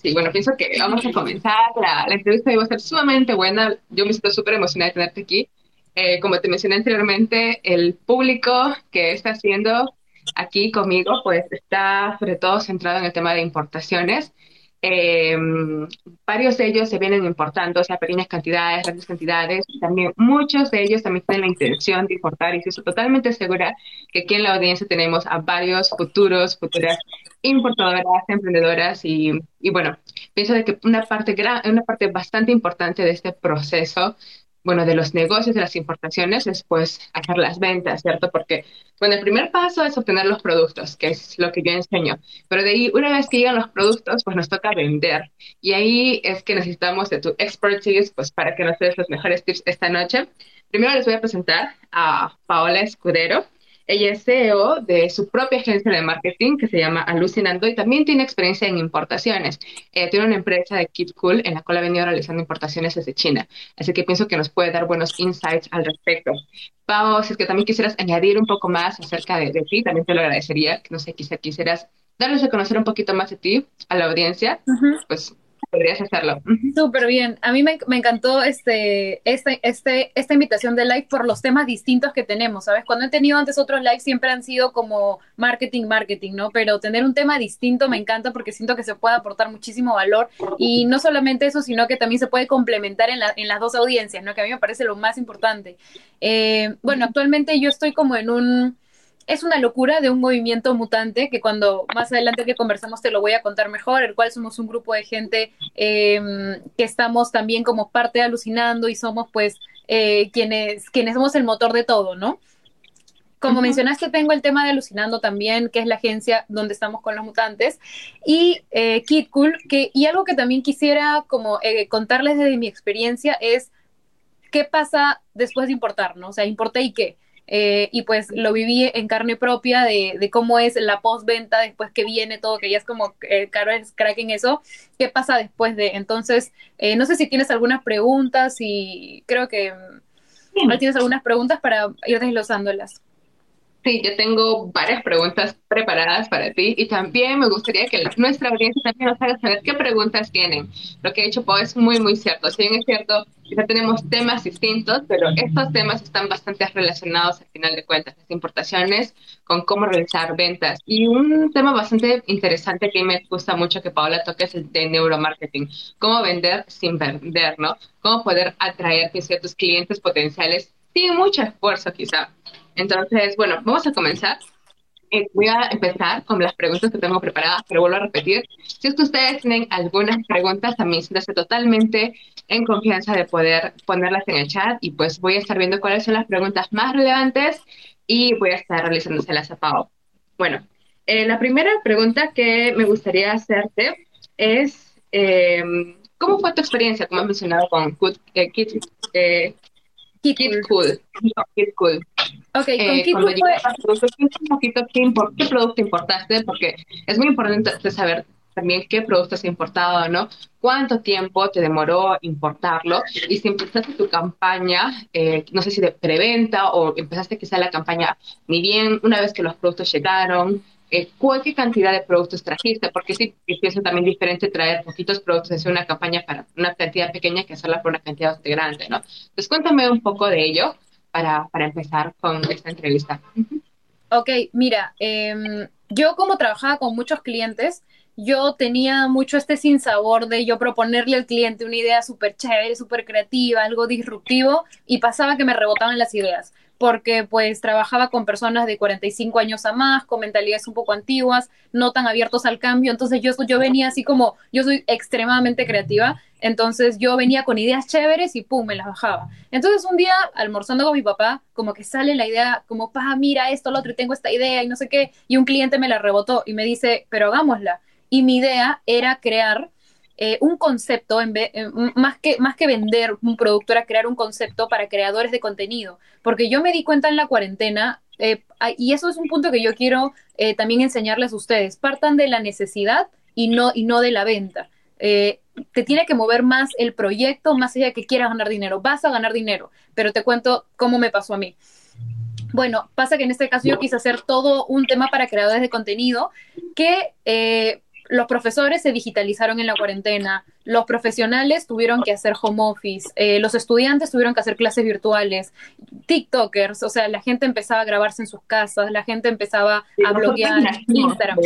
Sí, bueno, pienso que vamos a comenzar. La, entrevista va a ser sumamente buena. Yo me siento súper emocionada de tenerte aquí. Eh, como te mencioné anteriormente, el público que está haciendo aquí conmigo, pues está sobre todo centrado en el tema de importaciones. Eh, varios de ellos se vienen importando, o sea, pequeñas cantidades, grandes cantidades. También muchos de ellos también tienen la intención de importar y estoy totalmente segura que aquí en la audiencia tenemos a varios futuros, futuras importadoras, emprendedoras y, y bueno, pienso de que una parte, gran, una parte bastante importante de este proceso bueno, de los negocios, de las importaciones, es pues hacer las ventas, ¿cierto? Porque, bueno, el primer paso es obtener los productos, que es lo que yo enseño. Pero de ahí, una vez que llegan los productos, pues nos toca vender. Y ahí es que necesitamos de tu expertise, pues para que nos des los mejores tips esta noche. Primero les voy a presentar a Paola Escudero. Ella es CEO de su propia agencia de marketing que se llama Alucinando y también tiene experiencia en importaciones. Eh, tiene una empresa de Kit Cool en la cual ha venido realizando importaciones desde China. Así que pienso que nos puede dar buenos insights al respecto. Pau, si es que también quisieras añadir un poco más acerca de, de ti, también te lo agradecería. No sé, quizá quisieras darles a conocer un poquito más de ti a la audiencia, uh -huh. pues podrías hacerlo. Súper bien. A mí me, me, encantó este, este, este, esta invitación de live por los temas distintos que tenemos, ¿sabes? Cuando he tenido antes otros lives siempre han sido como marketing, marketing, ¿no? Pero tener un tema distinto me encanta porque siento que se puede aportar muchísimo valor y no solamente eso, sino que también se puede complementar en, la, en las dos audiencias, ¿no? Que a mí me parece lo más importante. Eh, bueno, actualmente yo estoy como en un es una locura de un movimiento mutante que cuando más adelante que conversamos te lo voy a contar mejor, el cual somos un grupo de gente eh, que estamos también como parte de alucinando y somos pues eh, quienes, quienes somos el motor de todo, ¿no? Como uh -huh. mencionaste, tengo el tema de Alucinando también, que es la agencia donde estamos con los mutantes, y eh, Kid Cool, que, y algo que también quisiera como eh, contarles desde mi experiencia es qué pasa después de importar, ¿no? O sea, importé y qué. Eh, y pues lo viví en carne propia de, de cómo es la postventa después que viene todo, que ya es como eh, caro es crack en eso, qué pasa después de. Entonces, eh, no sé si tienes algunas preguntas y creo que sí. tienes algunas preguntas para ir desglosándolas. Sí, yo tengo varias preguntas preparadas para ti y también me gustaría que nuestra audiencia también nos haga saber qué preguntas tienen. Lo que ha dicho Pau es muy, muy cierto. Si bien es cierto, ya tenemos temas distintos, pero estos temas están bastante relacionados al final de cuentas, las importaciones con cómo realizar ventas. Y un tema bastante interesante que me gusta mucho que Paola toque es el de neuromarketing. Cómo vender sin vender, ¿no? Cómo poder atraer a ciertos clientes potenciales sin mucho esfuerzo quizá. Entonces, bueno, vamos a comenzar. Eh, voy a empezar con las preguntas que tengo preparadas, pero vuelvo a repetir. Si es que ustedes tienen algunas preguntas, también siéntanse totalmente en confianza de poder ponerlas en el chat y pues voy a estar viendo cuáles son las preguntas más relevantes y voy a estar realizándoselas a Pau. Bueno, eh, la primera pregunta que me gustaría hacerte es, eh, ¿cómo fue tu experiencia, como has mencionado, con Kid, eh, Kid, Kid, Kid Cool? No, Kid Cool. Ok, eh, con cuando productos, un poquito qué, import, qué producto importaste, porque es muy importante saber también qué producto has importado, ¿no? ¿Cuánto tiempo te demoró importarlo? Y si empezaste tu campaña, eh, no sé si de preventa o empezaste quizá la campaña ni bien una vez que los productos llegaron, eh, ¿qué cantidad de productos trajiste? Porque sí, pienso también diferente traer poquitos productos, hacer una campaña para una cantidad pequeña que hacerla por una cantidad grande, ¿no? Entonces cuéntame un poco de ello para, para empezar con esta entrevista. Ok, mira, eh, yo como trabajaba con muchos clientes, yo tenía mucho este sinsabor de yo proponerle al cliente una idea súper chévere, súper creativa, algo disruptivo, y pasaba que me rebotaban las ideas, porque pues trabajaba con personas de 45 años a más, con mentalidades un poco antiguas, no tan abiertos al cambio, entonces yo, yo venía así como, yo soy extremadamente creativa, entonces yo venía con ideas chéveres y pum, me las bajaba. Entonces un día, almorzando con mi papá, como que sale la idea, como, pa, mira esto, lo otro, y tengo esta idea y no sé qué, y un cliente me la rebotó y me dice, pero hagámosla y mi idea era crear eh, un concepto, en vez, eh, más, que, más que vender un producto, era crear un concepto para creadores de contenido, porque yo me di cuenta en la cuarentena, eh, y eso es un punto que yo quiero también enseñarles a ustedes, partan de la necesidad y no, y no de la venta. Eh, te tiene que mover más el proyecto, más allá de que quieras ganar dinero. Vas a ganar dinero, pero te cuento cómo me pasó a mí. Bueno, pasa que en este caso yo quise hacer todo un tema para creadores de contenido que eh, los profesores se digitalizaron en la cuarentena, los profesionales tuvieron que hacer home office, eh, los estudiantes tuvieron que hacer clases virtuales, TikTokers, o sea, la gente empezaba a grabarse en sus casas, la gente empezaba a bloguear Instagram.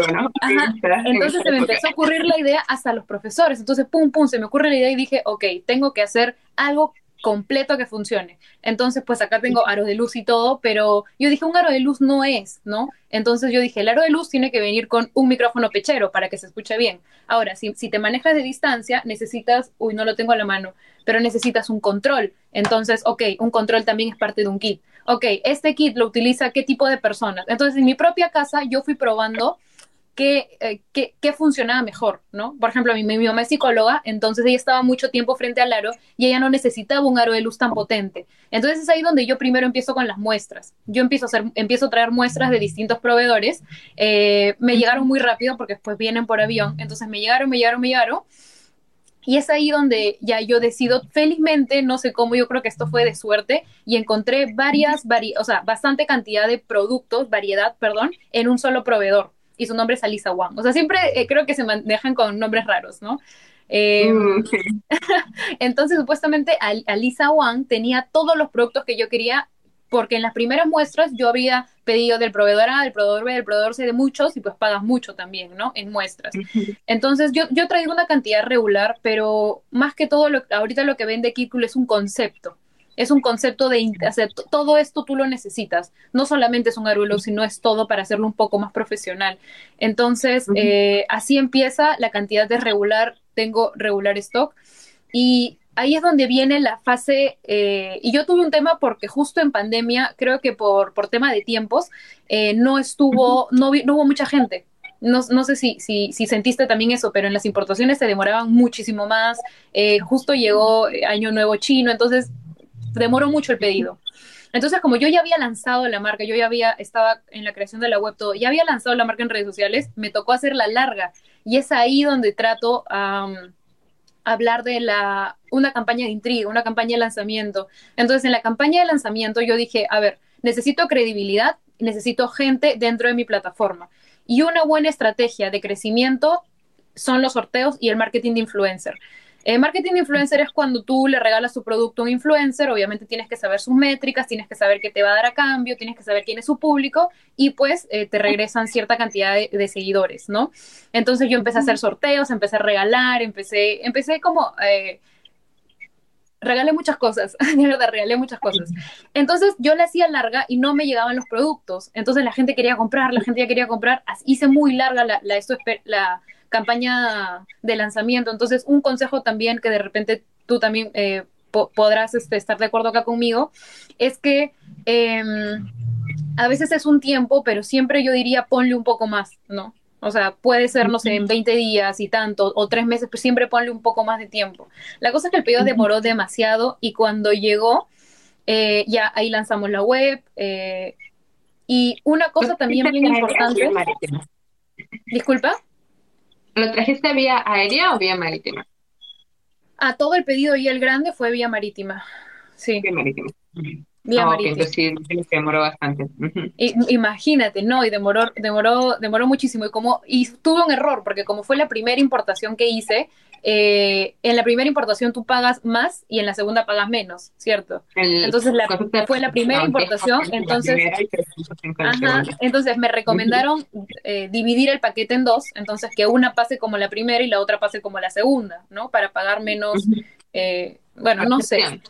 Entonces se me empezó a ocurrir la idea hasta los profesores. Entonces, pum, pum, se me ocurre la idea y dije, ok, tengo que hacer algo completo que funcione. Entonces, pues acá tengo aro de luz y todo, pero yo dije, un aro de luz no es, ¿no? Entonces yo dije, el aro de luz tiene que venir con un micrófono pechero para que se escuche bien. Ahora, si, si te manejas de distancia, necesitas, uy, no lo tengo a la mano, pero necesitas un control. Entonces, ok, un control también es parte de un kit. Ok, este kit lo utiliza qué tipo de personas. Entonces, en mi propia casa yo fui probando eh, qué, qué, funcionaba mejor, ¿no? Por ejemplo, mi, mi, mamá es psicóloga, entonces ella estaba mucho tiempo frente al aro y ella no necesitaba un aro de luz tan potente. Entonces es ahí donde yo primero empiezo con las muestras. Yo empiezo a, hacer, empiezo a traer muestras de distintos proveedores. Eh, me llegaron muy rápido porque después vienen por avión. Entonces me llegaron, me llegaron, me llegaron. Y es ahí donde ya yo decido, felizmente, no sé cómo, yo creo que esto fue de suerte, y encontré varias, vari o sea, bastante cantidad de productos, variedad, perdón, en un solo proveedor y su nombre es Alisa Wang. O sea, siempre eh, creo que se manejan con nombres raros, ¿no? Eh, mm, entonces, supuestamente, Alisa Wang tenía todos los productos que yo quería porque en las primeras muestras yo había pedido del proveedor A, del proveedor B, del proveedor C de muchos y pues pagas mucho también, ¿no? En muestras. Entonces yo, yo traigo una cantidad regular, pero más que todo, lo, ahorita lo que vende Kikul es un concepto es un concepto de hacer todo esto tú lo necesitas. No solamente es un aruelo, sino es todo para hacerlo un poco más profesional. Entonces, eh, así empieza la cantidad de regular, tengo regular stock. Y ahí es donde viene la fase, eh, y yo tuve un tema porque justo en pandemia, creo que por, por tema de tiempos, eh, no estuvo, no, no, hubo mucha gente. No, no sé si, si, si, sentiste también eso, pero en las importaciones se demoraban muchísimo más. justo llegó Año Nuevo Chino, entonces demoró mucho el pedido. Entonces, como yo ya había lanzado la marca, yo ya había, estaba en la creación de la web, todo, ya había lanzado la marca en redes sociales, me tocó hacerla larga. Y es ahí donde trato a hablar de la, una campaña de intriga, una campaña de lanzamiento. Entonces, en la campaña de lanzamiento yo dije, a ver, necesito credibilidad, necesito gente dentro de mi plataforma. Y una buena estrategia de crecimiento son los sorteos y el marketing de influencer. Eh, marketing influencer es cuando tú le regalas tu producto a un influencer, obviamente tienes que saber sus métricas, tienes que saber qué te va a dar a cambio, tienes que saber quién es su público y pues eh, te regresan cierta cantidad de, seguidores, ¿no? Entonces yo empecé a hacer sorteos, empecé a regalar, empecé, empecé como... Eh, regalé muchas cosas, de verdad, regalé muchas cosas. Entonces yo la hacía larga y no me llegaban los productos. Entonces la gente quería comprar, la gente ya quería comprar. Hice muy larga la, la, la, campaña de lanzamiento. Entonces, un consejo también que de repente tú también eh, podrás este, estar de acuerdo acá conmigo, es que em, a veces es un tiempo, pero siempre yo diría ponle un poco más, ¿no? O sea, puede ser, no sé, en 20 días y tanto, o tres meses, pero siempre ponle un poco más de tiempo. La cosa es que el pedido demoró demasiado y cuando llegó, eh, ya ahí lanzamos la web. Eh, y una cosa también bien importante. Disculpa. ¿Lo trajiste vía aérea o vía marítima? A todo el pedido y el grande fue vía marítima. Sí. Vía marítima. Vía marítima. entonces sí, demoró bastante. imagínate, no, y demoró, demoró, demoró muchísimo. Y como, y tuve un error, porque como fue la primera importación que hice, eh, en la primera importación tú pagas más y en la segunda pagas menos, ¿cierto? entonces la, fue la primera importación, entonces, entonces me recomendaron eh, dividir el paquete en dos, entonces que una pase como la primera y la otra pase como la segunda, ¿no? Para pagar menos, eh, bueno, no sé.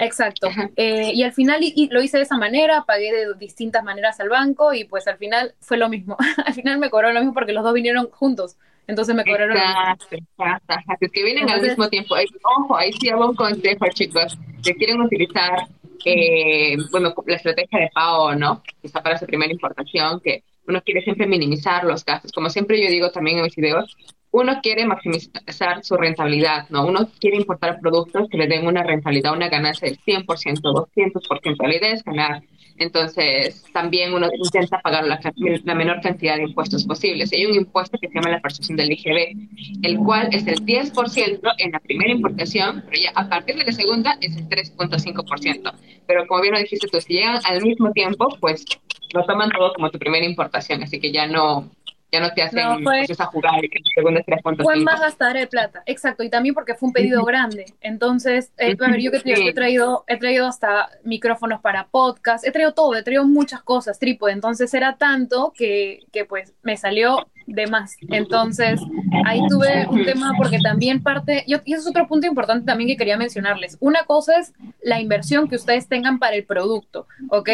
Exacto. y al final lo hice de esa manera, pagué de distintas maneras al banco y pues al final fue lo mismo. al final me cobraron lo mismo porque los dos vinieron juntos. Entonces me cobraron. Exacto, exacto. Es que vienen al mismo tiempo. Ojo, ahí sí hago un consejo, chicos, que quieren utilizar, eh, bueno, la estrategia de pago, ¿no? Quizá para su primera importación, que uno quiere siempre minimizar los gastos. Como siempre yo digo también en mis videos, uno quiere maximizar su rentabilidad, ¿no? Uno quiere importar productos que le den una rentabilidad, una ganancia del 100%, 200%. La idea es ganar entonces, también uno intenta pagar la, menor cantidad de impuestos posibles. Hay un impuesto que se llama la percepción del IGB, el cual es el 10% en la primera importación, pero ya a partir de la segunda es el 3.5%. Pero como bien lo dijiste tú, si llegan al mismo tiempo, pues lo toman todo como tu primera importación, así que ya no, ya no te hacen no, fue, esa jugada de que segundo Fue más gastar de plata, exacto, y también porque fue un pedido grande. Entonces, eh, a ver, yo que he traído, he traído hasta micrófonos para podcast, he traído todo, he traído muchas cosas, trípode. Entonces era tanto que, que pues me salió de más. Entonces, ahí tuve un tema porque también parte, y eso es otro punto importante también que quería mencionarles. Una cosa es la inversión que ustedes tengan para el producto, ¿ok?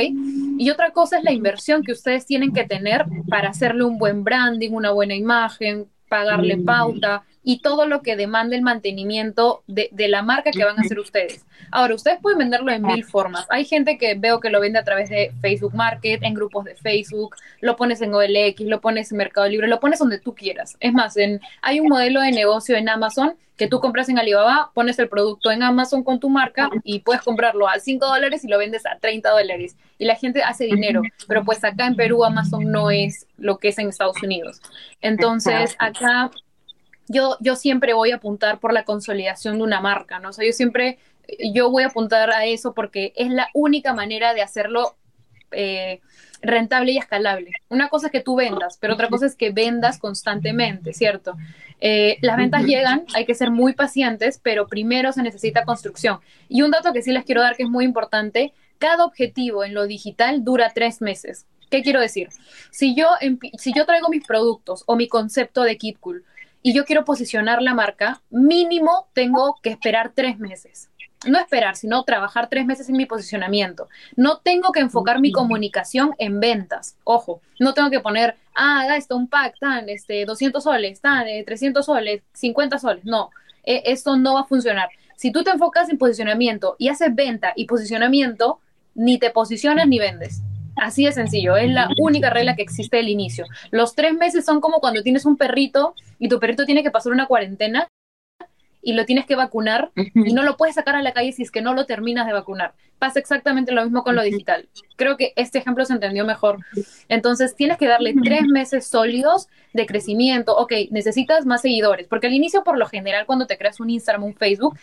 Y otra cosa es la inversión que ustedes tienen que tener para hacerle un buen branding, una buena imagen, pagarle pauta, y todo lo que demanda el mantenimiento de, de, la marca que van a hacer ustedes. Ahora, ustedes pueden venderlo en mil formas. Hay gente que veo que lo vende a través de Facebook Market, en grupos de Facebook, lo pones en OLX, lo pones en Mercado Libre, lo pones donde tú quieras. Es más, en, hay un modelo de negocio en Amazon que tú compras en Alibaba, pones el producto en Amazon con tu marca y puedes comprarlo a 5 dólares y lo vendes a 30 dólares. Y la gente hace dinero, pero pues acá en Perú Amazon no es lo que es en Estados Unidos. Entonces, acá yo, yo siempre voy a apuntar por la consolidación de una marca, ¿no? O sea, yo siempre, yo voy a apuntar a eso porque es la única manera de hacerlo eh, rentable y escalable. Una cosa es que tú vendas, pero otra cosa es que vendas constantemente, ¿cierto? Eh, las ventas llegan, hay que ser muy pacientes, pero primero se necesita construcción. Y un dato que sí les quiero dar que es muy importante, cada objetivo en lo digital dura tres meses. ¿Qué quiero decir? Si yo, si yo traigo mis productos o mi concepto de KitCool y yo quiero posicionar la marca, mínimo tengo que esperar tres meses. No esperar, sino trabajar tres meses en mi posicionamiento. No tengo que enfocar mi comunicación en ventas. Ojo, no tengo que poner, ah, esto un pack, tan, este, 200 soles, tan, 300 eh, soles, 50 soles. No, e, esto no va a funcionar. Si tú te enfocas en posicionamiento y haces venta y posicionamiento, ni te posicionas ni vendes. Así de sencillo, es la única regla que existe del inicio. Los tres meses son como cuando tienes un perrito y tu perrito tiene que pasar una cuarentena y lo tienes que vacunar y no lo puedes sacar a la calle si es que no lo terminas de vacunar. Pasa exactamente lo mismo con lo digital. Creo que este ejemplo se entendió mejor. Entonces tienes que darle tres meses sólidos de crecimiento. Ok, necesitas más seguidores, porque al inicio por lo general cuando te creas un Instagram, un Facebook,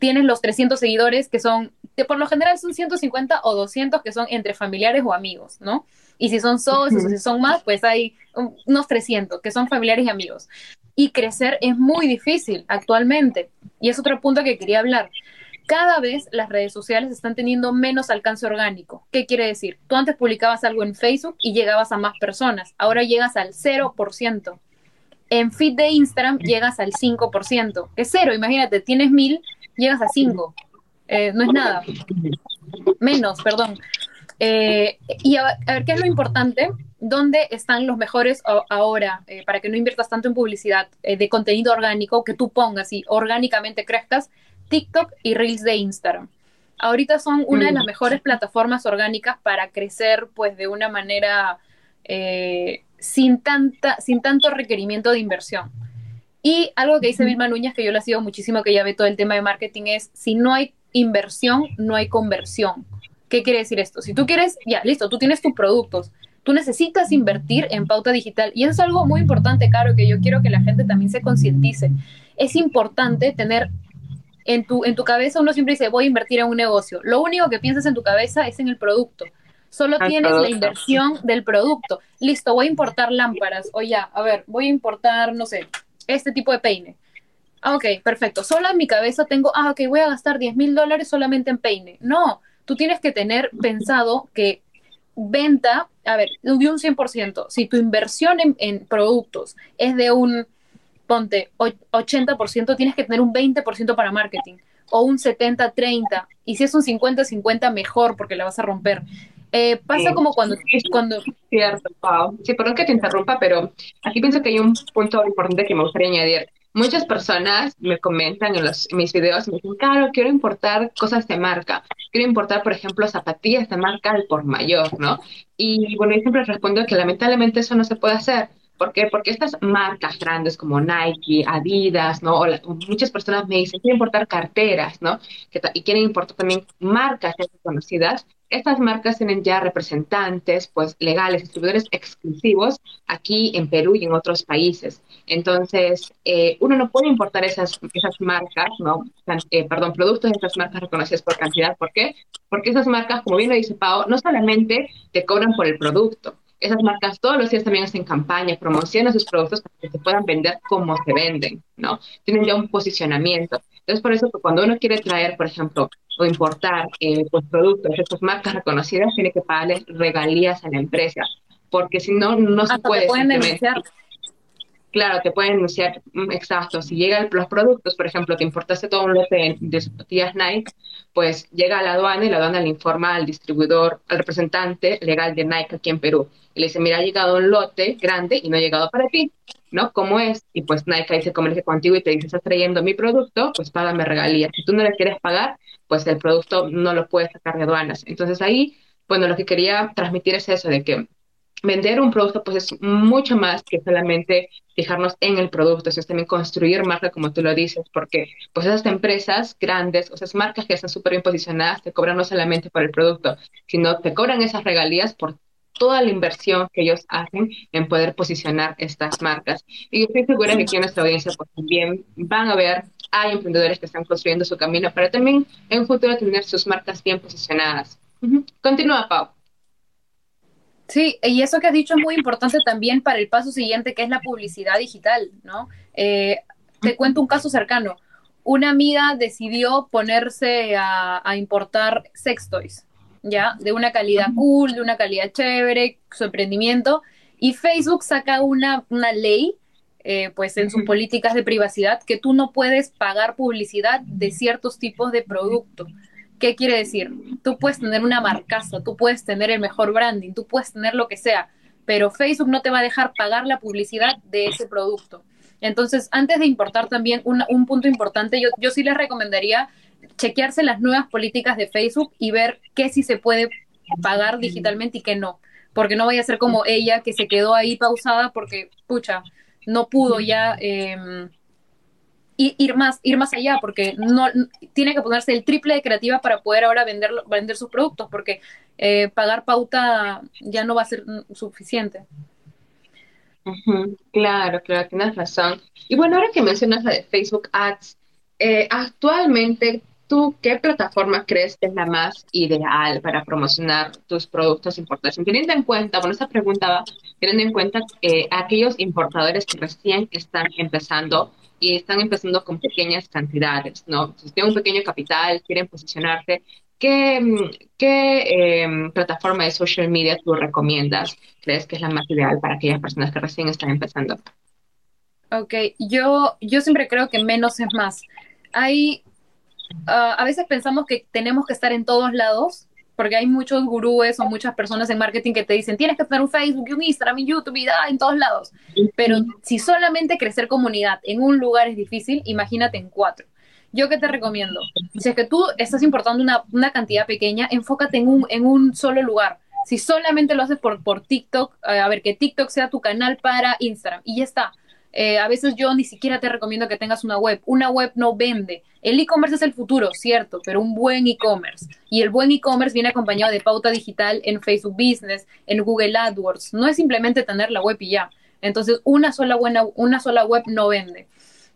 tienes los 300 seguidores que son, que por lo general son 150 o 200 que son entre familiares o amigos, ¿no? Y si son socios o si son más, pues hay unos 300 que son familiares y amigos y crecer es muy difícil actualmente. Y es otro punto que quería hablar. Cada vez las redes sociales están teniendo menos alcance orgánico. ¿Qué quiere decir? Tú antes publicabas algo en Facebook y llegabas a más personas. Ahora llegas al 0%. En feed de Instagram llegas al 5%. Es cero, imagínate, tienes mil, llegas a 5. Eh, no es nada. Menos, perdón. Eh, y a, ver, ¿qué es lo importante? ¿Dónde están los mejores ahora eh, para que no inviertas tanto en publicidad eh, de contenido orgánico que tú pongas y orgánicamente crezcas? TikTok y Reels de Instagram. Ahorita son una de las mm. mejores plataformas orgánicas para crecer pues de una manera sin, tanta, sin tanto requerimiento de inversión. Y algo que dice Vilma Núñez, que yo le sigo muchísimo, que ya ve todo el tema de marketing, es si no hay inversión, no hay conversión. ¿Qué quiere decir esto? Si tú quieres, ya, listo, tú tienes tus productos, tú necesitas invertir en pauta digital. Y eso es algo muy importante, Caro, que yo quiero que la gente también se concientice. Es importante tener en tu, en tu cabeza, uno siempre dice, voy a invertir en un negocio. Lo único que piensas en tu cabeza es en el producto. Solo tienes la inversión del producto. Listo, voy a importar lámparas. O ya, a ver, voy a importar, no sé, este tipo de peine. Ah, ok, perfecto. Solo en mi cabeza tengo, ah, ok, voy a gastar 10 mil dólares solamente en peine. No, tú tienes que tener pensado que venta, a ver, de un 100%, si tu inversión en, productos es de un, ponte, 80%, tienes que tener un 20% para marketing o un 70-30. Y si es un 50-50, mejor porque la vas a romper. Eh, pasa como cuando, cuando... Cierto, Pau. Sí, perdón que te interrumpa, pero aquí pienso que hay un punto importante que me gustaría añadir. Muchas personas me comentan en, los, mis videos, me dicen, claro, quiero importar cosas de marca. Quiero importar, por ejemplo, zapatillas de marca al por mayor, ¿no? Y bueno, yo siempre respondo que lamentablemente eso no se puede hacer. ¿Por qué? Porque estas marcas grandes como Nike, Adidas, ¿no? O muchas personas me dicen, quiero importar carteras, ¿no? Que, y quieren importar también marcas conocidas estas marcas tienen ya representantes, pues legales, distribuidores exclusivos aquí en Perú y en otros países. Entonces, eh, uno no puede importar esas, esas marcas, ¿no? Eh, perdón, productos de esas marcas reconocidas por cantidad. ¿Por qué? Porque esas marcas, como bien lo dice Pau, no solamente te cobran por el producto, esas marcas todos los días también hacen campaña, promocionan sus productos para que se puedan vender como se venden, ¿no? Tienen ya un posicionamiento. Entonces, por eso que cuando uno quiere traer, por ejemplo, o importar eh, pues, productos de estas marcas reconocidas, tiene que pagarle regalías a la empresa, porque si no, no se puede. pueden denunciar. Claro, te pueden denunciar, mm, exacto. Si llegan los productos, por ejemplo, te importaste todo un lote de zapatillas Nike, pues llega a la aduana y la aduana le informa al distribuidor, al representante legal de Nike aquí en Perú. Y le dice, mira, ha llegado un lote grande y no ha llegado para ti, ¿no? ¿Cómo es? Y pues Nike se comunica contigo y te dice, estás trayendo mi producto, pues págame regalías. Si tú no le quieres pagar, pues el producto no lo puedes sacar de aduanas. Entonces ahí, bueno, lo que quería transmitir es eso, de que vender un producto pues es mucho más que solamente fijarnos en el producto, es también construir marca como tú lo dices, porque pues esas empresas grandes, esas marcas que están súper bien posicionadas, te cobran no solamente por el producto, sino te cobran esas regalías por toda la inversión que ellos hacen en poder posicionar estas marcas. Y yo estoy segura que aquí en nuestra audiencia pues también van a ver, hay emprendedores que están construyendo su camino para también en un futuro tener sus marcas bien posicionadas. Continúa, Pau. Sí, y eso que has dicho es muy importante también para el paso siguiente, que es la publicidad digital, ¿no? Eh, te cuento un caso cercano. Una amiga decidió ponerse a, importar sex toys, ¿ya? De una calidad cool, de una calidad chévere, su emprendimiento. Y Facebook saca una, una ley, eh, pues en sus políticas de privacidad, que tú no puedes pagar publicidad de ciertos tipos de productos. ¿Qué quiere decir? Tú puedes tener una marcaza, tú puedes tener el mejor branding, tú puedes tener lo que sea, pero Facebook no te va a dejar pagar la publicidad de ese producto. Entonces, antes de importar también, un, punto importante, yo, yo sí les recomendaría chequearse las nuevas políticas de Facebook y ver qué sí se puede pagar digitalmente y qué no. Porque no vaya a ser como ella que se quedó ahí pausada porque, pucha, no pudo ya eh, ir más, ir más allá, porque no tiene que ponerse el triple de creativa para poder ahora vender, vender sus productos, porque eh, pagar pauta ya no va a ser suficiente. Claro, claro, tienes razón. Y bueno, ahora que mencionas la de Facebook Ads, eh, actualmente, ¿tú qué plataforma crees que es la más ideal para promocionar tus productos importados? Teniendo en cuenta, bueno, esta pregunta va teniendo en cuenta eh, aquellos importadores que recién están empezando y están empezando con pequeñas cantidades, ¿no? Si tienen un pequeño capital, quieren posicionarse, ¿qué, qué em, plataforma de social media tú recomiendas? ¿Crees que es la más ideal para aquellas personas que recién están empezando? Ok, yo, yo siempre creo que menos es más. Hay, ah, a veces pensamos que tenemos que estar en todos lados porque hay muchos gurúes o muchas personas en marketing que te dicen, tienes que tener un Facebook, un Instagram, un YouTube, y en todos lados. Pero si solamente crecer comunidad en un lugar es difícil, imagínate en cuatro. Yo qué te recomiendo, si es que tú estás importando una, una cantidad pequeña, enfócate en un, en un solo lugar. Si solamente lo haces por, por TikTok, eh, a ver, que TikTok sea tu canal para Instagram y ya está eh, a veces yo ni siquiera te recomiendo que tengas una web. Una web no vende. El e-commerce es el futuro, cierto, pero un buen e-commerce. Y el buen e-commerce viene acompañado de pauta digital en Facebook Business, en Google AdWords. No es simplemente tener la web y ya. Entonces, una sola, buena, una sola web no vende.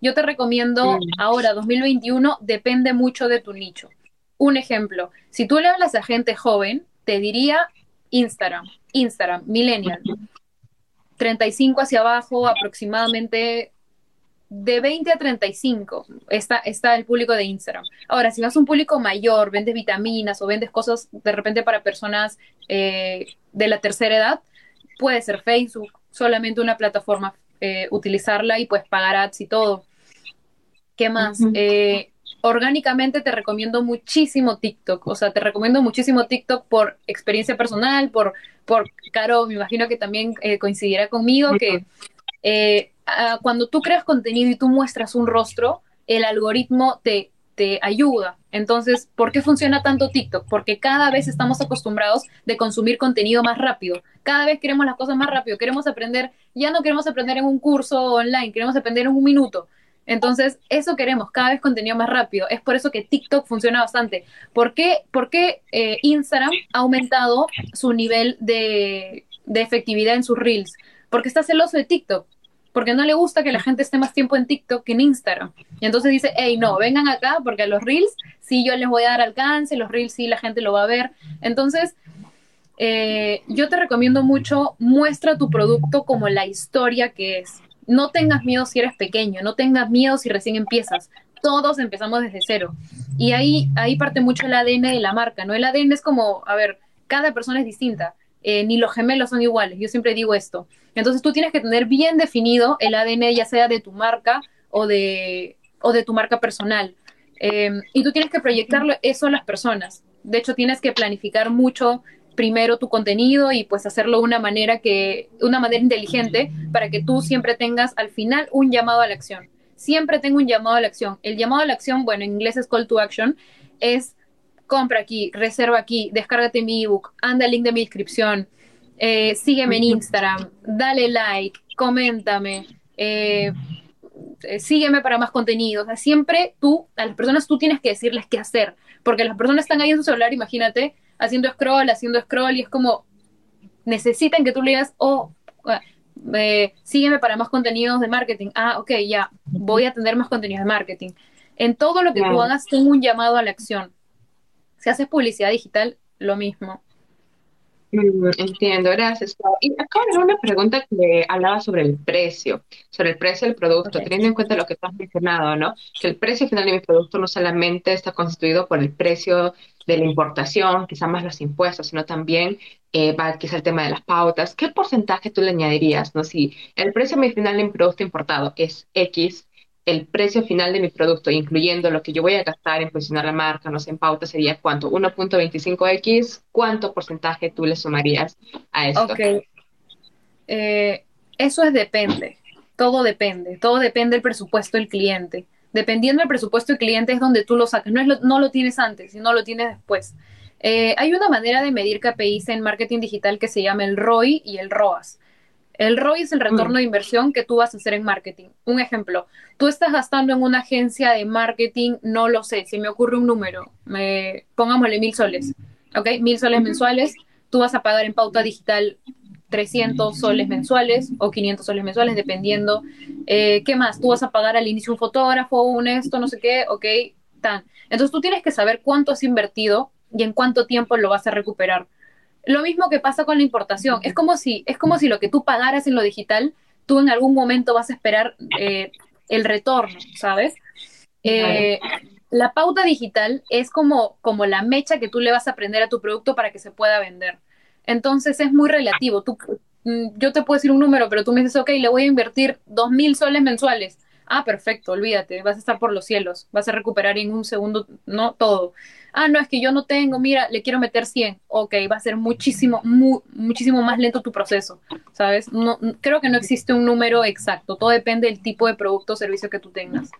Yo te recomiendo ahora, 2021, depende mucho de tu nicho. Un ejemplo, si tú le hablas a gente joven, te diría Instagram, Instagram, millennial. 35 hacia abajo, aproximadamente de 20 a 35 está, está el público de Instagram. Ahora, si vas a un público mayor, vendes vitaminas o vendes cosas de repente para personas eh, de la tercera edad, puede ser Facebook, solamente una plataforma, eh, utilizarla y pues pagar ads y todo. ¿Qué más? Eh, orgánicamente te recomiendo muchísimo TikTok, o sea, te recomiendo muchísimo TikTok por experiencia personal, por por Caro, me imagino que también eh, coincidirá conmigo, que eh, cuando tú creas contenido y tú muestras un rostro, el algoritmo te, te ayuda. Entonces, ¿por qué funciona tanto TikTok? Porque cada vez estamos acostumbrados de consumir contenido más rápido. Cada vez queremos las cosas más rápido. Queremos aprender, ya no queremos aprender en un curso online, queremos aprender en un minuto. Entonces, eso queremos, cada vez contenido más rápido. Es por eso que TikTok funciona bastante. ¿Por qué, eh, Instagram ha aumentado su nivel de, efectividad en sus reels? Porque está celoso de TikTok. Porque no le gusta que la gente esté más tiempo en TikTok que en Instagram. Y entonces dice, hey, no, vengan acá porque a los reels sí yo les voy a dar alcance, los reels sí la gente lo va a ver. Entonces, eh, yo te recomiendo mucho, muestra tu producto como la historia que es. No tengas miedo si eres pequeño, no tengas miedo si recién empiezas. Todos empezamos desde cero. Y ahí, ahí parte mucho el ADN de la marca, ¿no? El ADN es como, a ver, cada persona es distinta. Eh, ni los gemelos son iguales, yo siempre digo esto. Entonces tú tienes que tener bien definido el ADN, ya sea de tu marca o de, o de tu marca personal. Em, y tú tienes que proyectarlo eso a las personas. De hecho, tienes que planificar mucho primero tu contenido y pues hacerlo de una manera que, una manera inteligente para que tú siempre tengas al final un llamado a la acción. Siempre tengo un llamado a la acción. El llamado a la acción, bueno, en inglés es call to action, es compra aquí, reserva aquí, descárgate mi ebook, anda el link de mi descripción, eh, sígueme en Instagram, dale like, coméntame, eh, eh, sígueme para más contenido. O sea, siempre tú, a las personas tú tienes que decirles qué hacer, porque las personas están ahí en su celular, imagínate, haciendo scroll, haciendo scroll, y es como, necesitan que tú le digas, oh, sígueme para más contenidos de marketing. Ah, ok, ya, voy a tener más contenidos de marketing. En todo lo que tú hagas, tengo un llamado a la acción. Si haces publicidad digital, lo mismo. Entiendo, gracias. Y acá hay una pregunta que hablaba sobre el precio, sobre el precio del producto, teniendo en cuenta lo que tú has mencionado, ¿no? Que el precio final de mi producto no solamente está constituido por el precio de la importación, quizá más los impuestos, sino también eh, va quizá el tema de las pautas. ¿Qué porcentaje tú le añadirías, no? Si el precio final de mi producto importado es X, el precio final de mi producto, incluyendo lo que yo voy a gastar en posicionar la marca, no sé, en pauta, sería cuánto, 1.25x, ¿cuánto porcentaje tú le sumarías a esto? Ok. Eh, eso es depende, todo depende, todo depende del presupuesto del cliente. Dependiendo del presupuesto del cliente es donde tú lo sacas, no, es lo, no lo tienes antes, sino lo tienes después. Eh, hay una manera de medir KPIs en marketing digital que se llama el ROI y el ROAS. El ROI es el retorno mm. de inversión que tú vas a hacer en marketing. Un ejemplo, tú estás gastando en una agencia de marketing, no lo sé, si me ocurre un número, me, pongámosle mil soles, ¿ok? Mil soles mensuales, tú vas a pagar en pauta digital 300 soles mensuales o 500 soles mensuales, dependiendo. Eh, ¿Qué más? Tú vas a pagar al inicio un fotógrafo, un esto, no sé qué, ok, tan. Entonces tú tienes que saber cuánto has invertido y en cuánto tiempo lo vas a recuperar. Lo mismo que pasa con la importación. Es como si, es como si lo que tú pagaras en lo digital, tú en algún momento vas a esperar eh, el retorno, ¿sabes? Eh, la pauta digital es como, como la mecha que tú le vas a prender a tu producto para que se pueda vender. Entonces es muy relativo. Tú, mm, yo te puedo decir un número, pero tú me dices, ok, le voy a invertir dos mil soles mensuales. Ah, perfecto, olvídate, vas a estar por los cielos, vas a recuperar en un segundo, no todo ah, no, es que yo no tengo, mira, le quiero meter 100, ok, va a ser muchísimo, muchísimo más lento tu proceso, ¿sabes? No, creo que no existe un número exacto, todo depende del tipo de producto o servicio que tú tengas.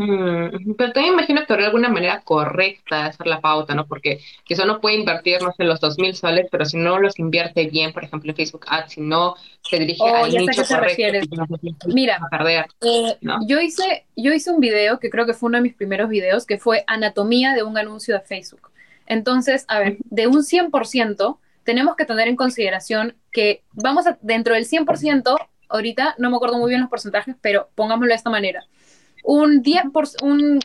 Mm, pero también imagino que habrá alguna manera correcta de hacer la pauta, ¿no? Porque quizá no puede invertir, no sé, los dos mil soles, pero si no los invierte bien, por ejemplo, en Facebook Ads, si no se dirige oh, al nicho correcto, Mira, eh, yo, hice, yo hice un video que creo que fue uno de mis primeros videos, que fue anatomía de un anuncio de Facebook. Entonces, a ver, de un 100%, tenemos que tener en consideración que vamos a, dentro del 100%, ahorita no me acuerdo muy bien los porcentajes, pero pongámoslo de esta manera un 10%, un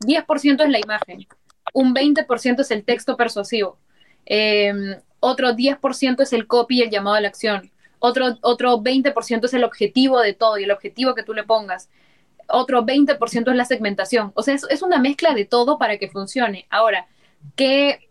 10 es la imagen, un 20% es el texto persuasivo, em, otro 10% es el copy y el llamado a la acción, otro, otro 20% es el objetivo de todo y el objetivo que tú le pongas, otro 20% es la segmentación. O sea, es, es una mezcla de todo para que funcione. Ahora, ¿qué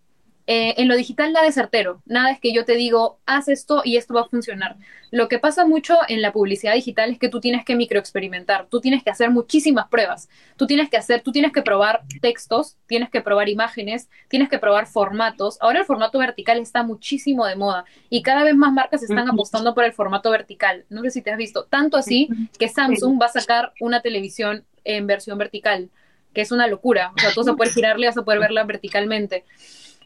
eh, en lo digital nada es certero, nada es que yo te digo, haz esto y esto va a funcionar. Lo que pasa mucho en la publicidad digital es que tú tienes que microexperimentar, tú tienes que hacer muchísimas pruebas, tú tienes que hacer, tú tienes que probar textos, tienes que probar imágenes, tienes que probar formatos. Ahora el formato vertical está muchísimo de moda y cada vez más marcas están apostando por el formato vertical. No sé si te has visto, tanto así que Samsung va a sacar una televisión en versión vertical, que es una locura. O sea, tú vas a poder girarle, vas a poder verla verticalmente.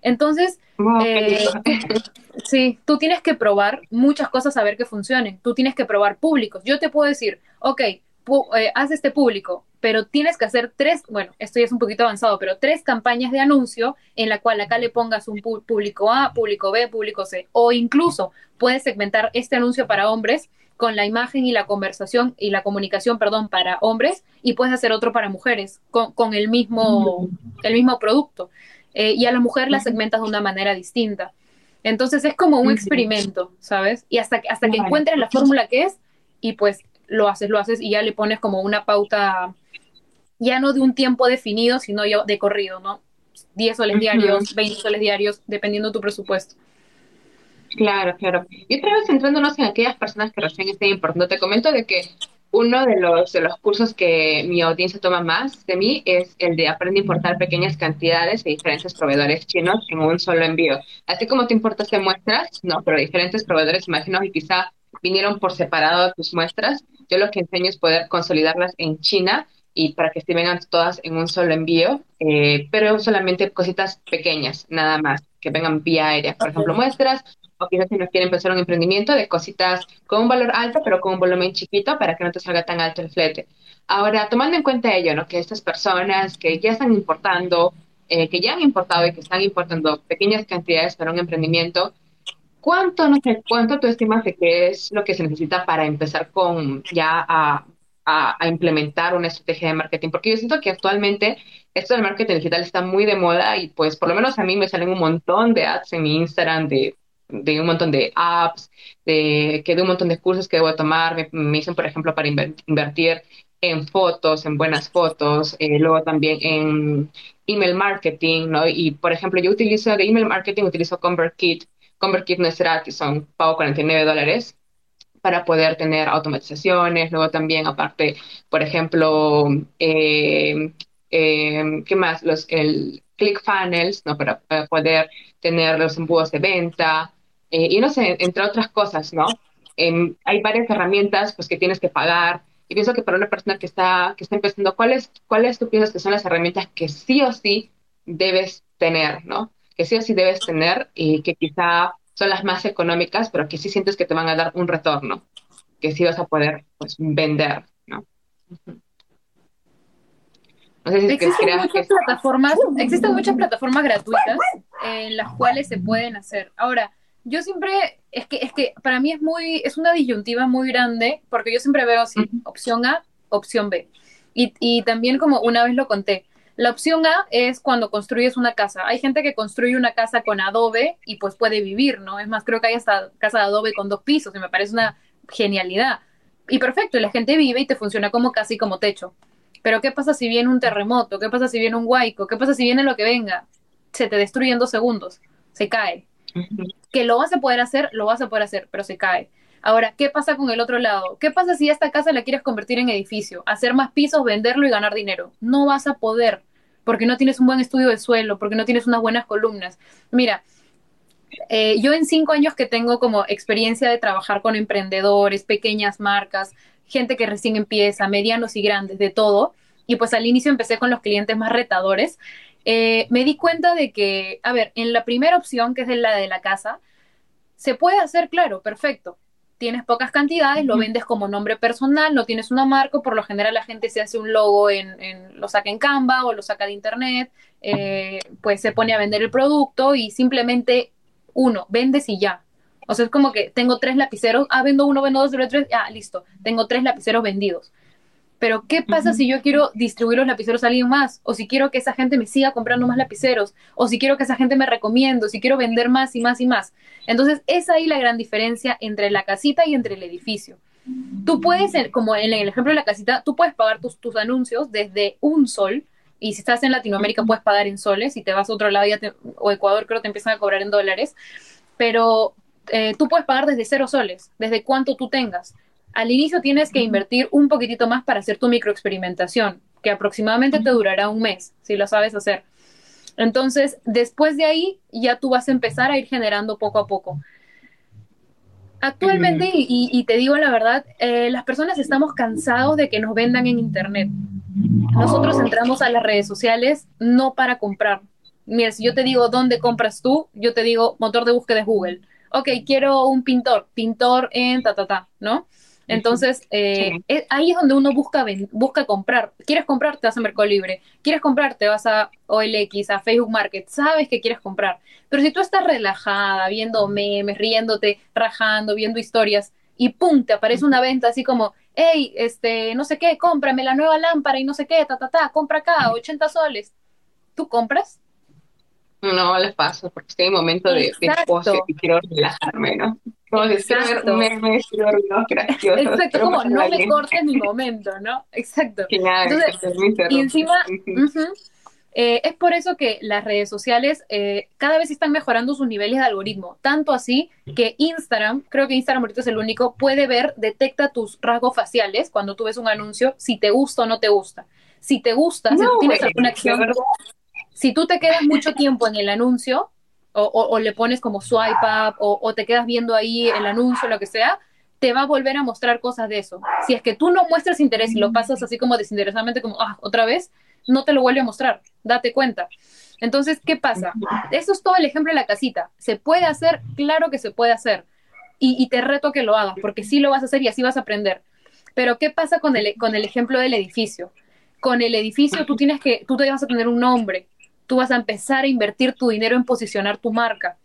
Entonces, eh, sí, tú tienes que probar muchas cosas a ver que funcionen. Tú tienes que probar públicos. Yo te puedo decir, ok, eh, haz este público, pero tienes que hacer tres, bueno, esto ya es un poquito avanzado, pero tres campañas de anuncio en la cual acá le pongas un público A, público B, público C. O incluso puedes segmentar este anuncio para hombres con la imagen y la conversación y la comunicación, perdón, para hombres y puedes hacer otro para mujeres con, con el, mismo, el mismo producto. Eh, y a la mujer la segmentas de una manera distinta. Entonces es como un experimento, ¿sabes? Y hasta, hasta que encuentres la fórmula que es y pues lo haces, lo haces y ya le pones como una pauta, ya no de un tiempo definido, sino yo de corrido, ¿no? 10 soles diarios, 20 soles diarios, dependiendo de tu presupuesto. Claro, claro. Y otra vez centrándonos en aquellas personas que recién estén importando, te comento de que uno de los, de los cursos que mi audiencia toma más de mí es el de aprende a importar pequeñas cantidades de diferentes proveedores chinos en un solo envío. Así como te importas de muestras, no, pero diferentes proveedores, imagino que quizá vinieron por separado tus muestras. Yo lo que enseño es poder consolidarlas en China y para que se vengan todas en un solo envío, eh, pero solamente cositas pequeñas, nada más, que vengan vía aérea. Por ejemplo, muestras o quizás si no quieren empezar un emprendimiento de cositas con un valor alto, pero con un volumen chiquito para que no te salga tan alto el flete. Ahora, tomando en cuenta ello, ¿no? que estas personas que ya están importando, eh, que ya han importado y que están importando pequeñas cantidades para un emprendimiento, ¿cuánto, no sé, cuánto tú estimas de que es lo que se necesita para empezar con ya a, a, a implementar una estrategia de marketing? Porque yo siento que actualmente esto del marketing digital está muy de moda y pues por lo menos a mí me salen un montón de ads en mi Instagram de de un montón de apps, de, que de un montón de cursos que debo tomar. Me, me dicen, por ejemplo, para invertir en fotos, en buenas fotos, eh, luego también en email marketing, ¿no? Y, por ejemplo, yo utilizo de email marketing, utilizo ConvertKit. ConvertKit no es gratis, son pago 49 dólares para poder tener automatizaciones. Luego también, aparte, por ejemplo, eh, ¿qué más? Los, el ClickFunnels, ¿no? Para, para poder tener los embudos de venta, eh, y no sé, entre otras cosas, ¿no? Eh, hay varias herramientas pues, que tienes que pagar. Y pienso que para una persona que está, que está empezando, ¿cuáles, ¿cuáles tú piensas que son las herramientas que sí o sí debes tener, ¿no? Que sí o sí debes tener y que quizá son las más económicas, pero que sí sientes que te van a dar un retorno, que sí vas a poder pues, vender, ¿no? No sé si existen, muchas plataformas, existen muchas plataformas gratuitas en las cuales se pueden hacer. Ahora, yo siempre, es que, es que para mí es muy, es una disyuntiva muy grande, porque yo siempre veo así, opción A, opción B. Y, y también como una vez lo conté, la opción A es cuando construyes una casa. Hay gente que construye una casa con adobe y pues puede vivir, ¿no? Es más, creo que hay hasta casa de adobe con dos pisos y me parece una genialidad. Y perfecto, la gente vive y te funciona como casi como techo. Pero ¿qué pasa si viene un terremoto? ¿Qué pasa si viene un huaico? ¿Qué pasa si viene lo que venga? Se te destruye en dos segundos, se cae. Que lo vas a poder hacer, lo vas a poder hacer, pero se cae. Ahora, ¿qué pasa con el otro lado? ¿Qué pasa si esta casa la quieres convertir en edificio, hacer más pisos, venderlo y ganar dinero? No vas a poder, porque no tienes un buen estudio de suelo, porque no tienes unas buenas columnas. Mira, eh, yo en cinco años que tengo como experiencia de trabajar con emprendedores, pequeñas marcas, gente que recién empieza, medianos y grandes, de todo, y pues al inicio empecé con los clientes más retadores, eh, me di cuenta de que, a ver, en la primera opción, que es la de la casa, se puede hacer, claro, perfecto. Tienes pocas cantidades, lo vendes como nombre personal, no tienes una marca, por lo general la gente se hace un logo, en, lo saca en Canva o lo saca de internet, eh, pues se pone a vender el producto y simplemente uno, vendes y ya. O sea, es como que tengo tres lapiceros, ah, vendo uno, vendo dos, vendo tres, ah, listo, tengo tres lapiceros vendidos. Pero, ¿qué pasa si yo quiero distribuir los lapiceros a alguien más? O si quiero que esa gente me siga comprando más lapiceros, o si quiero que esa gente me recomiende, o si quiero vender más y más y más. Entonces, es ahí la gran diferencia entre la casita y entre el edificio. Tú puedes, como en el ejemplo de la casita, tú puedes pagar tus, tus anuncios desde un sol, y si estás en Latinoamérica puedes pagar en soles, si te vas a otro lado o Ecuador creo que te empiezan a cobrar en dólares, pero eh, tú puedes pagar desde cero soles, desde cuánto tú tengas. Al inicio tienes que invertir un poquitito más para hacer tu microexperimentación, que aproximadamente te durará un mes, si lo sabes hacer. Entonces, después de ahí, ya tú vas a empezar a ir generando poco a poco. Actualmente, y, te digo la verdad, eh, las personas estamos cansados de que nos vendan en Internet. Nosotros entramos a las redes sociales no para comprar. Mira, si yo te digo dónde compras tú, yo te digo motor de búsqueda de Google. Ok, quiero un pintor, pintor en ta, ta, ta, ¿no? Entonces, eh, ahí es donde uno busca, busca comprar. ¿Quieres comprar? Te vas a Mercado Libre. ¿Quieres comprar? Te vas a OLX, a Facebook Market. Sabes que quieres comprar. Pero si tú estás relajada, viendo memes, riéndote, rajando, viendo historias, y pum, te aparece una venta así como, hey, este, no sé qué, cómprame la nueva lámpara y no sé qué, ta, ta, ta, compra acá, 80 soles. ¿Tú compras? no les paso porque estoy en momento de, de Exacto, y quiero relajarme, ¿no? Como si exacto. como no me cortes mi momento, ¿no? Exacto. Entonces, y encima, eh, es por eso que las redes sociales eh, cada vez están mejorando sus niveles de algoritmo. Tanto así que Instagram, creo que Instagram ahorita es el único, puede ver, detecta tus rasgos faciales cuando tú ves un anuncio, si te gusta o no te gusta. Si te gusta, si No, tú tienes alguna acción, si tú te quedas mucho tiempo en el anuncio o, o- o le pones como swipe up o, o te quedas viendo ahí el anuncio, lo que sea, te va a volver a mostrar cosas de eso. Si es que tú no muestras interés y lo pasas así como desinteresadamente, como, ah, otra vez, no te lo vuelve a mostrar, date cuenta. Entonces, ¿qué pasa? Eso es todo el ejemplo de la casita. ¿Se puede hacer? Claro que se puede hacer. Y, y te reto a que lo hagas, porque sí lo vas a hacer y así vas a aprender. Pero, ¿qué pasa con el, con el ejemplo del edificio? Con el edificio tú tienes que, tú te vas a tener un nombre, tú vas a empezar a invertir tu dinero en posicionar tu marca.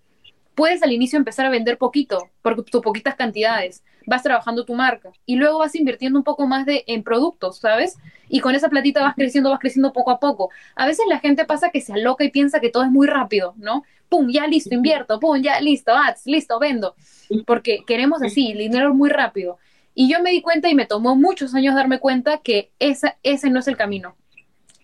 Puedes al inicio empezar a vender poquito, por tus poquitas cantidades, vas trabajando tu marca y luego vas invirtiendo un poco más de, en productos, ¿sabes? Y con esa platita vas creciendo, vas creciendo poco a poco. A veces la gente pasa que se aloca y piensa que todo es muy rápido, ¿no? Pum, ya listo, invierto, pum, ya listo, ads, listo, vendo. Porque queremos así, dinero muy rápido. Y yo me di cuenta y me tomó muchos años darme cuenta que ese no es el camino.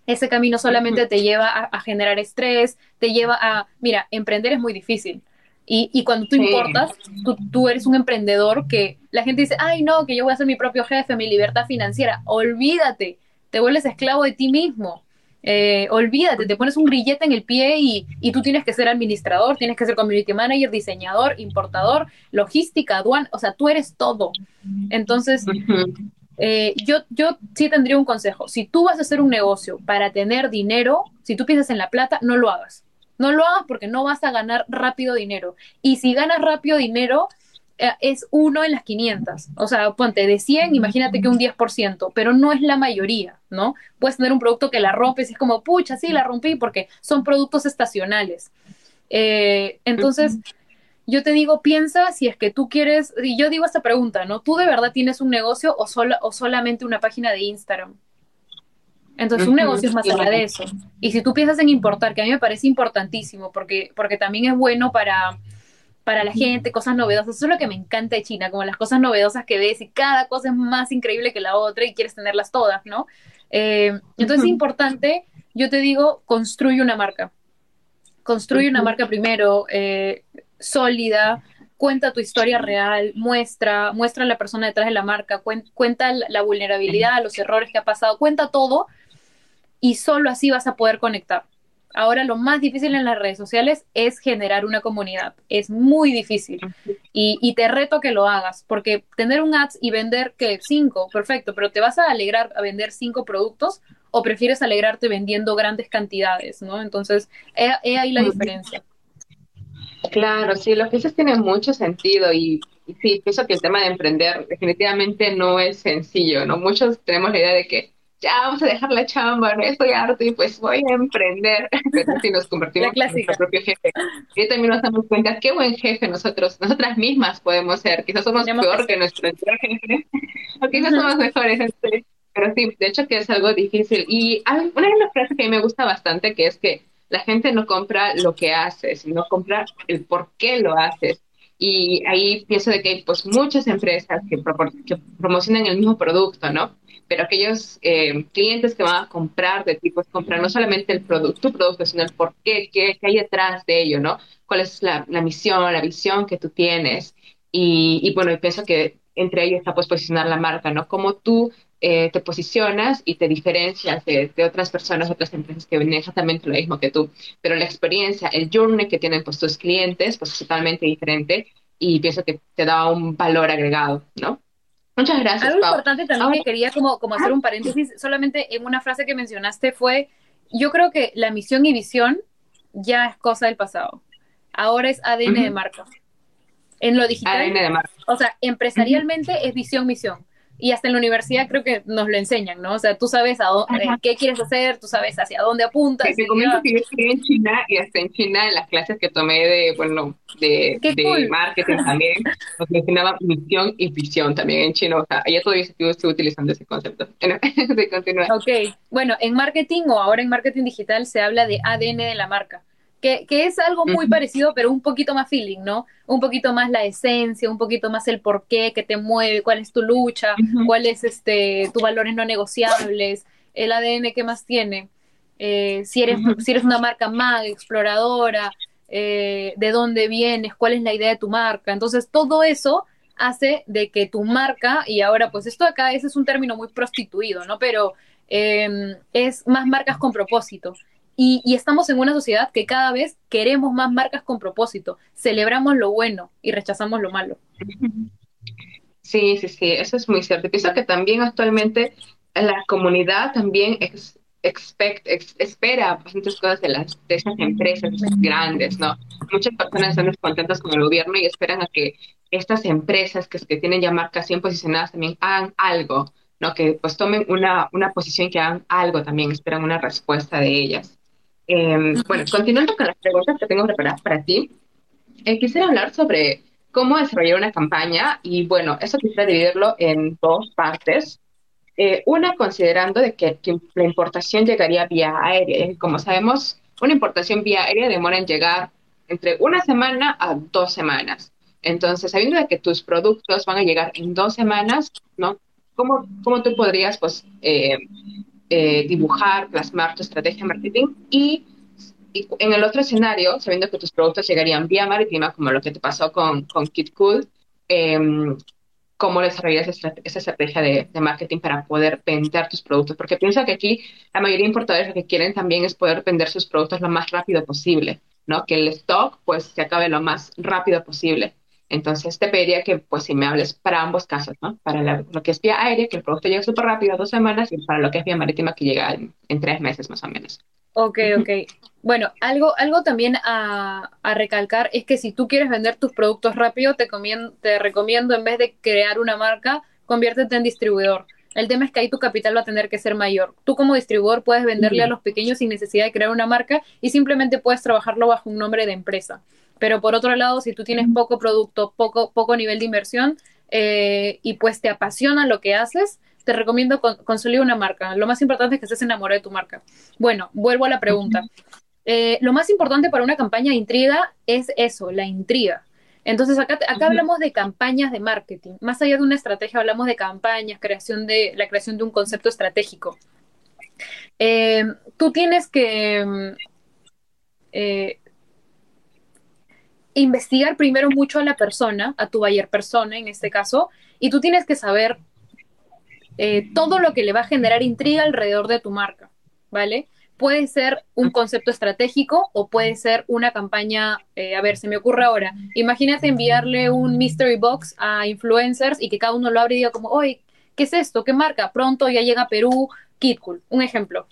Ese camino solamente te lleva a, a generar estrés, te lleva a, mira, emprender es muy difícil. Y, y cuando tú Sí. importas, tú, tú eres un emprendedor que la gente dice, ay no, que yo voy a ser mi propio jefe, mi libertad financiera. Olvídate, te vuelves esclavo de ti mismo. Eh, olvídate, te pones un grillete en el pie y, y tú tienes que ser administrador, tienes que ser community manager, diseñador, importador, logística, aduana, o sea, tú eres todo. Entonces. Eh, yo, yo sí tendría un consejo. Si tú vas a hacer un negocio para tener dinero, si tú piensas en la plata, no lo hagas. No lo hagas porque no vas a ganar rápido dinero. Y si ganas rápido dinero, eh, es uno en las 500. O sea, ponte de 100, imagínate que un 10%, pero no es la mayoría, ¿no? Puedes tener un producto que la rompes y es como, pucha, sí, la rompí porque son productos estacionales. Eh, entonces, yo te digo, piensa si es que tú quieres, y yo digo esta pregunta, ¿no? ¿Tú de verdad tienes un negocio o, sola, o solamente una página de Instagram? Entonces, un negocio es más allá de eso. Y si tú piensas en importar, que a mí me parece importantísimo, porque, porque también es bueno para, para la gente, cosas novedosas. Eso es lo que me encanta de China, como las cosas novedosas que ves y cada cosa es más increíble que la otra y quieres tenerlas todas, ¿no? Eh, entonces es importante, yo te digo, construye una marca. Construye una marca primero, eh, sólida, cuenta tu historia real, muestra, muestra a la persona detrás de la marca, cuen- cuenta la vulnerabilidad, los errores que ha pasado, cuenta todo y solo así vas a poder conectar. Ahora lo más difícil en las redes sociales es generar una comunidad. Es muy difícil. Y, y te reto que lo hagas, porque tener un ads y vender que cinco, perfecto, pero ¿te vas a alegrar a vender cinco productos o prefieres alegrarte vendiendo grandes cantidades, ¿no? Entonces, he, he ahí la diferencia. Claro, sí, lo que dices tiene mucho sentido y, y sí, pienso que el tema de emprender definitivamente no es sencillo, ¿no? Muchos tenemos la idea de que ya vamos a dejar la chamba, no estoy harto y pues voy a emprender, pero si nos convertimos en nuestro propio jefe. Y también nos damos cuenta qué buen jefe nosotros, nosotras mismas podemos ser, quizás somos Tenemos peor que nuestro jefe, o quizás somos mejores, este, pero sí, de hecho que es algo difícil. Y hay una de las frases que a mí me gusta bastante, que es que la gente no compra lo que haces, sino compra el por qué lo haces. Y ahí pienso de que hay pues muchas empresas que, promocionan el mismo producto, ¿no? Pero aquellos eh, clientes que van a comprar de ti, pues compran no solamente el producto, tu producto, sino el por qué, qué, hay detrás de ello, ¿no? ¿Cuál es la, la misión, la visión que tú tienes? Y, bueno, pienso que entre ellos está pues posicionar la marca, ¿no? Cómo tú eh, te posicionas y te diferencias de, de otras personas, otras empresas que ven exactamente lo mismo que tú. Pero la experiencia, el journey que tienen pues tus clientes, pues es totalmente diferente y pienso que te da un valor agregado, ¿no? Muchas gracias, Algo Pau. importante también Ahora, que quería como, como hacer un paréntesis, solamente en una frase que mencionaste fue, yo creo que la misión y visión ya es cosa del pasado. Ahora es ADN de marca. En lo digital, ADN de marca. o sea, empresarialmente es visión, misión. Y hasta en la universidad creo que nos lo enseñan, ¿no? O sea, tú sabes a dónde, Ajá. qué quieres hacer, tú sabes hacia dónde Te, apuntas te y comento ya. que yo estudié en China y hasta en China en las clases que tomé de, bueno, de, ¡Qué de cool! marketing también, nos mencionaba misión y visión también en chino. O sea, ella todavía estuvo utilizando ese concepto. Bueno, de continuar. Ok, bueno, en marketing o ahora en marketing digital se habla de ADN de la marca, que, que es algo muy parecido, pero un poquito más feeling, ¿no? Un poquito más la esencia, un poquito más el porqué que te mueve, cuál es tu lucha, cuál es este, tus valores no negociables, el ADN que más tiene. Eh, si, eres, si eres una marca mag, exploradora, eh, de dónde vienes, cuál es la idea de tu marca. Entonces, todo eso hace de que tu marca, y ahora pues esto acá, ese es un término muy prostituido, ¿no? Pero em, es más marcas con propósito. Y, y, estamos en una sociedad que cada vez queremos más marcas con propósito. Celebramos lo bueno y rechazamos lo malo. Sí, sí, sí, eso es muy cierto. Pienso que también actualmente la comunidad también expect, espera bastantes cosas de, las, de esas empresas grandes, ¿no? Muchas personas están descontentas con el gobierno y esperan a que estas empresas que, que tienen ya marcas bien posicionadas también hagan algo, ¿no? Que pues tomen una, una posición que hagan algo también, esperan una respuesta de ellas. Em, bueno, continuando con las preguntas que tengo preparadas para ti, eh, quisiera hablar sobre cómo desarrollar una campaña y bueno, eso quisiera dividirlo en dos partes. Eh, una, considerando de que, la importación llegaría vía aérea. Como sabemos, una importación vía aérea demora en llegar entre una semana a dos semanas. Entonces, sabiendo de que tus productos van a llegar en dos semanas, ¿no? ¿Cómo, cómo tú podrías, pues, eh, eh, dibujar, plasmar tu estrategia de marketing? Y, en el otro escenario, sabiendo que tus productos llegarían vía marítima, como lo que te pasó con, con Kit Cool, em, cómo desarrollas esa, estrategia de, marketing para poder vender tus productos. Porque piensa que aquí la mayoría de importadores lo que quieren también es poder vender sus productos lo más rápido posible, ¿no? Que el stock pues se acabe lo más rápido posible. Entonces te pediría que pues si me hables para ambos casos, ¿no? Para lo que es vía aérea, que el producto llegue súper rápido, dos semanas, y para lo que es vía marítima, que llega en tres meses más o menos. Ok, ok. Bueno, algo, algo también a, recalcar es que si tú quieres vender tus productos rápido, te, te recomiendo en vez de crear una marca, conviértete en distribuidor. El tema es que ahí tu capital va a tener que ser mayor. Tú como distribuidor puedes venderle a los pequeños sin necesidad de crear una marca y simplemente puedes trabajarlo bajo un nombre de empresa. Pero por otro lado, si tú tienes poco producto, poco, poco nivel de inversión eh, y pues te apasiona lo que haces, te recomiendo construir una marca. Lo más importante es que estés enamorado de tu marca. Bueno, vuelvo a la pregunta. Eh, lo más importante para una campaña de intriga es eso, la intriga. Entonces, acá, acá hablamos de campañas de marketing. Más allá de una estrategia, hablamos de campañas, creación de, la creación de un concepto estratégico. Eh, tú tienes que eh, investigar primero mucho a la persona, a tu buyer persona en este caso, y tú tienes que saber eh, todo lo que le va a generar intriga alrededor de tu marca, ¿vale? Puede ser un concepto estratégico o puede ser una campaña, eh, a ver, se me ocurre ahora, imagínate enviarle un mystery box a influencers y que cada uno lo abre y diga como, oye, ¿qué es esto? ¿Qué marca? Pronto ya llega a Perú, Kitcool, un ejemplo.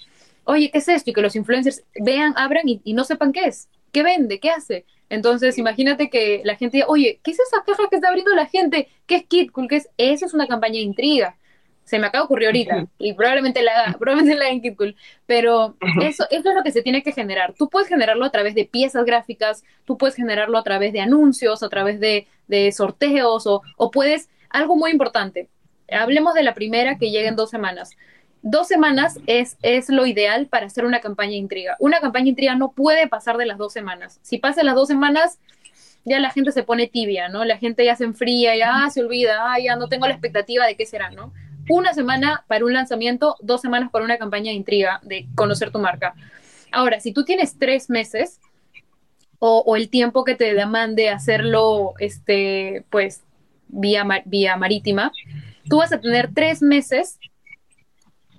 Oye, ¿qué es esto? Y que los influencers vean, abran y, no sepan qué es, qué vende, qué hace. Entonces, imagínate que la gente diga, oye, ¿qué es esa caja que está abriendo la gente? ¿Qué es Kitcool? ¿Qué es? Eso es una campaña de intriga se me acaba de ocurrir ahorita y probablemente la haga, probablemente la haga en Kitcool, pero eso, eso es lo que se tiene que generar. Tú puedes generarlo a través de piezas gráficas, tú puedes generarlo a través de anuncios, a través de, de sorteos o, o puedes, algo muy importante, hablemos de la primera que llega en dos semanas. Dos semanas es, es lo ideal para hacer una campaña intriga. Una campaña intriga no puede pasar de las dos semanas. Si pasa las dos semanas, ya la gente se pone tibia, ¿no? La gente ya se enfría, ya se olvida, ah, ya no tengo la expectativa de qué será, ¿no? una semana para un lanzamiento, dos semanas para una campaña de intriga, de conocer tu marca. Ahora, si tú tienes tres meses o, el tiempo que te demande hacerlo, este, pues, vía, vía marítima, tú vas a tener tres meses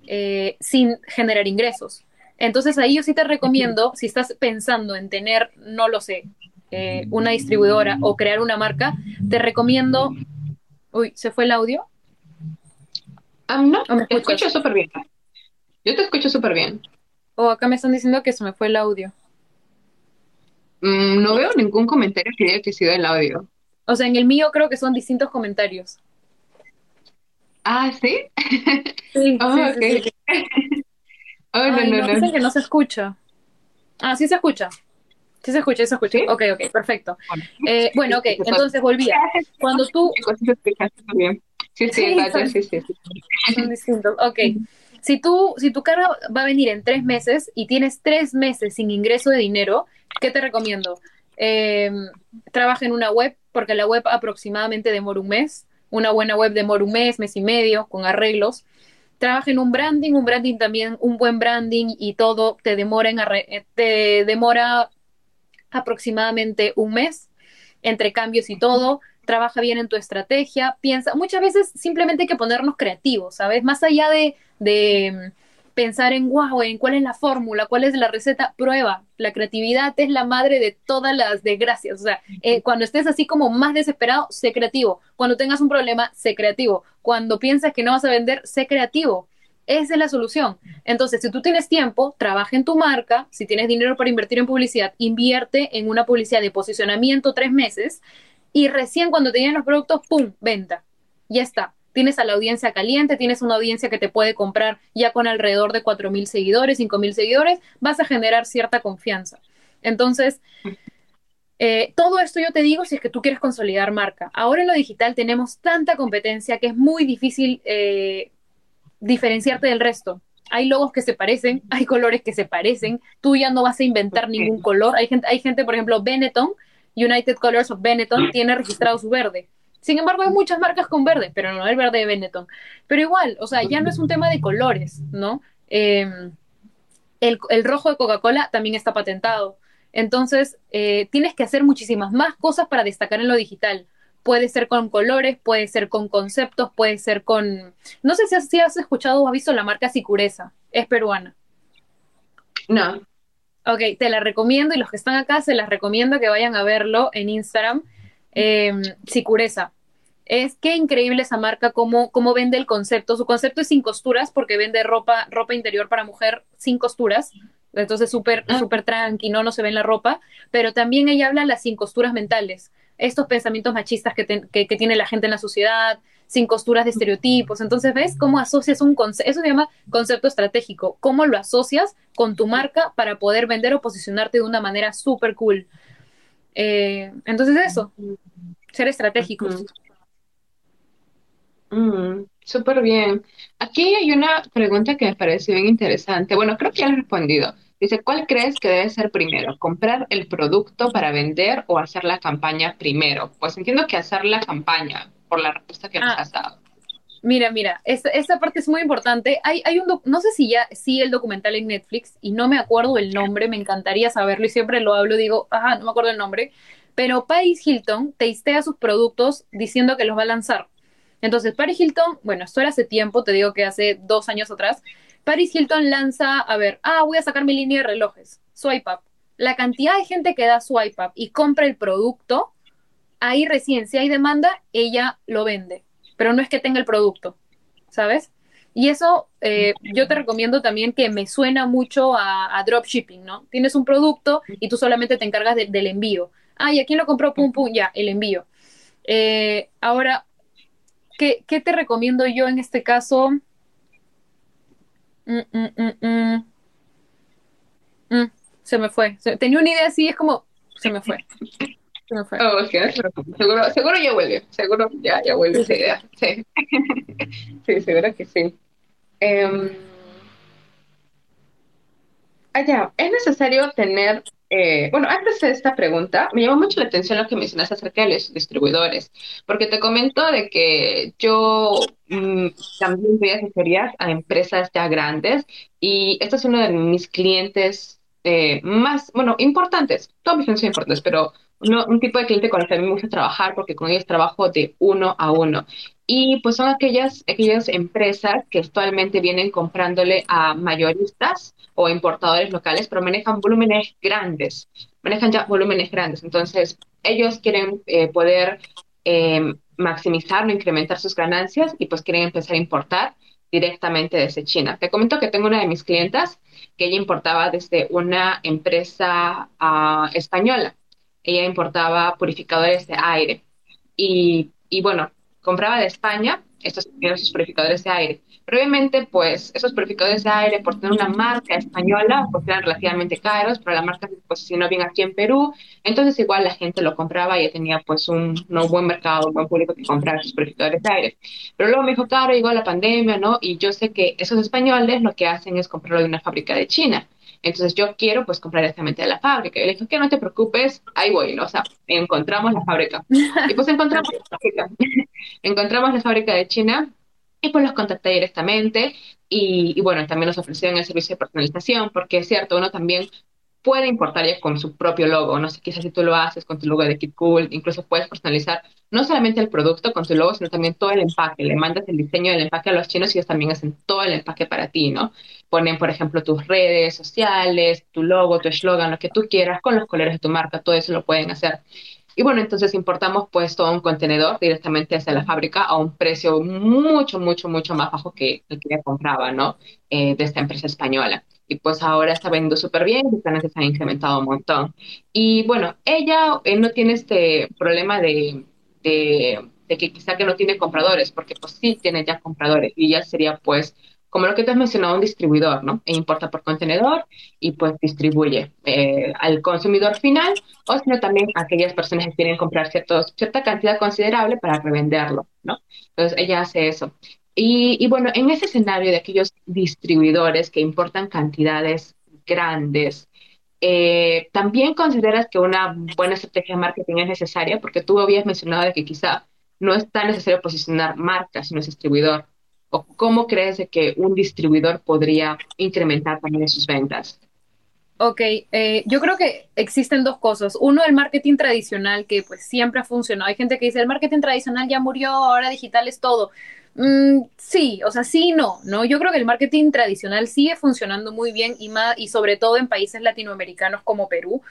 eh, sin generar ingresos. Entonces ahí yo sí te recomiendo, si estás pensando en tener, no lo sé, eh, una distribuidora o crear una marca, te recomiendo... Uy, ¿se fue el audio? Ah, no, te escucho súper bien. Yo te escucho súper bien. O acá me están diciendo que se me fue el audio. Mm, no veo ningún comentario que haya que sido el audio. O sea, en el mío creo que son distintos comentarios. Ah, ¿sí? Sí, oh, sí, sí, oh, no, no, no. Dicen que no se escucha. Ah, sí se escucha. Sí se escucha, sí se escucha. Ok, ok, perfecto. Bueno, eh, bueno ok, entonces volvía. Cuando tú... Sí, sí, sí, sí, Son distintos. Ok. Si tú, si tu carga va a venir en tres meses y tienes tres meses sin ingreso de dinero, ¿Qué te recomiendo? Eh, trabaja en una web, porque la web aproximadamente demora un mes. Una buena web demora un mes, mes y medio, con arreglos. Trabaja en un branding, un branding también, un buen branding y todo te demora, en te demora aproximadamente un mes entre cambios y todo trabaja bien en tu estrategia, piensa, muchas veces simplemente hay que ponernos creativos, ¿sabes? Más allá de, de pensar en, wow, en cuál es la fórmula, cuál es la receta, prueba. La creatividad es la madre de todas las desgracias. O sea, eh, cuando estés así como más desesperado, sé creativo. Cuando tengas un problema, sé creativo. Cuando piensas que no vas a vender, sé creativo. Esa es la solución. Entonces, si tú tienes tiempo, trabaja en tu marca. Si tienes dinero para invertir en publicidad, invierte en una publicidad de posicionamiento tres meses y recién cuando te los productos, ¡pum!, venta. Ya está. Tienes a la audiencia caliente, tienes una audiencia que te puede comprar ya con alrededor de 4.000 seguidores, 5.000 seguidores, vas a generar cierta confianza. Entonces, eh, todo esto yo te digo si es que tú quieres consolidar marca. Ahora en lo digital tenemos tanta competencia que es muy difícil eh, diferenciarte del resto. Hay logos que se parecen, hay colores que se parecen, tú ya no vas a inventar ningún color. Hay gente, hay gente por ejemplo, Benetton, United Colors of Benetton tiene registrado su verde. Sin embargo, hay muchas marcas con verde, pero no el verde de Benetton. Pero igual, o sea, ya no es un tema de colores, ¿no? Em, el, rojo de Coca-Cola también está patentado. Entonces, eh, tienes que hacer muchísimas más cosas para destacar en lo digital. Puede ser con colores, puede ser con conceptos, puede ser con... No sé si has, si has escuchado o has visto la marca Sicureza, es peruana. No. Ok, te la recomiendo y los que están acá se las recomiendo que vayan a verlo en Instagram. Eh, Sicureza. Es que increíble esa marca, cómo, cómo vende el concepto. Su concepto es sin costuras porque vende ropa, ropa interior para mujer sin costuras. Entonces súper, ah. súper tranquilo, no se ve en la ropa. Pero también ella habla de las sin costuras mentales. Estos pensamientos machistas que, que tiene la gente en la sociedad, sin costuras de estereotipos. Entonces, ¿ves cómo asocias un concepto? Eso se llama concepto estratégico. ¿Cómo lo asocias con tu marca para poder vender o posicionarte de una manera súper cool? Eh, entonces, eso, ser estratégicos. Mm, súper bien. Aquí hay una pregunta que me parece bien interesante. Bueno, creo que ya lo he respondido. Dice, ¿cuál crees que debe ser primero? ¿Comprar el producto para vender o hacer la campaña primero? Pues entiendo que hacer la campaña, por la respuesta que nos ah. has dado. Mira, mira, esta, parte es muy importante. Hay, hay un, no sé si ya, sí el documental en Netflix, y no me acuerdo el nombre, me encantaría saberlo, y siempre lo hablo, digo, ajá, no me acuerdo el nombre, pero Paris Hilton testea sus productos diciendo que los va a lanzar. Entonces, Paris Hilton, bueno, esto era hace tiempo, te digo que hace dos años atrás, Paris Hilton lanza, a ver, ah, voy a sacar mi línea de relojes, swipe up. La cantidad de gente que da swipe up y compra el producto ahí recién, si hay demanda, ella lo vende, pero no es que tenga el producto, ¿sabes? Y eso eh, yo te recomiendo también que me suena mucho a, dropshipping, ¿no? Tienes un producto y tú solamente te encargas del envío. Ah, ¿y a quién lo compró? Pum, pum, ya, el envío. Eh, ahora, ¿qué, te recomiendo yo en este caso? Mm, mm, mm, se me fue. Tenía una idea así, es como, se me fue. Oh, seguro, seguro ya vuelve, seguro ya, ya vuelve esa idea. Sí, sí seguro que sí. Eh, allá, es necesario tener, eh, bueno, antes de esta pregunta, me llamó mucho la atención lo que mencionaste acerca de los distribuidores, porque te comento de que yo mm, también doy asesorías a empresas ya grandes y esto es uno de mis clientes eh, más, bueno, importantes, todos mis clientes son importantes, pero un tipo de cliente con el que a mí me gusta trabajar porque con ellos trabajo de uno a uno. Y pues son aquellas, aquellas empresas que actualmente vienen comprándole a mayoristas o importadores locales, pero manejan volúmenes grandes, manejan ya volúmenes grandes. Entonces, ellos quieren eh, poder eh, maximizar o incrementar sus ganancias y pues quieren empezar a importar directamente desde China. Te comento que tengo una de mis clientas que ella importaba desde una empresa uh, española ella importaba purificadores de aire. Y, y bueno, compraba de España estos, esos purificadores de aire. Pero obviamente, pues, esos purificadores de aire, por tener una marca española, pues eran relativamente caros, pero la marca se posicionó bien aquí en Perú, entonces igual la gente lo compraba y tenía pues un no, buen mercado, un buen público que compraba esos purificadores de aire. Pero luego me dijo, claro, igual la pandemia, ¿no? Y yo sé que esos españoles lo que hacen es comprarlo de una fábrica de China. Entonces yo quiero pues comprar directamente de la fábrica. Y le dije, que no te preocupes, ahí voy, ¿no? o sea, encontramos la fábrica. Y pues encontramos la fábrica. encontramos la fábrica de China y pues los contacté directamente y, y, bueno, también nos ofrecieron el servicio de personalización, porque es cierto, uno también puede importar ya con su propio logo, no sé, quizás si tú lo haces con tu logo de Kit Cool, incluso puedes personalizar no solamente el producto con tu logo, sino también todo el empaque, le mandas el diseño del empaque a los chinos y ellos también hacen todo el empaque para ti, ¿no? Ponen, por ejemplo, tus redes sociales, tu logo, tu eslogan, lo que tú quieras, con los colores de tu marca, todo eso lo pueden hacer. Y bueno, entonces importamos pues todo un contenedor directamente hacia la fábrica a un precio mucho, mucho, mucho más bajo que el que ya compraba, ¿no? Eh, de esta empresa española y pues ahora está vendiendo súper bien, sus planes se han incrementado un montón. Y bueno, ella eh, no tiene este problema de, de, de, que quizá que no tiene compradores, porque pues sí tiene ya compradores y ya sería pues como lo que te has mencionado, un distribuidor, ¿no? E importa por contenedor y pues distribuye eh, al consumidor final o sino también a aquellas personas que quieren comprar ciertos, cierta cantidad considerable para revenderlo, ¿no? Entonces ella hace eso. Y, y, bueno, en ese escenario de aquellos distribuidores que importan cantidades grandes, eh, ¿también consideras que una buena estrategia de marketing es necesaria? Porque tú habías mencionado de que quizá no es tan necesario posicionar marcas, sino es distribuidor. ¿O cómo crees que un distribuidor podría incrementar también sus ventas? Ok, eh, yo creo que existen dos cosas. Uno, el marketing tradicional, que pues siempre ha funcionado. Hay gente que dice, el marketing tradicional ya murió, ahora digital es todo. Mm, sí, o sea, sí, no, no. Yo creo que el marketing tradicional sigue funcionando muy bien y más, y sobre todo en países latinoamericanos como Perú,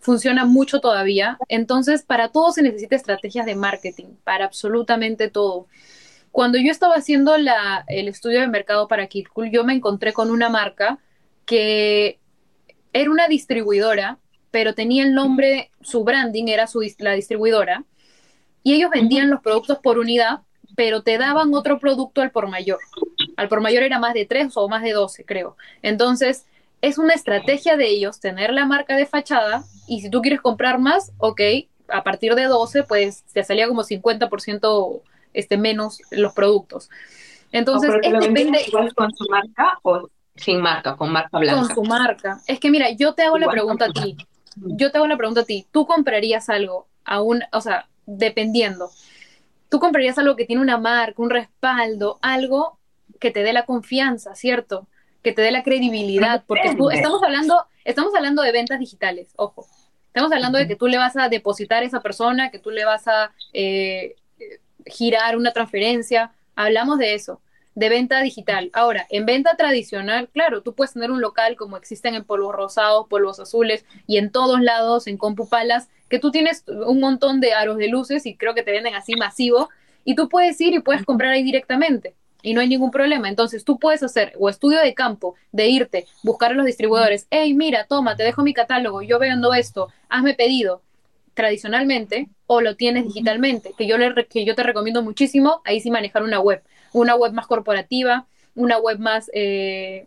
funciona mucho todavía. Entonces, para todo se necesita estrategias de marketing, para absolutamente todo. Cuando yo estaba haciendo la, el estudio de mercado para KidCool, yo me encontré con una marca que era una distribuidora, pero tenía el nombre, su branding era su, la distribuidora, y ellos vendían los productos por unidad pero te daban otro producto al por mayor. Al por mayor era más de 3 o más de 12, creo. Entonces, es una estrategia de ellos tener la marca de fachada y si tú quieres comprar más, ok, a partir de 12, pues te salía como 50% este, menos los productos. Entonces, es depende... igual con su marca o sin marca, con marca blanca. Con su marca. Es que mira, yo te hago la pregunta a ti. Yo te hago la pregunta a ti. ¿Tú comprarías algo a un, o sea, dependiendo, tú comprarías algo que tiene una marca, un respaldo, algo que te dé la confianza, ¿cierto? Que te dé la credibilidad, porque tú, estamos hablando, estamos hablando de ventas digitales, ojo. Estamos hablando de que tú le vas a depositar a esa persona, que tú le vas a eh, girar una transferencia. Hablamos de eso, de venta digital. Ahora, en venta tradicional, claro, tú puedes tener un local como existen en polvos rosados, polvos azules y en todos lados, en compupalas, que tú tienes un montón de aros de luces y creo que te venden así masivo y tú puedes ir y puedes comprar ahí directamente y no hay ningún problema. Entonces tú puedes hacer o estudio de campo, de irte, buscar a los distribuidores, hey, mira, toma, te dejo mi catálogo, yo vendo esto, hazme pedido tradicionalmente o lo tienes digitalmente, que yo, le, que yo te recomiendo muchísimo, ahí sí manejar una web, una web más corporativa, una web más, eh,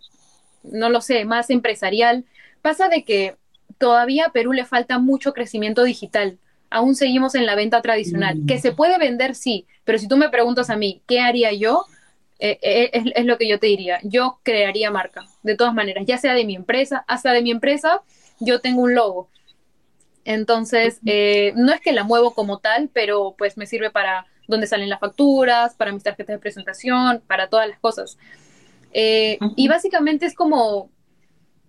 no lo sé, más empresarial. Pasa de que todavía a Perú le falta mucho crecimiento digital. Aún seguimos en la venta tradicional, que se puede vender, sí, pero si tú me preguntas a mí, ¿qué haría yo? Eh, eh, es, lo que yo te diría. Yo crearía marca, de todas maneras, ya sea de mi empresa, hasta de mi empresa, yo tengo un logo. Entonces, eh, no es que la muevo como tal, pero pues me sirve para donde salen las facturas, para mis tarjetas de presentación, para todas las cosas. Y básicamente es como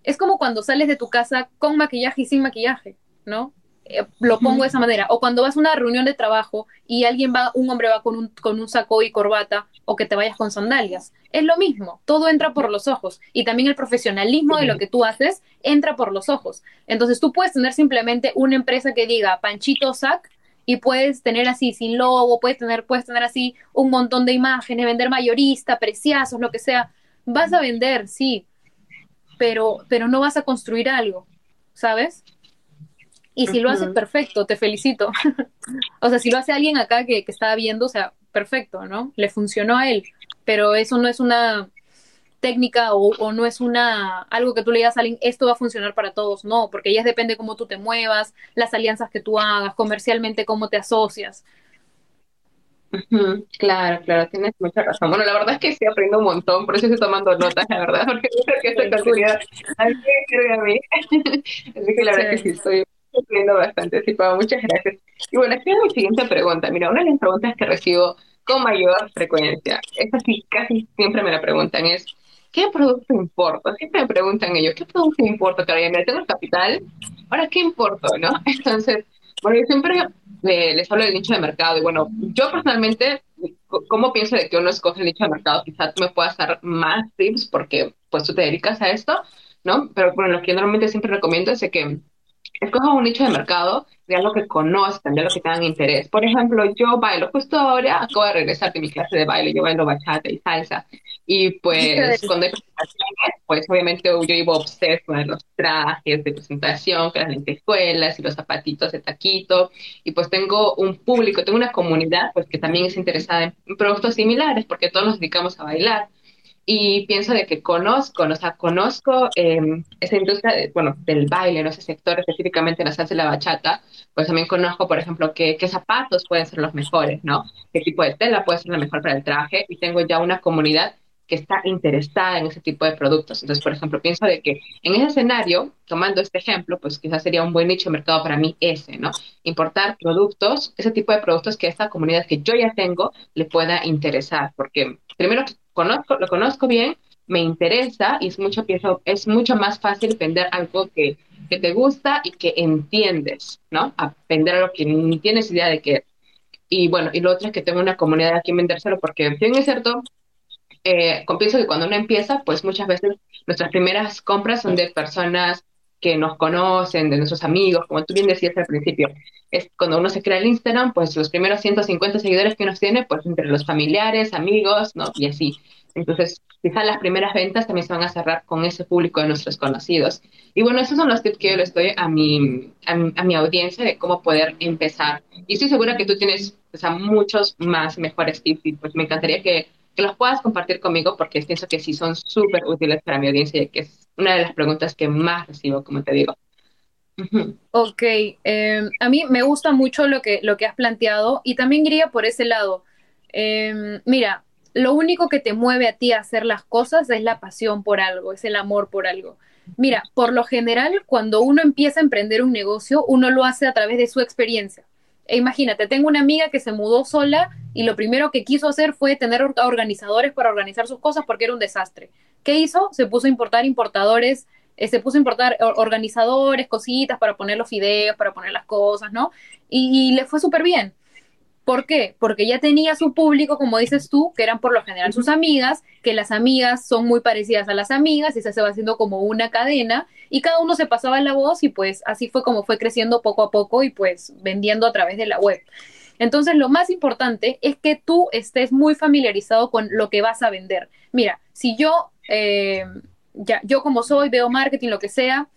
es como cuando sales de tu casa con maquillaje y sin maquillaje, ¿no? Eh, lo pongo de esa manera. O cuando vas a una reunión de trabajo y alguien va, un hombre va con un, con un saco y corbata, o que te vayas con sandalias. Es lo mismo, todo entra por los ojos. Y también el profesionalismo de lo que tú haces entra por los ojos. Entonces tú puedes tener simplemente una empresa que diga Panchito Sac y puedes tener así sin logo, puedes tener, puedes tener así un montón de imágenes, vender mayorista, preciazos, lo que sea. Vas a vender, sí, pero, pero no vas a construir algo, ¿sabes? Y si lo haces perfecto, te felicito. o sea, si lo hace alguien acá que, que estaba viendo, o sea, perfecto, ¿no? Le funcionó a él, pero eso no es una técnica o, o, no es una algo que tú le digas a alguien, esto va a funcionar para todos, no, porque ya depende cómo tú te muevas, las alianzas que tú hagas, comercialmente cómo te asocias. Claro, claro, tienes mucha razón. Bueno, la verdad es que sí aprendo un montón, por eso estoy tomando notas, la verdad, porque creo que cool. contenido a mí me sirve a mí. Así que la verdad que sí estoy aprendiendo bastante, así que muchas gracias. Y bueno, aquí es mi siguiente pregunta. Mira, una de las preguntas que recibo con mayor frecuencia, esta sí casi siempre me la preguntan, es ¿qué producto importa? Siempre me preguntan ellos, ¿qué producto importa? Claro, ya mira, tengo el capital, ahora ¿qué importa, no? Entonces, bueno, yo siempre eh, les hablo del nicho de mercado y bueno, yo personalmente ¿Cómo pienso de que uno escoge el nicho de mercado? Quizás me puedas dar más tips porque pues tú te dedicas a esto, ¿no? Pero bueno, lo que yo normalmente siempre recomiendo es de que escoja un nicho de mercado de algo que conozcan, de algo que tengan interés. Por ejemplo, yo bailo, justo ahora acabo de regresar de mi clase de baile, yo bailo bachata y salsa. Y pues cuando hay presentaciones, pues obviamente yo iba obses con los trajes de presentación, con las lentejuelas y los zapatitos de taquito. Y pues tengo un público, tengo una comunidad pues que también es interesada en productos similares porque todos nos dedicamos a bailar y pienso de que conozco, o sea, conozco eh, esa industria, de- bueno, del baile, ¿no? Ese sector específicamente la salsa y la bachata, pues también conozco, por ejemplo, qué, qué zapatos pueden ser los mejores, ¿no? Qué tipo de tela puede ser la mejor para el traje y tengo ya una comunidad que está interesada en ese tipo de productos. Entonces, por ejemplo, pienso de que en ese escenario, tomando este ejemplo, pues quizás sería un buen nicho de mercado para mí ese, ¿no? Importar productos, ese tipo de productos que esta comunidad que yo ya tengo le pueda interesar, porque primero conozco, lo conozco bien, me interesa y es mucho, es mucho más fácil vender algo que, que te gusta y que entiendes, ¿no? A vender algo que ni tienes idea de qué. Y bueno, y lo otro es que tengo una comunidad aquí en vendérselo porque, bien es cierto, eh, que cuando uno empieza, pues muchas veces nuestras primeras compras son de personas que nos conocen, de nuestros amigos, como tú bien decías al principio. Es cuando uno se crea el Instagram, pues los primeros 150 seguidores que nos tiene, pues entre los familiares, amigos, ¿no? Y así. Entonces, quizás las primeras ventas también se van a cerrar con ese público de nuestros conocidos. Y bueno, esos son los tips que yo les doy a mi, a mi, a mi audiencia de cómo poder empezar. Y estoy segura que tú tienes, o sea, muchos más mejores tips y pues me encantaría que que los puedas compartir conmigo porque pienso que sí son súper útiles para mi audiencia y que es una de las preguntas que más recibo, como te digo. Ok, eh, a mí me gusta mucho lo que, lo que has planteado y también iría por ese lado. Eh, mira, lo único que te mueve a ti a hacer las cosas es la pasión por algo, es el amor por algo. Mira, por lo general, cuando uno empieza a emprender un negocio, uno lo hace a través de su experiencia. E imagínate, tengo una amiga que se mudó sola y lo primero que quiso hacer fue tener organizadores para organizar sus cosas porque era un desastre. ¿Qué hizo? Se puso a importar importadores eh, se puso a importar organizadores, cositas para poner los videos, para poner las cosas, ¿no? Y, y le fue súper bien. ¿Por qué? Porque ya tenía su público, como dices tú, que eran por lo general sus amigas, que las amigas son muy parecidas a las amigas y se va haciendo como una cadena y cada uno se pasaba la voz y pues así fue como fue creciendo poco a poco y pues vendiendo a través de la web. Entonces, lo más importante es que tú estés muy familiarizado con lo que vas a vender. Mira, si yo eh, ya, yo como soy, veo marketing, lo que sea,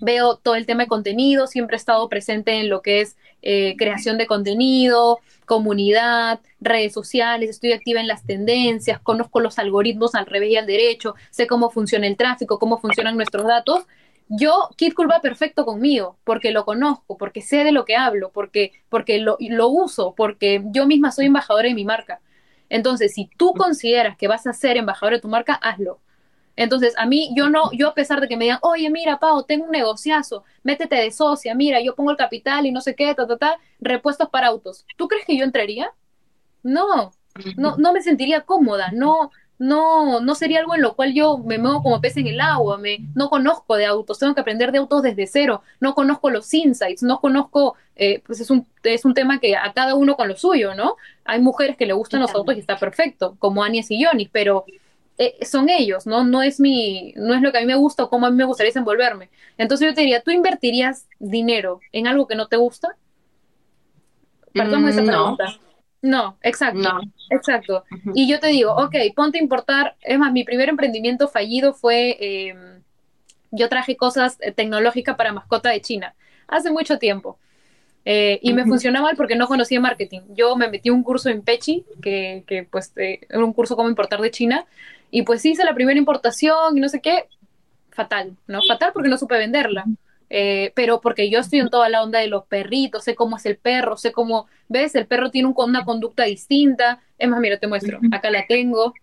veo todo el tema de contenido, siempre he estado presente en lo que es eh, creación de contenido, comunidad, redes sociales, estoy activa en las tendencias, conozco los algoritmos al revés y al derecho, sé cómo funciona el tráfico, cómo funcionan nuestros datos. Yo, KidCool va perfecto conmigo, porque lo conozco, porque sé de lo que hablo, porque, porque lo, lo uso, porque yo misma soy embajadora de mi marca. Entonces, si tú consideras que vas a ser embajador de tu marca, hazlo entonces, a mí, yo no, yo a pesar de que me digan, oye, mira, Pau, tengo un negociazo, métete de socia, mira, yo pongo el capital y no sé qué, ta, ta, ta, repuestos para autos. ¿Tú crees que yo entraría? No, no, no me sentiría cómoda, no, no, no sería algo en lo cual yo me muevo como pez en el agua, me, no conozco de autos, tengo que aprender de autos desde cero, no conozco los insights, no conozco, eh, pues es un, es un tema que a cada uno con lo suyo, ¿no? Hay mujeres que le gustan los autos y está perfecto, como Anies y Johnny, pero eh, son ellos, ¿no? No es mi, no es lo que a mí me gusta o cómo a mí me gustaría desenvolverme. Entonces yo te diría, ¿tú invertirías dinero en algo que no te gusta? De esa Mm, no, pregunta. No, exacto, no. exacto. Y yo te digo, ok, ponte a importar, es más, mi primer emprendimiento fallido fue, eh, yo traje cosas eh, tecnológicas para mascota de China, hace mucho tiempo. Eh, y me ujú. funcionó mal porque no conocía marketing. Yo me metí un curso en Pechi, que, que pues eh, era un curso como importar de China, y pues hice la primera importación y no sé qué, fatal, ¿no? Fatal porque no supe venderla. eh, pero porque yo estoy en toda la onda de los perritos, sé cómo es el perro, sé cómo, ves, el perro tiene un, una conducta distinta. Es más, mira, te muestro, acá la tengo.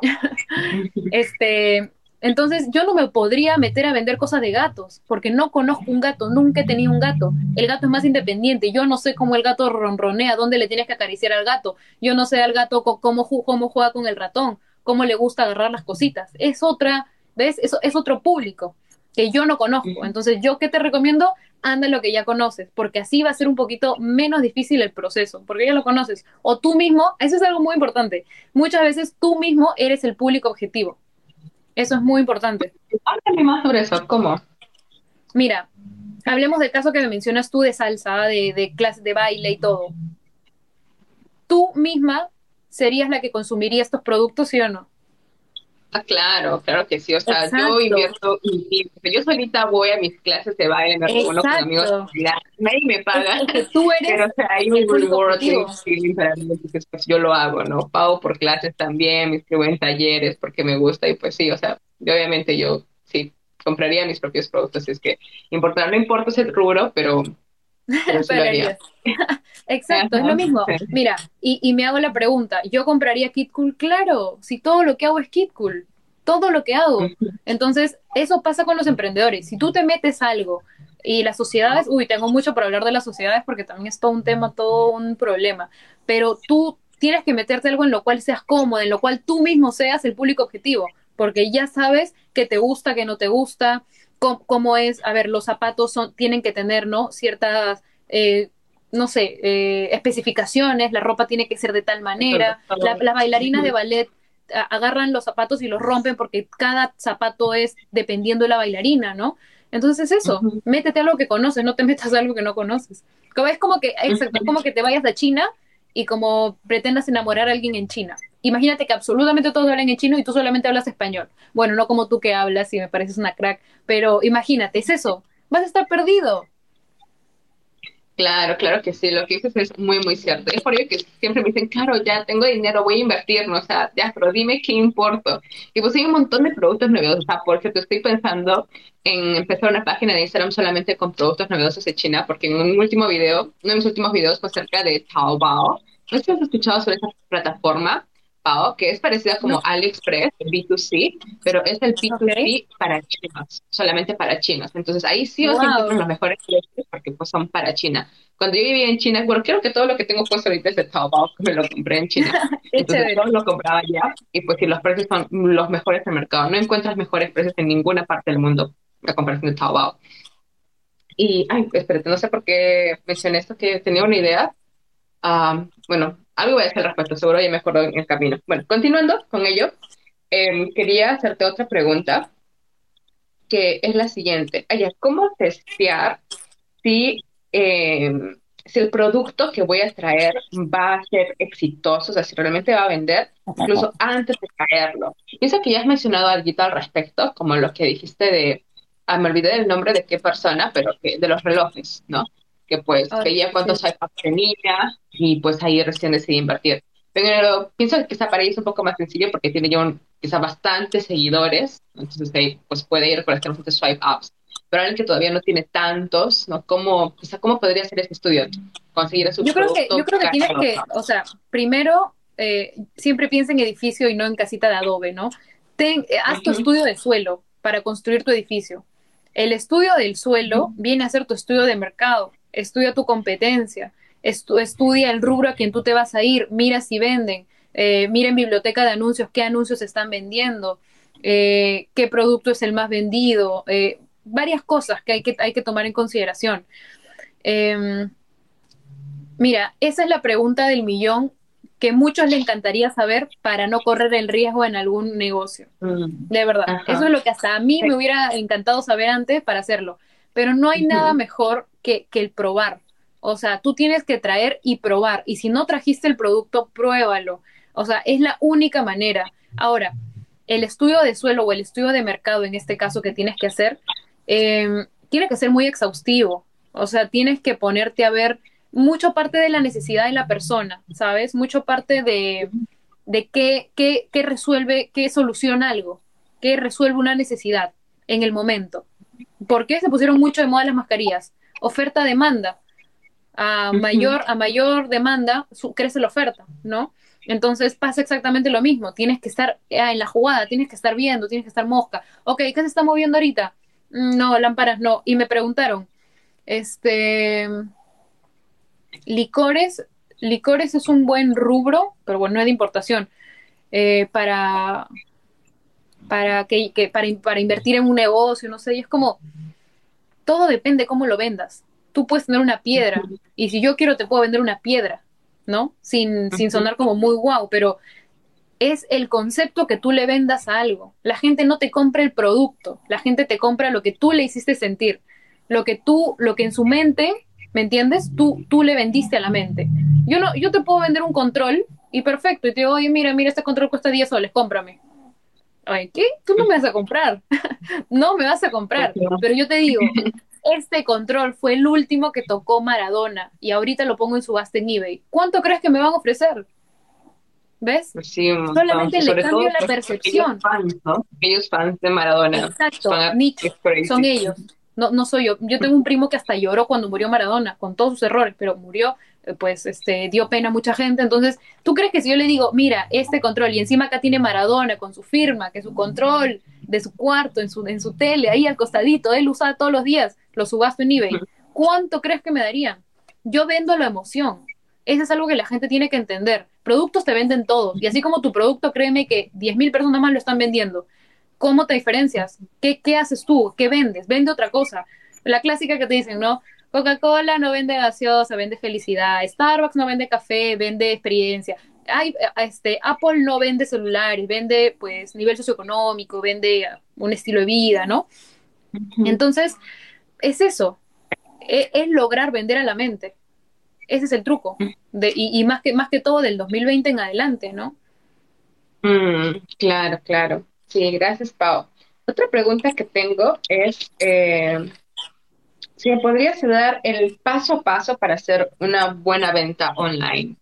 este, entonces yo no me podría meter a vender cosas de gatos, porque no conozco un gato, nunca he tenido un gato. El gato es más independiente, yo no sé cómo el gato ronronea, dónde le tienes que acariciar al gato, yo no sé al gato cómo, cómo juega con el ratón, cómo le gusta agarrar las cositas. Es otra, ¿ves? Eso es otro público que yo no conozco. Entonces, ¿yo qué te recomiendo? Anda lo que ya conoces, porque así va a ser un poquito menos difícil el proceso, porque ya lo conoces. O tú mismo, eso es algo muy importante. Muchas veces tú mismo eres el público objetivo. Eso es muy importante. Háblame más sobre eso, ¿cómo? Mira, hablemos del caso que me mencionas tú de salsa, de, de clase de baile y todo. Tú misma serías la que consumiría estos productos, ¿sí o no? Ah, claro, claro que sí. O sea, yo invierto mi tiempo. Yo solita voy a mis clases de baile, me reúno con amigos. Nadie me paga. tú eres pero, o sea, hay un feeling para mí, pues, yo lo hago, ¿no? Pago por clases también, me inscribo en talleres porque me gusta y pues sí, o sea, obviamente yo sí compraría mis propios productos. Es que importar, no importa ese rubro, pero Exacto, es lo mismo. Mira, y, y, me hago la pregunta, ¿yo compraría Kit Cool? Claro, si todo lo que hago es Kit Cool, todo lo que hago. Entonces, eso pasa con los emprendedores. Si tú te metes algo y las sociedades, uy, tengo mucho para hablar de las sociedades porque también es todo un tema, todo un problema, pero tú tienes que meterte algo en lo cual seas cómodo, en lo cual tú mismo seas el público objetivo, porque ya sabes que te gusta, que no te gusta, cómo, es, a ver, los zapatos son, tienen que tener, ¿no? Ciertas, eh, no sé, eh, especificaciones, la ropa tiene que ser de tal manera, las bailarinas de ballet agarran los zapatos y los rompen porque cada zapato es dependiendo de la bailarina, ¿no? Entonces es eso, métete a algo que conoces, no te metas a algo que no conoces. Es como que, exacto, es como que te vayas a China y como pretendas enamorar a alguien en China. Imagínate que absolutamente todos hablan en chino y tú solamente hablas español. Bueno, no como tú que hablas y me pareces una crack, pero imagínate, es eso, vas a estar perdido. Claro, claro que sí, lo que dices es muy, muy cierto. Es por ello que siempre me dicen, claro, ya tengo dinero, voy a invertir, ¿no? O sea, ya, pero dime qué importa. Y pues hay un montón de productos novedosos, o sea, estoy pensando en empezar una página de Instagram solamente con productos novedosos de China, porque en un último video, uno de mis últimos videos fue acerca de Taobao. No sé si has escuchado sobre esa plataforma, que es parecida como AliExpress, B2C, pero es el B2C para chinos, solamente para chinos. Entonces ahí sí o sí los mejores precios porque pues son para China. Cuando yo vivía en China, bueno, creo que todo lo que tengo puesto ahorita es de Taobao, que me lo compré en China. Entonces todo lo compraba allá y pues si los precios son los mejores del mercado. No encuentras mejores precios en ninguna parte del mundo a comparación de Taobao. Y, ay, espérate, no sé por qué mencioné esto, que tenía una idea. Ah, bueno, algo voy a decir al respecto, seguro ya me acuerdo en el camino. Bueno, continuando con ello, em, quería hacerte otra pregunta, que es la siguiente. ¿cómo testear si, em, si el producto que voy a traer va a ser exitoso, o sea, si realmente va a vender, incluso antes de traerlo? Pienso que ya has mencionado algo al respecto, como lo que dijiste de, ah, me olvidé del nombre de qué persona, pero que, de los relojes, ¿no? Que pues veía cuántos sí. tenía y pues ahí recién decidí invertir. Pero pienso que quizá para ella es un poco más sencillo porque tiene ya un, quizá bastantes seguidores, entonces ahí pues puede ir con los swipe ups. Pero alguien que todavía no tiene tantos, ¿no? ¿Cómo, quizá, ¿cómo podría hacer ese estudio? Conseguir su yo creo que Yo creo que tienes que, o sea, primero, eh, siempre piensa en edificio y no en casita de adobe, ¿no? Ten, eh, haz tu estudio de suelo para construir tu edificio. El estudio del suelo viene a ser tu estudio de mercado estudia tu competencia, estudia el rubro a quien tú te vas a ir, mira si venden, eh, mira en biblioteca de anuncios qué anuncios están vendiendo, eh, qué producto es el más vendido, eh, varias cosas que hay, que hay que tomar en consideración. Em, mira, esa es la pregunta del millón que muchos le encantaría saber para no correr el riesgo en algún negocio. Mm. De verdad, eso es lo que hasta a mí me hubiera encantado saber antes para hacerlo. Pero no hay nada mejor que, el probar. O sea, tú tienes que traer y probar. Y si no trajiste el producto, pruébalo. O sea, es la única manera. Ahora, el estudio de suelo o el estudio de mercado, en este caso que tienes que hacer, em, tiene que ser muy exhaustivo. O sea, tienes que ponerte a ver mucho parte de la necesidad de la persona, ¿sabes? Mucho parte de, de qué, qué, qué resuelve, qué soluciona algo, qué resuelve una necesidad en el momento. ¿Por qué se pusieron mucho de moda las mascarillas? Oferta-demanda. A mayor, a mayor demanda crece la oferta, ¿no? Entonces pasa exactamente lo mismo. Tienes que estar ah, en la jugada, tienes que estar viendo, tienes que estar mosca. Ok, ¿qué se está moviendo ahorita? Mm, no, lámparas no. Y me preguntaron, este, licores, licores es un buen rubro, pero bueno, no es de importación, eh, para, para, que, para, para, invertir en un negocio, no sé, y es como, todo depende cómo lo vendas. Tú puedes tener una piedra, y si yo quiero te puedo vender una piedra, ¿no? Sin, sin sonar como muy guau, pero es el concepto que tú le vendas a algo. La gente no te compra el producto, la gente te compra lo que tú le hiciste sentir, lo que tú, lo que en su mente, ¿me entiendes? Tú, tú le vendiste a la mente. Yo no, yo te puedo vender un control y perfecto, y te digo, oye, mira, mira, este control cuesta 10 soles, cómprame. Ay, ¿qué? Tú no me vas a comprar. no me vas a comprar. Pero yo te digo, este control fue el último que tocó Maradona y ahorita lo pongo en subasta en eBay. ¿Cuánto crees que me van a ofrecer? ¿Ves? Pues sí, Solamente le cambio la percepción. Aquellos fans, de Maradona. Exacto, son ellos. No, no soy yo. Yo tengo un primo que hasta lloró cuando murió Maradona, con todos sus errores, pero murió, eh, pues, este, dio pena a mucha gente. Entonces, ¿tú crees que si yo le digo, mira, este control, y encima acá tiene Maradona con su firma, que es su control de su cuarto, en su, en su tele, ahí al costadito, él usaba todos los días, lo subasto en eBay, ¿cuánto crees que me darían? Yo vendo la emoción. Eso es algo que la gente tiene que entender. Productos te venden todos. Y así como tu producto, créeme que 10.000 personas más lo están vendiendo. ¿Cómo te diferencias? ¿Qué, ¿Qué haces tú? ¿Qué vendes? Vende otra cosa. La clásica que te dicen, ¿no? Coca-Cola no vende gaseosa, vende felicidad. Starbucks no vende café, vende experiencia. Ay, este, Apple no vende celulares, vende pues nivel socioeconómico, vende un estilo de vida, ¿no? Entonces, es eso, es, es, lograr vender a la mente. Ese es el truco. De, y, y, más, que, más que todo del 2020 en adelante, ¿no? Mm, claro, claro. Sí, gracias, Pau. Otra pregunta que tengo es eh, si me podrías dar el paso a paso para hacer una buena venta online.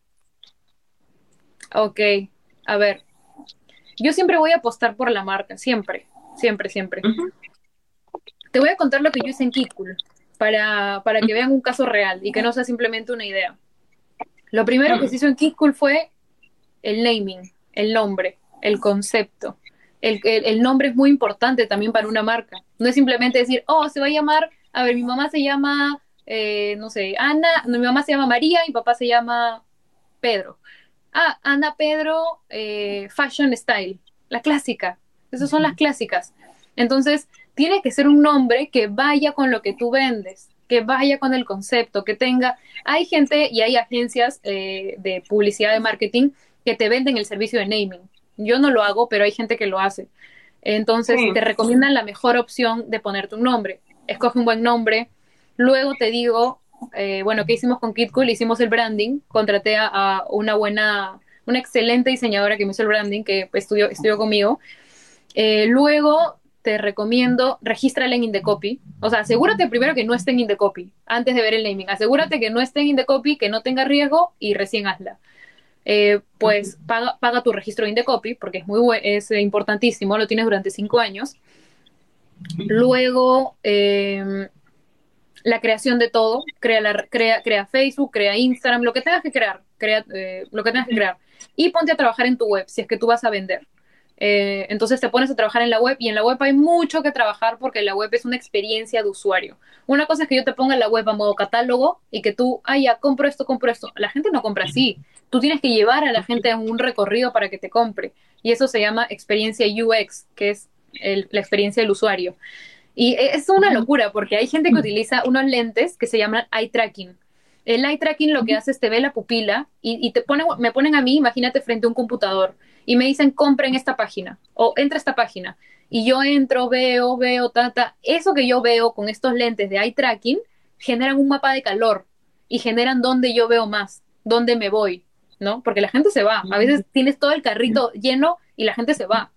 Ok, a ver. Yo siempre voy a apostar por la marca, siempre, siempre, siempre. Te voy a contar lo que yo hice en Kikul para, para que vean un caso real y que no sea simplemente una idea. Lo primero que se hizo en Kikul fue el naming, el nombre, el concepto. El, el, nombre es muy importante también para una marca. No es simplemente decir, oh, se va a llamar, a ver, mi mamá se llama, eh, no sé, Ana, mi mamá se llama María y mi papá se llama Pedro. Ah, Ana Pedro eh, Fashion Style, la clásica. Esas son las clásicas. Entonces, tiene que ser un nombre que vaya con lo que tú vendes, que vaya con el concepto, que tenga... Hay gente y hay agencias eh, de publicidad de marketing que te venden el servicio de naming. Yo no lo hago, pero hay gente que lo hace. Entonces, te recomiendan la mejor opción de ponerte un nombre. Escoge un buen nombre. Luego te digo, eh, bueno, ¿qué hicimos con KitCool? Hicimos el branding, contraté a, una buena, una excelente diseñadora que me hizo el branding, que estudió, estudió conmigo. Eh, luego te recomiendo, regístrala en Indecopy. O sea, asegúrate primero que no esté en Indecopy, antes de ver el naming. Asegúrate que no esté en Indecopy, que no tenga riesgo y recién hazla. Eh, pues paga, paga, tu registro de Indecopy, porque es, muy es importantísimo, lo tienes durante cinco años. Luego, eh, la creación de todo, crea, la, crea, crea Facebook, crea Instagram, lo que tengas que crear, crea, eh, lo que tengas que crear. Y ponte a trabajar en tu web, si es que tú vas a vender. Eh, entonces te pones a trabajar en la web y en la web hay mucho que trabajar porque la web es una experiencia de usuario. Una cosa es que yo te ponga en la web a modo catálogo y que tú, ah, ya, compro esto, compro esto. La gente no compra así. Tú tienes que llevar a la gente a un recorrido para que te compre. Y eso se llama experiencia UX, que es la experiencia del usuario. Y es una locura porque hay gente que utiliza unos lentes que se llaman eye tracking. El eye tracking lo que hace es te ve la pupila y, te pone, me ponen a mí, imagínate, frente a un computador y me dicen compren esta página o entra esta página. Y yo entro, veo, veo, tata. Eso que yo veo con estos lentes de eye tracking generan un mapa de calor y generan dónde yo veo más, dónde me voy, ¿no? Porque la gente se va. A veces tienes todo el carrito lleno y la gente se va.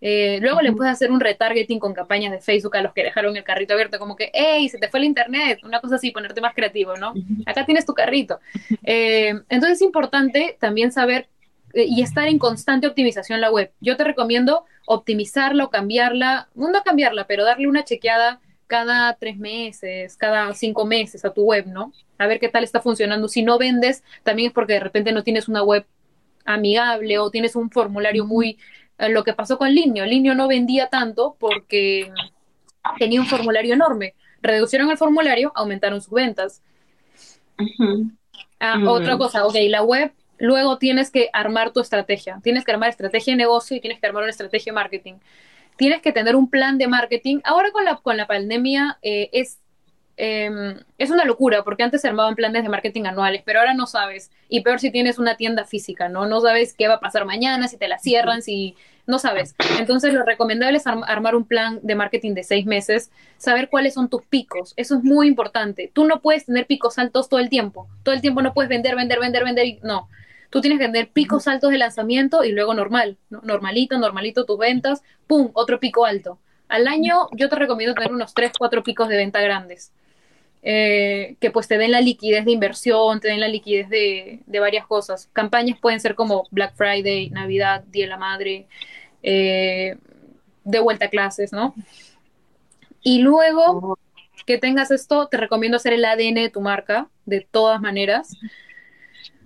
Eh, luego le puedes hacer un retargeting con campañas de Facebook a los que dejaron el carrito abierto, como que, hey, se te fue el internet, una cosa así, ponerte más creativo, ¿no? Acá tienes tu carrito. Eh, entonces es importante también saber eh, y estar en constante optimización la web. Yo te recomiendo optimizarla o cambiarla, no cambiarla, pero darle una chequeada cada tres meses, cada cinco meses a tu web, ¿no? A ver qué tal está funcionando. Si no vendes, también es porque de repente no tienes una web amigable o tienes un formulario muy... Eh, lo que pasó con Linio. Linio no vendía tanto porque tenía un formulario enorme. Reducieron el formulario, aumentaron sus ventas. Ah, otra cosa, ok, la web, luego tienes que armar tu estrategia. Tienes que armar estrategia de negocio y tienes que armar una estrategia de marketing. Tienes que tener un plan de marketing. Ahora con la, con la pandemia eh, es Em, es una locura, porque antes se armaban planes de marketing anuales, pero ahora no sabes. Y peor si tienes una tienda física, ¿no? No sabes qué va a pasar mañana, si te la cierran, si no sabes. Entonces, lo recomendable es armar un plan de marketing de seis meses, saber cuáles son tus picos. Eso es muy importante. Tú no puedes tener picos altos todo el tiempo. Todo el tiempo no puedes vender, vender, vender, vender. No. Tú tienes que tener picos altos de lanzamiento y luego normal, normalito, normalito tus ventas, ¡pum! Otro pico alto. Al año yo te recomiendo tener unos tres, cuatro picos de venta grandes. Eh, que pues te den la liquidez de inversión, te den la liquidez de, varias cosas. Campañas pueden ser como Black Friday, Navidad, Día de la Madre, eh, de vuelta a clases, ¿no? Y luego que tengas esto, te recomiendo hacer el ADN de tu marca, de todas maneras.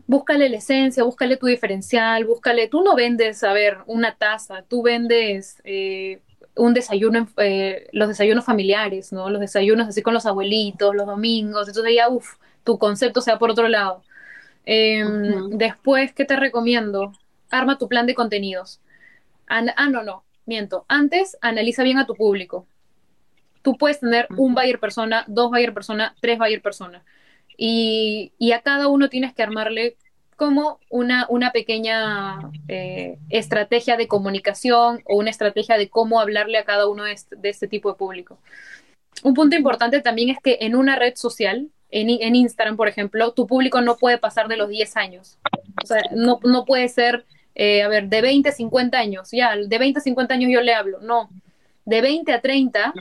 Búscale la esencia, búscale tu diferencial, búscale, tú no vendes, a ver, una taza, tú vendes eh, un desayuno, eh, los desayunos familiares, ¿no? Los desayunos así con los abuelitos, los domingos, entonces ya, uff, tu concepto sea por otro lado. Em, después, ¿qué te recomiendo? Arma tu plan de contenidos. ah, no, no, miento. Antes, analiza bien a tu público. Tú puedes tener un buyer persona, dos buyer persona, tres buyer persona. Y, y, a cada uno tienes que armarle como una, una pequeña eh, estrategia de comunicación o una estrategia de cómo hablarle a cada uno de este, tipo de público. Un punto importante también es que en una red social, en, en, Instagram, por ejemplo, tu público no puede pasar de los 10 años. O sea, no, no puede ser, eh, a ver, de 20 a 50 años. Ya, de 20 a 50 años yo le hablo. No. De 20 a 30,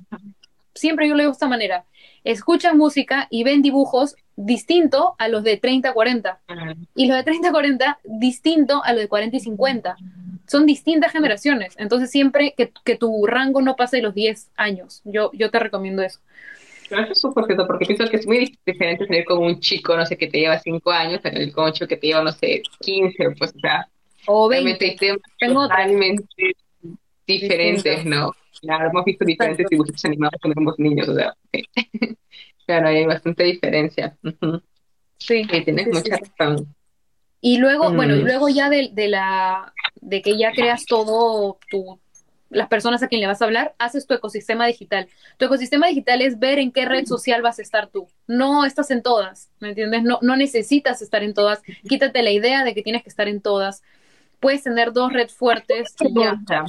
siempre yo le digo de esta manera. Escuchan música y ven dibujos distinto a los de 30 a 40. Y los de 30 a 40 distinto a los de 40 y 50. Son distintas generaciones. Entonces, siempre que, que tu rango no pase de los 10 años. Yo, yo te recomiendo eso. Eso es súper cierto, porque pienso que es muy diferente tener con un chico, no sé, que te lleva 5 años, tener con un chico que te lleva, no sé, 15, pues, o sea, o 20. totalmente diferentes, ¿no? Claro, hemos visto diferentes dibujos animados cuando éramos niños, o sea, Claro, hay bastante diferencia. Sí. tienes mucha razón. Y luego, bueno, y mm. luego ya de, de, la de que ya creas todo tu las personas a quien le vas a hablar, haces tu ecosistema digital. Tu ecosistema digital es ver en qué red social vas a estar tú. No estás en todas, ¿me entiendes? No, no necesitas estar en todas. Quítate la idea de que tienes que estar en todas. Puedes tener dos redes fuertes. Ya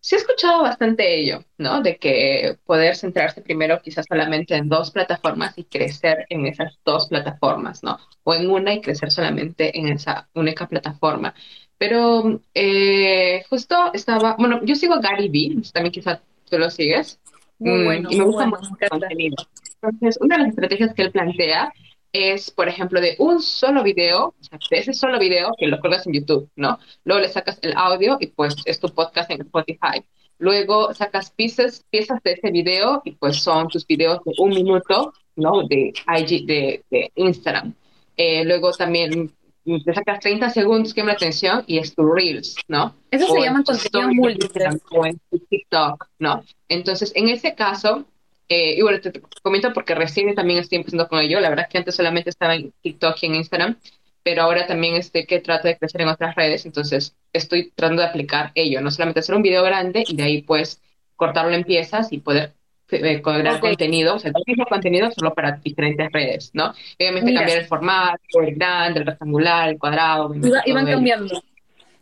sí he escuchado bastante ello, ¿no? De que poder centrarse primero quizás solamente en dos plataformas y crecer en esas dos plataformas, ¿no? O en una y crecer solamente en esa única plataforma. Pero eh, justo estaba, bueno, yo sigo a Gary Vee, también quizás tú lo sigues. Muy mm, bueno, y me gusta mucho su contenido. Entonces, una de las estrategias que él plantea es, por ejemplo, de un solo video, o sea, de ese solo video que lo colgas en YouTube, ¿no? Luego le sacas el audio y pues es tu podcast en Spotify. Luego sacas piezas, piezas de ese video y pues son tus videos de un minuto, ¿no? De IG, de, de Instagram. Eh, luego también te sacas 30 segundos que me atención y es tu Reels, ¿no? Eso se llama contenido múltiple. O en TikTok, ¿no? Entonces, en ese caso, eh, y bueno, te, comento porque recién también estoy empezando con ello. La verdad es que antes solamente estaba en TikTok y en Instagram, pero ahora también estoy que trato de crecer en otras redes, entonces estoy tratando de aplicar ello, no solamente hacer un video grande y de ahí pues cortarlo en piezas y poder eh, crear contenido, o sea, el mismo contenido solo para diferentes redes, ¿no? Obviamente cambiar el formato, el grande, el rectangular, el cuadrado. Y, van cambiando.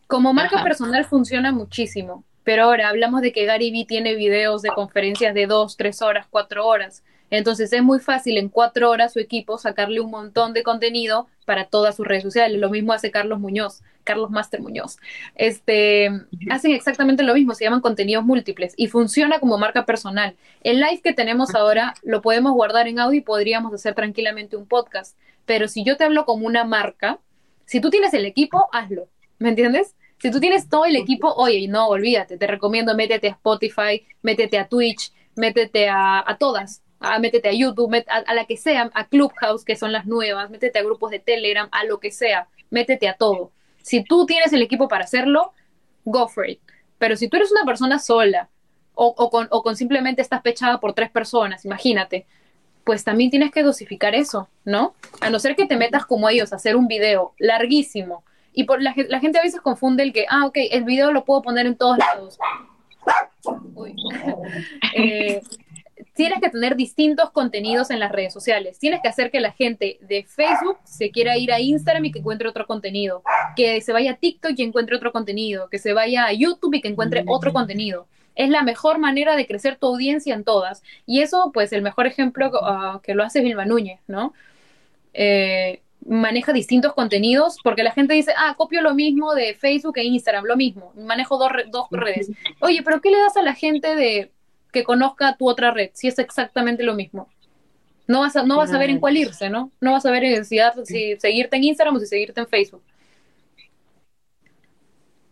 Como marca personal funciona muchísimo. Pero ahora hablamos de que Gary Vee tiene videos de conferencias de dos, tres horas, cuatro horas. Entonces es muy fácil en cuatro horas su equipo sacarle un montón de contenido para todas sus redes sociales. Lo mismo hace Carlos Muñoz, Carlos Master Muñoz. Este, hacen exactamente lo mismo, se llaman contenidos múltiples y funciona como marca personal. El live que tenemos ahora lo podemos guardar en audio y podríamos hacer tranquilamente un podcast. Pero si yo te hablo como una marca, si tú tienes el equipo, hazlo. ¿Me entiendes? Si tú tienes todo el equipo, oye, no, olvídate, te recomiendo métete a Spotify, métete a Twitch, métete a, todas, métete a YouTube, a, a, la que sea, a Clubhouse, que son las nuevas, métete a grupos de Telegram, a lo que sea, métete a todo. Si tú tienes el equipo para hacerlo, go for it. Pero si tú eres una persona sola o, o, con, o con simplemente estás pechada por tres personas, imagínate, pues también tienes que dosificar eso, ¿no? A no ser que te metas como ellos a hacer un video larguísimo. Y por la, la gente a veces confunde el que, ah, ok, el video lo puedo poner en todos lados. Uy. eh, tienes que tener distintos contenidos en las redes sociales. Tienes que hacer que la gente de Facebook se quiera ir a Instagram y que encuentre otro contenido, que se vaya a TikTok y encuentre otro contenido, que se vaya a YouTube y que encuentre otro contenido. Es la mejor manera de crecer tu audiencia en todas. Y eso, pues, el mejor ejemplo uh, que lo hace Vilma Núñez, ¿no? Eh, maneja distintos contenidos porque la gente dice, ah, copio lo mismo de Facebook e Instagram, lo mismo, manejo dos, dos redes. Oye, pero ¿qué le das a la gente de que conozca tu otra red, si es exactamente lo mismo. No vas a, no vas a ver en cuál irse, ¿no? No vas a ver si, si seguirte en Instagram o si seguirte en Facebook.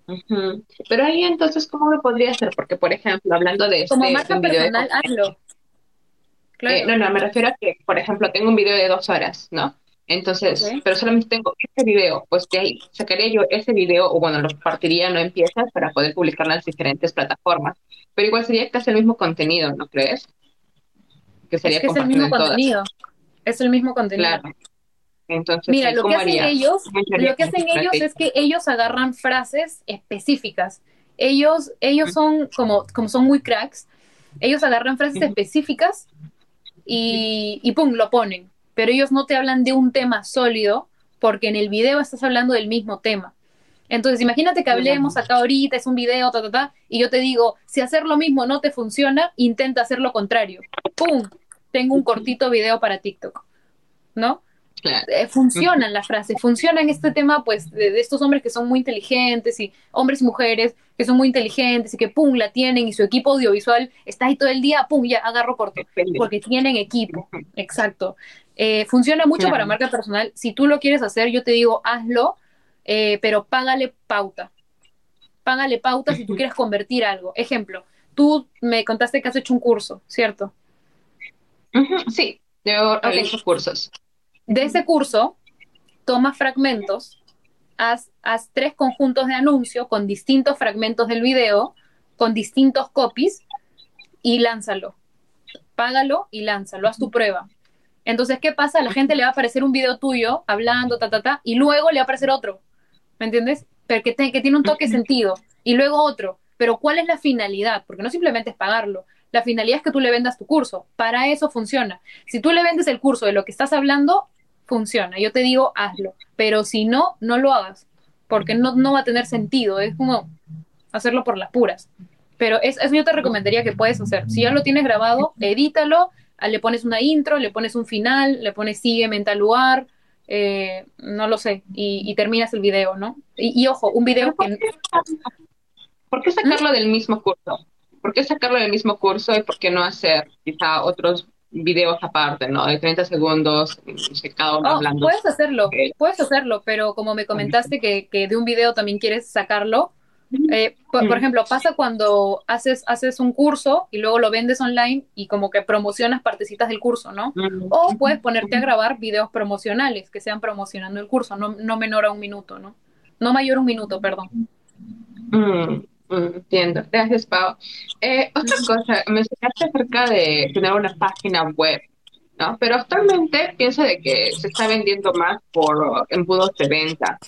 Uh -huh. Pero ahí entonces, ¿cómo lo podría hacer? Porque, por ejemplo, hablando de Como este, marca de personal, hazlo. Claro. Eh, no, no, me refiero a que, por ejemplo, tengo un video de dos horas, ¿no? Entonces, pero solamente tengo ese video, pues de ahí sacaría yo ese video, o bueno, lo partiría no en piezas para poder publicarlo en las diferentes plataformas. Pero igual sería casi el mismo contenido, ¿no crees? Que sería Es que es el mismo todas. contenido. Es el mismo contenido. Claro. Entonces, Mira, lo que ¿cómo hacen ellos, ¿Cómo entrarías lo que hacen ellos es que ellos agarran frases específicas. Ellos, ellos son como, como son muy cracks, ellos agarran frases específicas y, y pum, lo ponen. Pero ellos no te hablan de un tema sólido porque en el video estás hablando del mismo tema. Entonces, imagínate que hablemos acá ahorita, es un video, ta, ta, ta, y yo te digo, si hacer lo mismo no te funciona, intenta hacer lo contrario. ¡Pum! Tengo un cortito video para TikTok, ¿no? Claro. eh, funcionan las frases, funcionan este tema pues de, de estos hombres que son muy inteligentes y hombres y mujeres que son muy inteligentes y que pum la tienen y su equipo audiovisual está ahí todo el día, pum ya agarro corto, porque tienen equipo, exacto. Eh, funciona mucho Claro. para marca personal, si tú lo quieres hacer yo te digo hazlo, eh, pero págale pauta, págale pauta si tú quieres convertir algo. Ejemplo, tú me contaste que has hecho un curso, ¿cierto? Sí, yo realizo cursos. De ese curso, toma fragmentos, haz, haz tres conjuntos de anuncio con distintos fragmentos del video, con distintos copies, y lánzalo. Págalo y lánzalo, haz tu prueba. Entonces, ¿qué pasa? La gente le va a aparecer un video tuyo hablando, ta, ta, ta, y luego le va a aparecer otro. ¿Me entiendes? Pero tiene un toque sentido. Y luego otro. Pero ¿cuál es la finalidad? Porque no simplemente es pagarlo. La finalidad es que tú le vendas tu curso. Para eso funciona. Si tú le vendes el curso de lo que estás hablando, funciona. Yo te digo, hazlo. Pero si no, no lo hagas. Porque no, va a tener sentido. Es como hacerlo por las puras. Pero es, eso yo te recomendaría que puedes hacer. Si ya lo tienes grabado, edítalo, le pones una intro, le pones un final, le pones sígueme en tal lugar, eh, no lo sé, y, y terminas el video, ¿no? Y, y ojo, un video ¿Por que... qué, por qué sacarlo del mismo curso? ¿Por qué sacarlo del mismo curso y por qué no hacer quizá otros videos aparte, ¿no? De 30 segundos, cada uno Oh, hablando. puedes hacerlo, puedes hacerlo, pero como me comentaste que, que de un video también quieres sacarlo, eh, por, por Mm. ejemplo, pasa cuando haces, haces un curso y luego lo vendes online y como que promocionas partecitas del curso, ¿no? Mm. O puedes ponerte a grabar videos promocionales que sean promocionando el curso, no, no menor a un minuto, ¿no? No mayor a un minuto, perdón. Mm, entiendo. Gracias, Pau. Eh, otra cosa, mencionaste acerca de tener una página web, ¿no? Pero actualmente pienso de que se está vendiendo más por embudos de venta.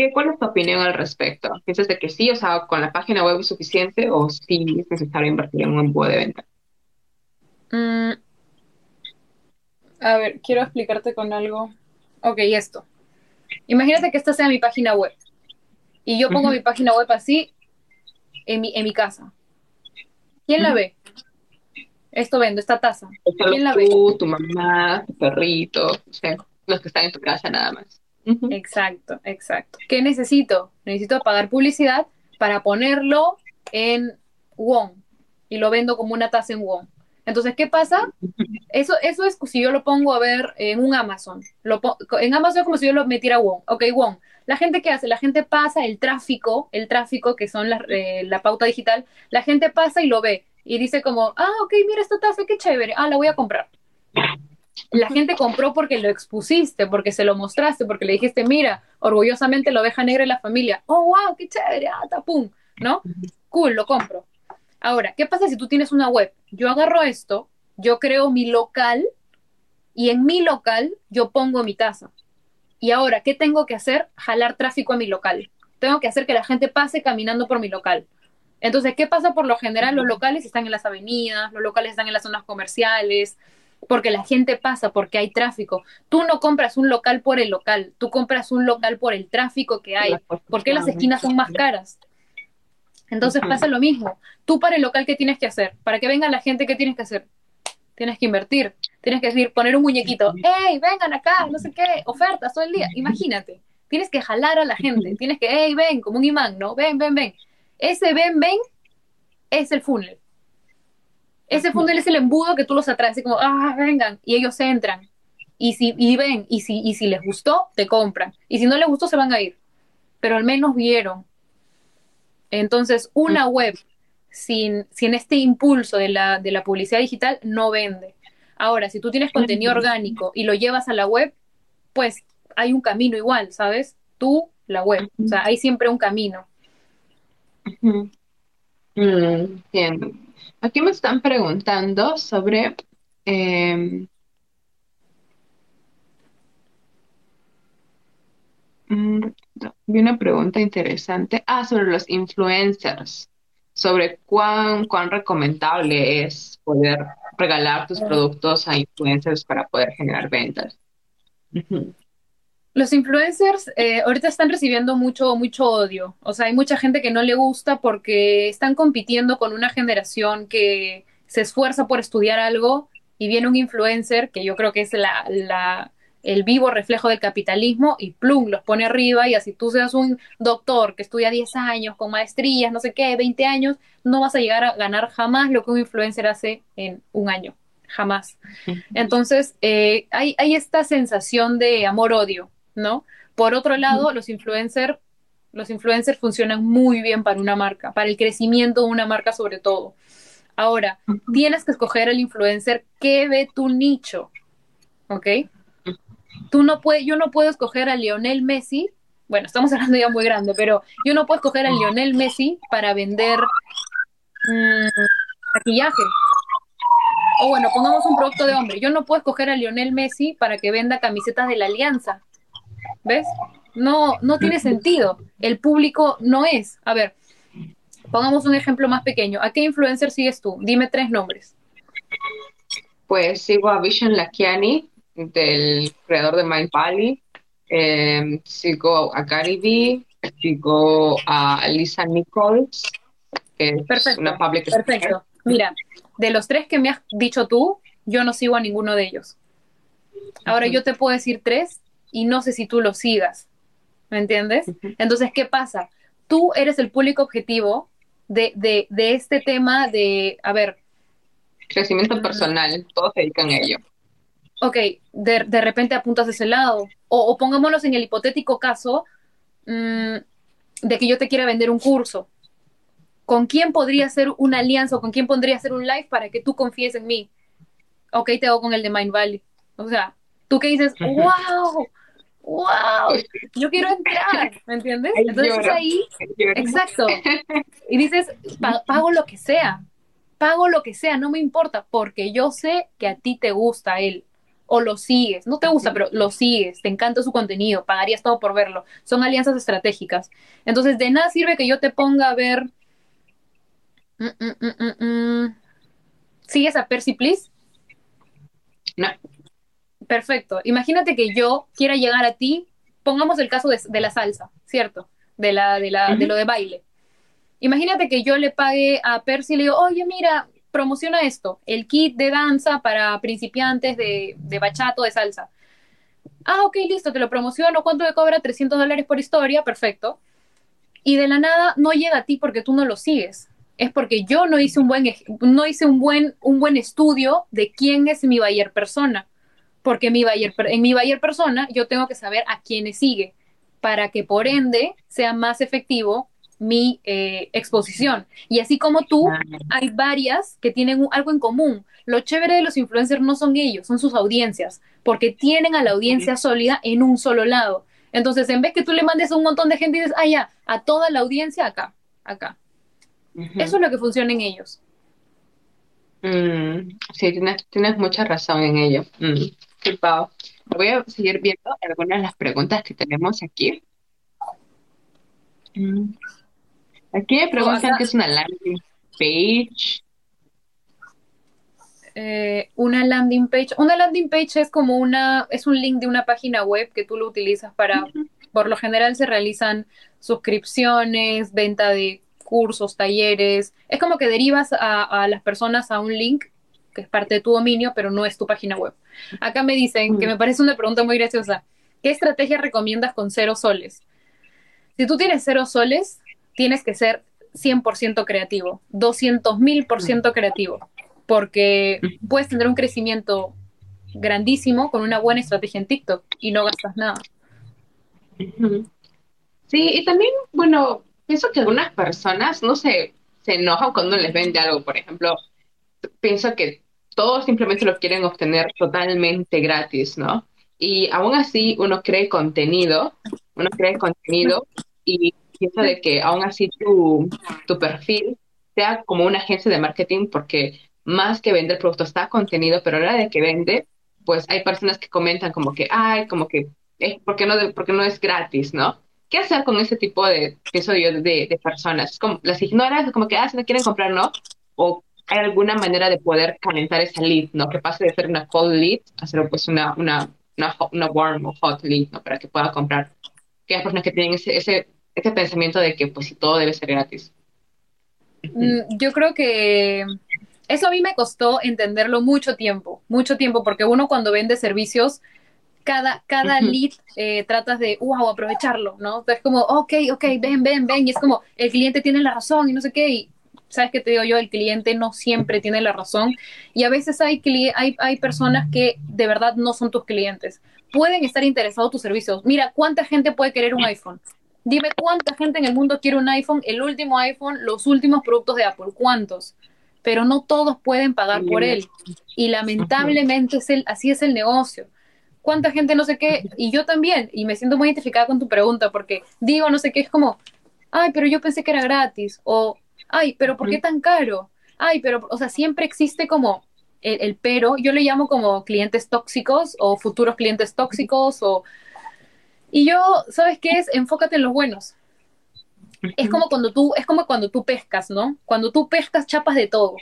¿Qué, cuál es tu opinión al respecto? ¿Piensas de que sí, o sea, con la página web es suficiente o sí es necesario invertir en un embudo de venta? Mm, a ver, quiero explicarte con algo. Ok, esto. Imagínate que esta sea mi página web. Y yo pongo mi página web así en mi, en mi casa. ¿Quién la ve? Esto vendo, esta taza. ¿Quién la ve? tú, tu mamá, tu perrito, o sea, los que están en tu casa nada más. Exacto, exacto. ¿Qué necesito? Necesito pagar publicidad para ponerlo en Won y lo vendo como una taza en Won. Entonces, ¿qué pasa? Eso, eso es si yo lo pongo a ver en un Amazon. Lo en Amazon es como si yo lo metiera a Won. Ok, Won. La gente que hace, la gente pasa el tráfico, el tráfico que son las- eh, la pauta digital, la gente pasa y lo ve. y dice como, ah, ok, mira esta taza, qué chévere, ah, la voy a comprar. La gente compró porque lo expusiste, porque se lo mostraste, porque le dijiste, mira, orgullosamente lo deja negra en la familia. Oh, wow, qué chévere, ah, tapum, ¿no? Cool, lo compro. Ahora, ¿qué pasa si tú tienes una web? Yo agarro esto, yo creo mi local y en mi local yo pongo mi taza. Y ahora, ¿qué tengo que hacer? Jalar tráfico a mi local. Tengo que hacer que la gente pase caminando por mi local. Entonces, ¿qué pasa por lo general? Los locales están en las avenidas, los locales están en las zonas comerciales, porque la gente pasa, porque hay tráfico. Tú no compras un local por el local, tú compras un local por el tráfico que hay, porque las esquinas son más caras. Entonces pasa lo mismo. Tú para el local, ¿qué tienes que hacer? Para que venga la gente, ¿qué tienes que hacer? Tienes que invertir. Tienes que decir, poner un muñequito, ¡hey, vengan acá! No sé qué, ofertas todo el día. Imagínate. Tienes que jalar a la gente. Tienes que, ¡hey, ven! Como un imán, ¿no? Ven, ven, ven. Ese ven, ven es el funnel. Ese funnel es el embudo que tú los atraes, así como, ¡ah, vengan! Y ellos entran. Y si y ven, y si, y si les gustó, te compran. Y si no les gustó, se van a ir. Pero al menos vieron. Entonces, una web sin, sin este impulso de la, de la publicidad digital no vende. Ahora, si tú tienes contenido orgánico y lo llevas a la web, pues hay un camino igual, ¿sabes? Tú, la web. O sea, hay siempre un camino. Mm, Aquí me están preguntando sobre em, mm, vi una pregunta interesante. Ah, sobre los influencers, sobre cuán, cuán recomendable es poder regalar tus productos a influencers para poder generar ventas. Los influencers eh, ahorita están recibiendo mucho, mucho odio. O sea, hay mucha gente que no le gusta porque están compitiendo con una generación que se esfuerza por estudiar algo y viene un influencer, que yo creo que es la, la, el vivo reflejo del capitalismo, y plum, los pone arriba y así tú seas un doctor que estudia 10 años, con maestrías, no sé qué, 20 años, no vas a llegar a ganar jamás lo que un influencer hace en un año, jamás. Entonces, eh, hay, hay esta sensación de amor-odio ¿no? Por otro lado, los influencers los influencers funcionan muy bien para una marca, para el crecimiento de una marca sobre todo. Ahora, tienes que escoger el influencer que ve tu nicho, ¿ok? Tú no puedes, yo no puedo escoger a Lionel Messi, bueno, estamos hablando ya muy grande, pero yo no puedo escoger a Lionel Messi para vender mm, maquillaje. O bueno, pongamos un producto de hombre. Yo no puedo escoger a Lionel Messi para que venda camisetas de la Alianza. ¿Ves? No, no tiene sentido. El público no es. A ver, pongamos un ejemplo más pequeño. ¿A qué influencer sigues tú? Dime tres nombres. Pues sigo a Vision Lakiani, del creador de Mind Valley. Em, sigo a Gary Vee, sigo a Lisa Nichols, que es una public Perfecto. Mira, de los tres que me has dicho tú, yo no sigo a ninguno de ellos. Ahora yo te puedo decir tres y no sé si tú lo sigas. ¿Me entiendes? Entonces, ¿qué pasa? Tú eres el público objetivo de, este tema de, a ver. Crecimiento personal, todos se dedican a ello. Ok, de, repente apuntas de ese lado. O, pongámonos en el hipotético caso mm, de que yo te quiera vender un curso. ¿Con quién podría hacer una alianza o con quién podría hacer un live para que tú confíes en mí? Ok, te hago con el de Mind Valley. O sea, tú que dices, wow, wow, yo quiero entrar, ¿me entiendes? Entonces ahí, exacto, y dices, pago lo que sea, pago lo que sea, no me importa, porque yo sé que a ti te gusta él, o lo sigues, no te gusta, pero lo sigues, te encanta su contenido, pagarías todo por verlo, son alianzas estratégicas. Entonces, de nada sirve que yo te ponga a ver... Mm, mm, mm, ¿Sigues a Percy, please? No. Perfecto. Imagínate que yo quiera llegar a ti, pongamos el caso de, la salsa, ¿cierto? De, la, de, la, de lo de baile. Imagínate que yo le pague a Percy y le digo, oye, mira, promociona esto, el kit de danza para principiantes de, de bachato, de salsa. Ah, ok, listo, te lo promociono. ¿Cuánto me cobra? 300 dólares por historia, perfecto. Y de la nada no llega a ti porque tú no lo sigues. Es porque yo no hice un buen, no hice un buen, un buen estudio de quién es mi buyer persona porque mi en mi buyer persona yo tengo que saber a quiénes sigue para que por ende sea más efectivo mi eh, exposición. Y así como tú, hay varias que tienen un- algo en común. Lo chévere de los influencers no son ellos, son sus audiencias, porque tienen a la audiencia sólida en un solo lado. Entonces, en vez que tú le mandes a un montón de gente y dices, ah, ya, a toda la audiencia acá, acá. Eso es lo que funciona en ellos. Mm, sí, tienes, tienes mucha razón en ello. Mm, Pau. Voy a seguir viendo algunas de las preguntas que tenemos aquí. Mm, Aquí me preguntan qué es una landing page. eh, una landing page. Una landing page es como una, es un link de una página web que tú lo utilizas para, por lo general se realizan suscripciones, venta de cursos, talleres. Es como que derivas a, a las personas a un link que es parte de tu dominio, pero no es tu página web. Acá me dicen, que Mm, me parece una pregunta muy graciosa, ¿qué estrategia recomiendas con cero soles? Si tú tienes cero soles, tienes que ser 100% creativo, 200 mil por ciento creativo, porque puedes tener un crecimiento grandísimo con una buena estrategia en TikTok y no gastas nada. Sí, y también, bueno, pienso que algunas personas, no sé, se enojan cuando les vende algo, por ejemplo. pienso que todos simplemente lo quieren obtener totalmente gratis, ¿no? Y aún así uno cree contenido, uno cree contenido y pienso de que aún así tu, tu perfil sea como una agencia de marketing porque más que vender productos está contenido, pero a la de que vende, pues hay personas que comentan como que, ay, como que, eh, ¿por qué no, de- no es gratis, ¿no? ¿Qué hacer con ese tipo de, pienso de, personas? Como, las ignoras, como que, ah, si no quieren comprar, ¿no? O hay alguna manera de poder calentar esa lead, ¿no? Que pase de ser una cold lead a ser pues una, una, una, warm o hot lead, ¿no? Para que pueda comprar. Que hay personas que tienen ese, ese, ese pensamiento de que pues si todo debe ser gratis. Mm, Yo creo que eso a mí me costó entenderlo mucho tiempo, mucho tiempo, porque uno cuando vende servicios, cada, cada lead eh, tratas de, wow, aprovecharlo, ¿no? Entonces como, ok, ok, ven, ven, ven, y es como, el cliente tiene la razón y no sé qué, y sabes qué te digo yo, el cliente no siempre tiene la razón, y a veces hay, hay, hay personas que de verdad no son tus clientes, pueden estar interesados tus servicios. Mira, ¿cuánta gente puede querer un iPhone? Dime cuánta gente en el mundo quiere un iPhone, el último iPhone, los últimos productos de Apple, ¿cuántos? Pero no todos pueden pagar por él. Y lamentablemente es el, así es el negocio. ¿Cuánta gente no sé qué? Y yo también, y me siento muy identificada con tu pregunta, porque digo no sé qué, es como, ay, pero yo pensé que era gratis, o, ay, pero ¿por qué tan caro? Ay, pero, o sea, siempre existe como el, el pero, yo le llamo como clientes tóxicos o futuros clientes tóxicos, o, y yo, ¿sabes qué es? Enfócate en los buenos es como cuando tú, es como cuando tú pescas, ¿no? Cuando tú pescas chapas de todo,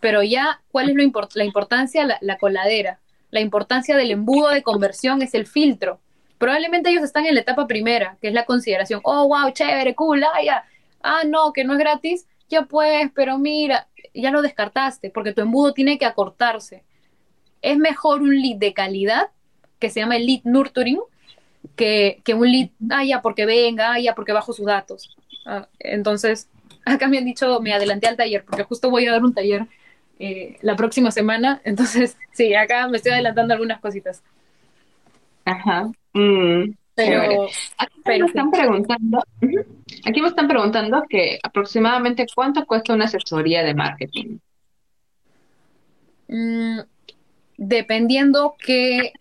pero ya, ¿cuál es lo import la importancia? La, la, coladera. La importancia del embudo de conversión es el filtro. Probablemente ellos están en la etapa primera, que es la consideración. Oh, wow, chévere, cool, ah, ya. Ah, no, que no es gratis. Ya pues, pero mira, ya lo descartaste, porque tu embudo tiene que acortarse. Es mejor un lead de calidad, que se llama el lead nurturing, que, que un lead, ah, ya, porque venga, ah, ya, porque bajo sus datos. Ah, entonces, acá me han dicho, me adelanté al taller, porque justo voy a dar un taller eh, la próxima semana. Entonces, sí, acá me estoy adelantando algunas cositas. Ajá. Mm. Pero, Aquí me están preguntando, aquí me están preguntando que aproximadamente cuánto cuesta una asesoría de marketing. Mm, dependiendo qué,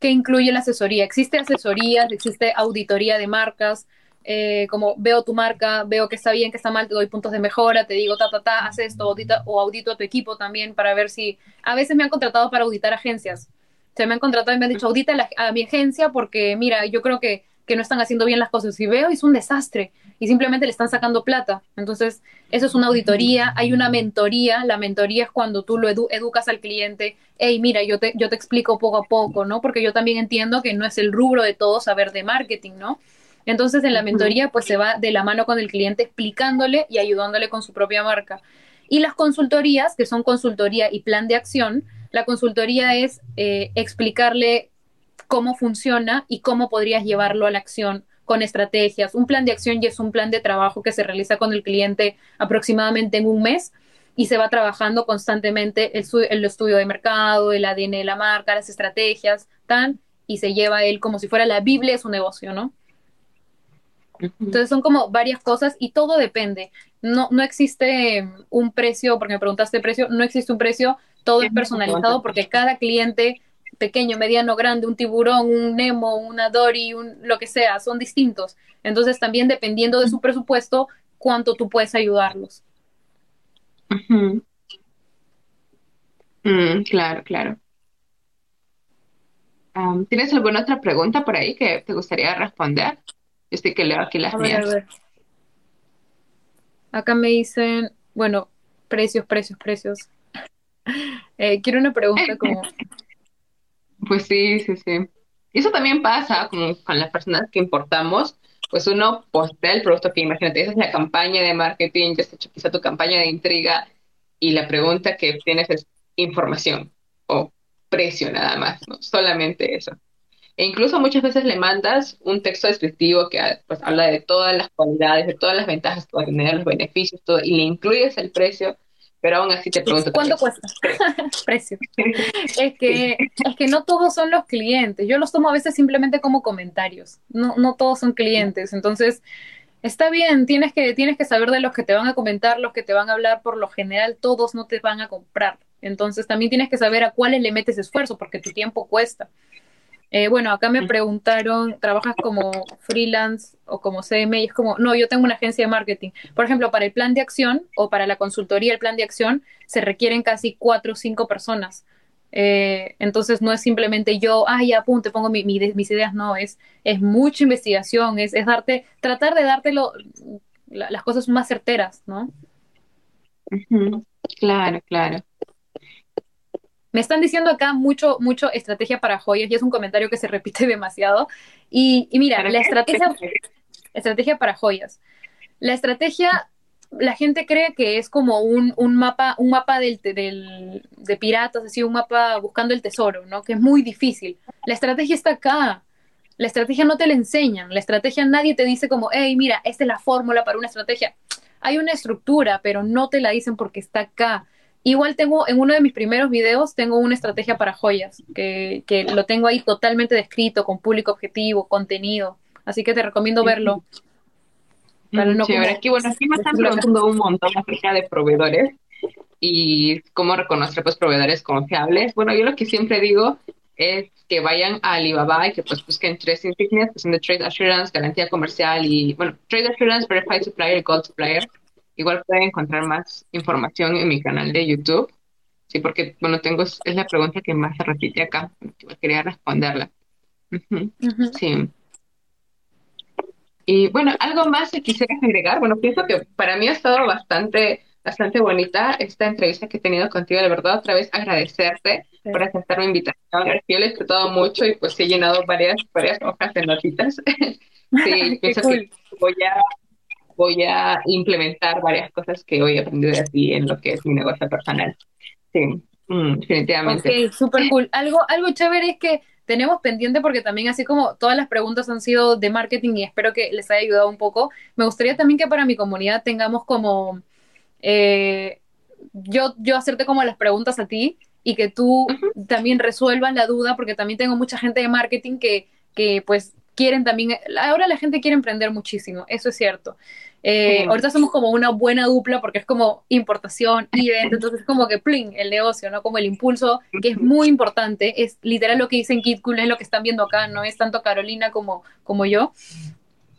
qué incluye la asesoría. Existe asesorías, existe auditoría de marcas, eh, como veo tu marca, veo que está bien, que está mal, te doy puntos de mejora, te digo, ta, ta, ta, haz esto, audita, o audito a tu equipo también para ver si... A veces me han contratado para auditar agencias. Se me han contratado y me han dicho, audita a, la, a mi agencia porque, mira, yo creo que, que no están haciendo bien las cosas. Y veo, es un desastre. Y simplemente le están sacando plata. Entonces, eso es una auditoría. Hay una mentoría. La mentoría es cuando tú lo edu educas al cliente. Hey, mira, yo te, yo te explico poco a poco, ¿no? Porque yo también entiendo que no es el rubro de todos saber de marketing, ¿no? Entonces, en la mentoría, pues se va de la mano con el cliente explicándole y ayudándole con su propia marca. Y las consultorías, que son consultoría y plan de acción, la consultoría es eh, explicarle cómo funciona y cómo podrías llevarlo a la acción con estrategias. Un plan de acción ya es un plan de trabajo que se realiza con el cliente aproximadamente en un mes y se va trabajando constantemente el, el estudio de mercado, el ADN de la marca, las estrategias, tan, y se lleva él como si fuera la Biblia de su negocio, ¿no? Entonces son como varias cosas y todo depende. No, no existe un precio, porque me preguntaste precio, no existe un precio, todo es personalizado porque cada cliente, pequeño, mediano, grande, un tiburón, un Nemo, una Dory, un, lo que sea, son distintos. Entonces también dependiendo de su presupuesto, cuánto tú puedes ayudarlos. Mm, claro, claro. ¿Tienes alguna otra pregunta por ahí que te gustaría responder? Yo estoy que leo aquí las A ver, a mías. ver. Acá me dicen, bueno, precios, precios, precios. Eh, quiero una pregunta como, Pues sí, sí, sí. Y eso también pasa con las personas que importamos, pues uno postea el producto que imagínate, esa es la campaña de marketing, ya has hecho quizá tu campaña de intriga y la pregunta que tienes es información o precio nada más, ¿no? Solamente eso. E incluso muchas veces le mandas un texto descriptivo que pues, habla de todas las cualidades, de todas las ventajas que va a tener, los beneficios, todo, y le incluyes el precio, pero aún así te pregunto ¿cuánto cuesta? Precio. Es que, es que no todos son los clientes. Yo los tomo a veces simplemente como comentarios. No, no todos son clientes. Entonces, está bien, tienes que, tienes que saber de los que te van a comentar, los que te van a hablar, por lo general todos no te van a comprar. Entonces, también tienes que saber a cuáles le metes esfuerzo, porque tu tiempo cuesta. Eh, bueno, acá me preguntaron, ¿trabajas como freelance o como CM? Y es como, no, yo tengo una agencia de marketing. Por ejemplo, para el plan de acción o para la consultoría, el plan de acción, se requieren casi cuatro o cinco personas. Eh, entonces no es simplemente yo, ah, ya, pum, te pongo mi, mi, mis ideas, no, es, es mucha investigación, es, es darte, tratar de darte lo, la, las cosas más certeras, ¿no? Claro, claro. Me están diciendo acá mucho, mucho estrategia para joyas y es un comentario que se repite demasiado. Y, y mira, ¿Para la estrategia, estrategia para joyas. La estrategia, la gente cree que es como un, un mapa, un mapa del, del, de piratas, así un mapa buscando el tesoro, ¿no? Que es muy difícil. La estrategia está acá. La estrategia no te la enseñan. La estrategia nadie te dice como, hey, mira, esta es la fórmula para una estrategia. Hay una estructura, pero no te la dicen porque está acá. Igual tengo, en uno de mis primeros videos, tengo una estrategia para joyas, que, que lo tengo ahí totalmente descrito, con público objetivo, contenido. Así que te recomiendo verlo para Mm, no Chévere. como Aquí, bueno, aquí me están preguntando un montón acerca de proveedores y cómo reconocer pues proveedores confiables. Bueno, yo lo que siempre digo es que vayan a Alibaba y que pues busquen tres insignias que son de Trade Assurance, Garantía Comercial y, bueno, Trade Assurance, Verified Supplier y Gold Supplier. Igual pueden encontrar más información en mi canal de YouTube. Sí, porque, bueno, tengo, es la pregunta que más se repite acá. Quería responderla. Ujú. Ujú. Sí. Y bueno, algo más que quisieras agregar. Bueno, pienso que para mí ha estado bastante, bastante bonita esta entrevista que he tenido contigo. De verdad, otra vez agradecerte Sí. por aceptar mi invitación. Yo le he disfrutado mucho y pues he llenado varias, varias hojas de notitas. Sí, pienso que cool. voy a, voy a implementar varias cosas que hoy he aprendido de ti en lo que es mi negocio personal. Sí, mm, Ok, definitivamente. súper cool. Algo, algo chévere es que tenemos pendiente porque también así como todas las preguntas han sido de marketing y espero que les haya ayudado un poco, me gustaría también que para mi comunidad tengamos como eh, yo, yo hacerte como las preguntas a ti y que tú también resuelvas la duda, porque también tengo mucha gente de marketing que, que pues quieren también, ahora la gente quiere emprender muchísimo, eso es cierto. Eh, ahorita somos como una buena dupla porque es como importación y venta, entonces es como que pling, el negocio, ¿no? Como el impulso, que es muy importante, es literal lo que dicen Kid Cool, es lo que están viendo acá, no es tanto Carolina como, como yo.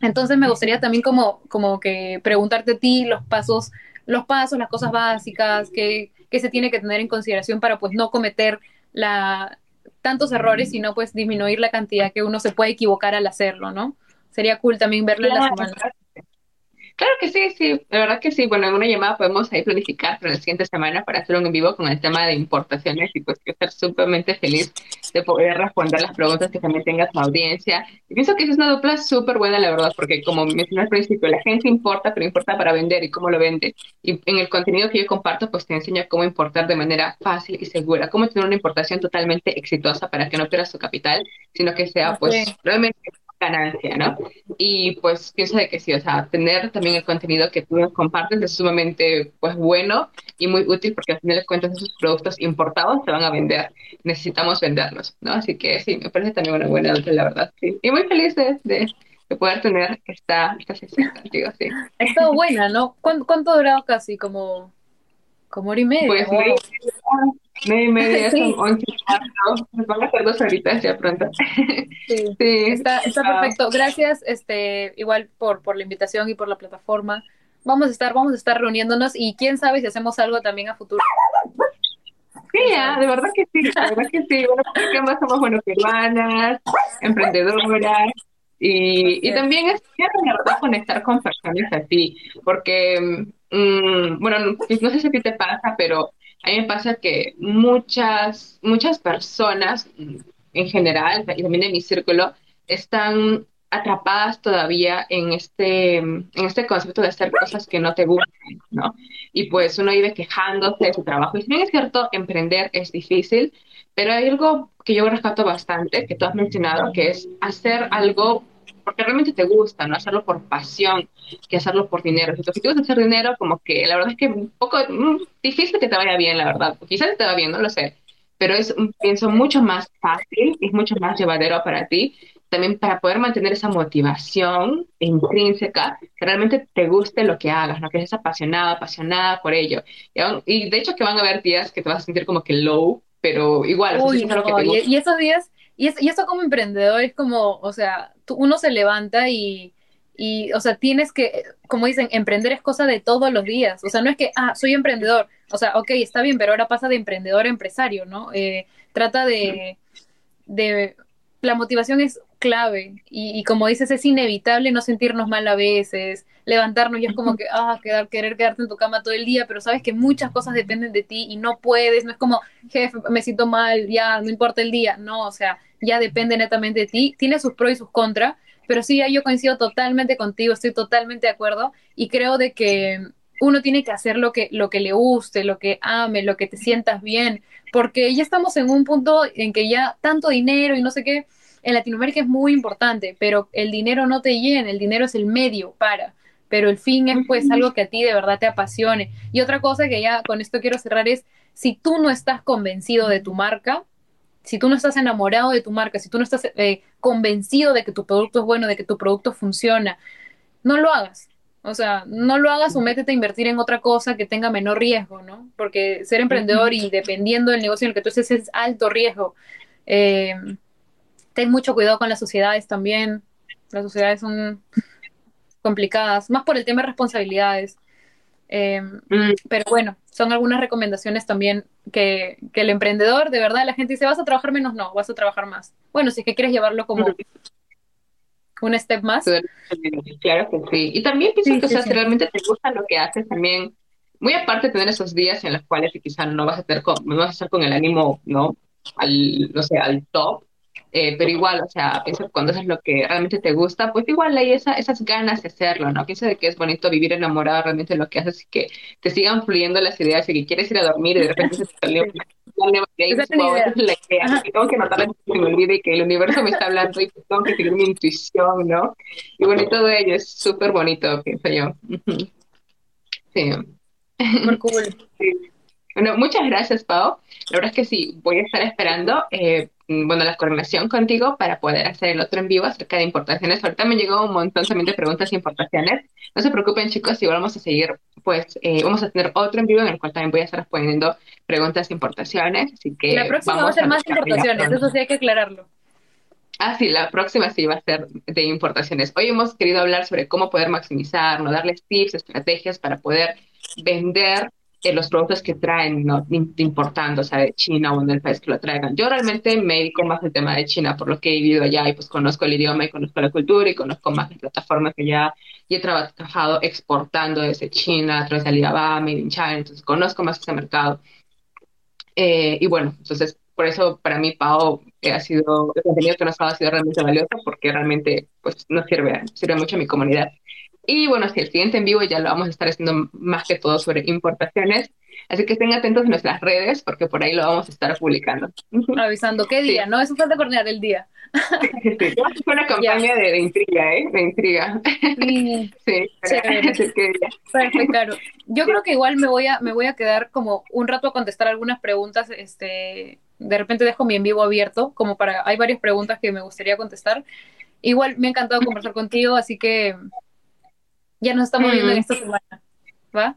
Entonces me gustaría también como, como que preguntarte a ti los pasos, los pasos, las cosas básicas que, que se tiene que tener en consideración para pues no cometer la, tantos errores, sino pues disminuir la cantidad que uno se puede equivocar al hacerlo, ¿no? Sería cool también verlo en la semana. Claro. Que sí, sí, la verdad que sí. Bueno, en una llamada podemos ahí planificar para la siguiente semana para hacer un en vivo con el tema de importaciones y pues yo estar súpermente feliz de poder responder las preguntas que también tenga tu audiencia. Y pienso que es una dupla súper buena, la verdad, porque como mencioné al principio, la gente importa, pero importa para vender y cómo lo vende. Y en el contenido que yo comparto, pues te enseño cómo importar de manera fácil y segura, cómo tener una importación totalmente exitosa para que no pierdas tu capital, sino que sea pues realmente ganancia, ¿no? Y pues pienso de que sí, o sea, tener también el contenido que tú nos compartes es sumamente pues bueno y muy útil porque al final de cuentas esos productos importados se van a vender, necesitamos venderlos, ¿no? Así que sí, me parece también una buena la verdad, sí. Y muy feliz de, de, de poder tener esta, esta sesión contigo, sí. Ha estado buena, ¿no? ¿Cuánto, cuánto ha durado casi? Como, como hora y media. Pues wow. Media y media, Sí. son once nos van a hacer dos horitas ya pronto. Sí. Sí, Está, está ah, perfecto. Gracias, este, igual por, por la invitación y por la plataforma. Vamos a estar, vamos a estar reuniéndonos y quién sabe si hacemos algo también a futuro. sí, ah, de verdad que sí, de verdad que sí. Bueno, porque ambas somos, bueno, peruanas, emprendedoras, y, y también es chévere, la verdad, conectar con personas así, porque, mm, bueno, no no sé si a ti te pasa, pero a mí me pasa que muchas, muchas personas, en general, y también en mi círculo, están atrapadas todavía en este, en este concepto de hacer cosas que no te gustan, ¿no? Y pues uno vive quejándose de su trabajo. Y si bien es cierto, emprender es difícil, pero hay algo que yo rescato bastante, que tú has mencionado, que es hacer algo porque realmente te gusta, no hacerlo por pasión, que hacerlo por dinero. Si tu objetivo es hacer dinero, como que la verdad es que un poco mm, difícil que te vaya bien, la verdad. Quizás te va bien, no lo sé, pero es, pienso, mucho más fácil, es mucho más llevadero para ti, también para poder mantener esa motivación intrínseca, que realmente te guste lo que hagas, ¿no? Que estés apasionada, apasionada por ello. Y, aún- y de hecho que van a haber días que te vas a sentir como que low, pero igual, o sea, si Uy, es algo que te no, y, gusta. y esos días, y, es- y eso como emprendedor es como, o sea, uno se levanta y, y, o sea, tienes que, como dicen, emprender es cosa de todos los días. O sea, no es que, ah, soy emprendedor. O sea, ok, está bien, pero ahora pasa de emprendedor a empresario, ¿no? Eh, trata de, de, la motivación es clave. Y, y como dices, es inevitable no sentirnos mal a veces, levantarnos y es como que, ah, quedar, querer quedarte en tu cama todo el día, pero sabes que muchas cosas dependen de ti y no puedes, no es como, jefe, me siento mal, ya, no importa el día, no, o sea, ya depende netamente de ti, tiene sus pros y sus contras, pero sí, yo coincido totalmente contigo, estoy totalmente de acuerdo y creo de que uno tiene que hacer lo que, lo que le guste, lo que ame, lo que te sientas bien, porque ya estamos en un punto en que ya tanto dinero y no sé qué, en Latinoamérica es muy importante, pero el dinero no te llena, el dinero es el medio para, pero el fin es pues algo que a ti de verdad te apasione. Y otra cosa que ya con esto quiero cerrar es, si tú no estás convencido de tu marca, si tú no estás enamorado de tu marca, si tú no estás eh, convencido de que tu producto es bueno, de que tu producto funciona, no lo hagas. O sea, no lo hagas o métete a invertir en otra cosa que tenga menor riesgo, ¿no? Porque ser emprendedor y dependiendo del negocio en el que tú estés es alto riesgo. Eh, ten mucho cuidado con las sociedades también. Las sociedades son complicadas, más por el tema de responsabilidades. Eh, Mm, pero bueno, son algunas recomendaciones también que, que, el emprendedor, de verdad, la gente dice, ¿vas a trabajar menos? No, vas a trabajar más. Bueno, si es que quieres llevarlo como un step más. Claro que sí. Y también pienso Sí, que, o sea, sí. si realmente te gusta lo que haces, también, muy aparte de tener esos días en los cuales quizás no vas a estar con, no vas a estar con el ánimo, ¿no? Al, no sé, al top, eh, pero igual, o sea, pienso que cuando haces lo que realmente te gusta, pues igual hay esa, esas ganas de hacerlo, ¿no? Pienso de que es bonito vivir enamorado realmente de lo que haces y que te sigan fluyendo las ideas y que quieres ir a dormir y de repente se te salió una idea tengo que notar que se me olvide y que el universo me está hablando y que tengo que seguir mi intuición, ¿no? Y bueno, y todo ello es súper bonito, pienso yo. Sí. Súper cool. Sí. Bueno, muchas gracias, Pau. La verdad es que sí, voy a estar esperando, eh, bueno, la coordinación contigo para poder hacer el otro en vivo acerca de importaciones. Ahorita me llegó un montón también de preguntas de importaciones. No se preocupen, chicos, igual vamos a seguir, pues, eh, vamos a tener otro en vivo en el cual también voy a estar respondiendo preguntas de importaciones. Así que La próxima va a vamos ser a más importaciones, eso sí hay que aclararlo. Ah, sí, la próxima sí va a ser de importaciones. Hoy hemos querido hablar sobre cómo poder maximizar, no darles tips, estrategias para poder vender los productos que traen, ¿no? Im- importando, o sea, de China o del país que lo traigan. Yo realmente me dedico más al tema de China, por lo que he vivido allá y pues conozco el idioma y conozco la cultura y conozco más las plataformas que ya he trabajado exportando desde China a través de Alibaba, Made in China, entonces conozco más ese mercado. Eh, y bueno, entonces por eso para mí Pao eh, ha sido, el contenido que nos ha sido realmente valioso porque realmente pues nos sirve, sirve mucho a mi comunidad. Y bueno, si el siguiente en vivo ya lo vamos a estar haciendo más que todo sobre importaciones, así que estén atentos a nuestras redes porque por ahí lo vamos a estar publicando. Avisando qué Sí, día, ¿no? Eso falta coordinar el día. sí, sí. sí. Fue una campaña de, de intriga, ¿eh? De intriga. Sí, Sí, ya. Perfecto, Caro. Yo creo que igual me voy a, me voy a quedar como un rato a contestar algunas preguntas. Este, de repente dejo mi en vivo abierto, como para, hay varias preguntas que me gustaría contestar. igual me ha encantado conversar contigo, así que ya nos estamos viendo en esta semana. ¿Va?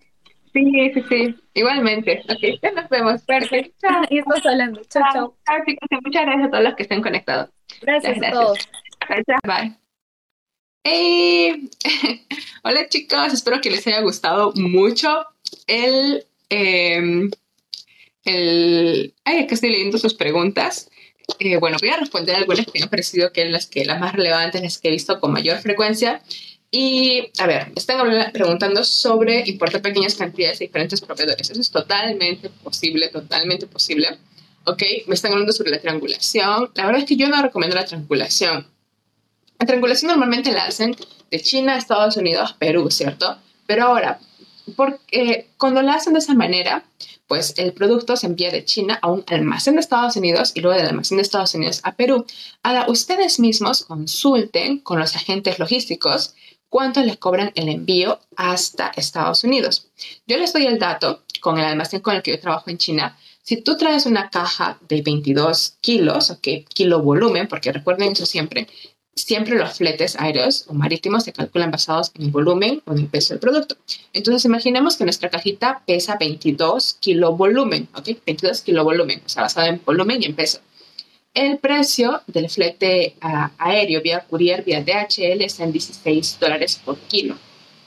Sí, sí, sí. Igualmente. Ok, ya nos vemos. Perfecto. Chao. Y estamos hablando. Chao, chao. Chao, chicos. Muchas gracias a todos los que estén conectados. Gracias, gracias. a todos. Bye. Hey. Hola chicos, espero que les haya gustado mucho el, eh, el... Ay, acá estoy leyendo sus preguntas. Eh, bueno, voy a responder algunas que me han parecido que las, que las más relevantes, las que he visto con mayor frecuencia. Y, a ver, están preguntando sobre importar pequeñas cantidades de diferentes proveedores. Eso es totalmente posible, totalmente posible. ¿Ok? Me están hablando sobre la triangulación. La verdad es que yo no recomiendo la triangulación. La triangulación normalmente la hacen de China, Estados Unidos, Perú, ¿cierto? Pero ahora, porque cuando la hacen de esa manera, pues el producto se envía de China a un almacén de Estados Unidos y luego del almacén de Estados Unidos a Perú. Ahora, ustedes mismos consulten con los agentes logísticos cuánto les cobran el envío hasta Estados Unidos. Yo les doy el dato con el almacén con el que yo trabajo en China. Si tú traes una caja de 22 kilos, ok, kilo volumen, porque recuerden eso siempre, siempre los fletes aéreos o marítimos se calculan basados en el volumen o en el peso del producto. Entonces, imaginemos que nuestra cajita pesa 22 kilo volumen, ¿ok? 22 kilo volumen, o sea, basado en volumen y en peso. El precio del flete aéreo vía courier, vía DHL, está en 16 dólares por kilo.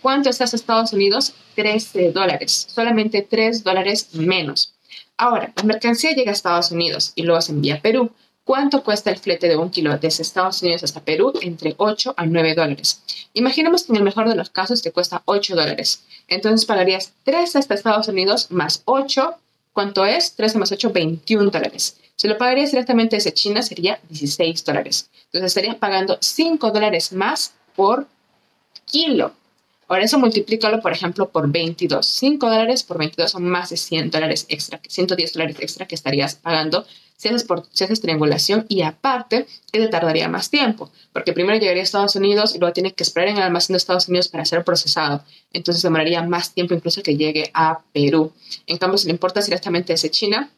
¿Cuánto está en Estados Unidos? 13 dólares, solamente 3 dólares menos. Ahora, la mercancía llega a Estados Unidos y luego se envía a Perú. ¿Cuánto cuesta el flete de un kilo desde Estados Unidos hasta Perú? Entre 8 a 9 dólares. Imaginemos que en el mejor de los casos te cuesta 8 dólares. Entonces pagarías 3 hasta Estados Unidos más 8. ¿Cuánto es? 13 más 8, 21 dólares. Si lo pagarías directamente desde China sería 16 dólares. Entonces estarías pagando 5 dólares más por kilo. Ahora eso multiplícalo, por ejemplo, por 22. 5 dólares por 22 son más de 100 dólares extra, 110 dólares extra que estarías pagando si haces, por, si haces triangulación y aparte que te tardaría más tiempo, porque primero llegaría a Estados Unidos y luego tiene que esperar en el almacén de Estados Unidos para ser procesado. Entonces demoraría más tiempo incluso que llegue a Perú. En cambio, si le importas directamente desde China,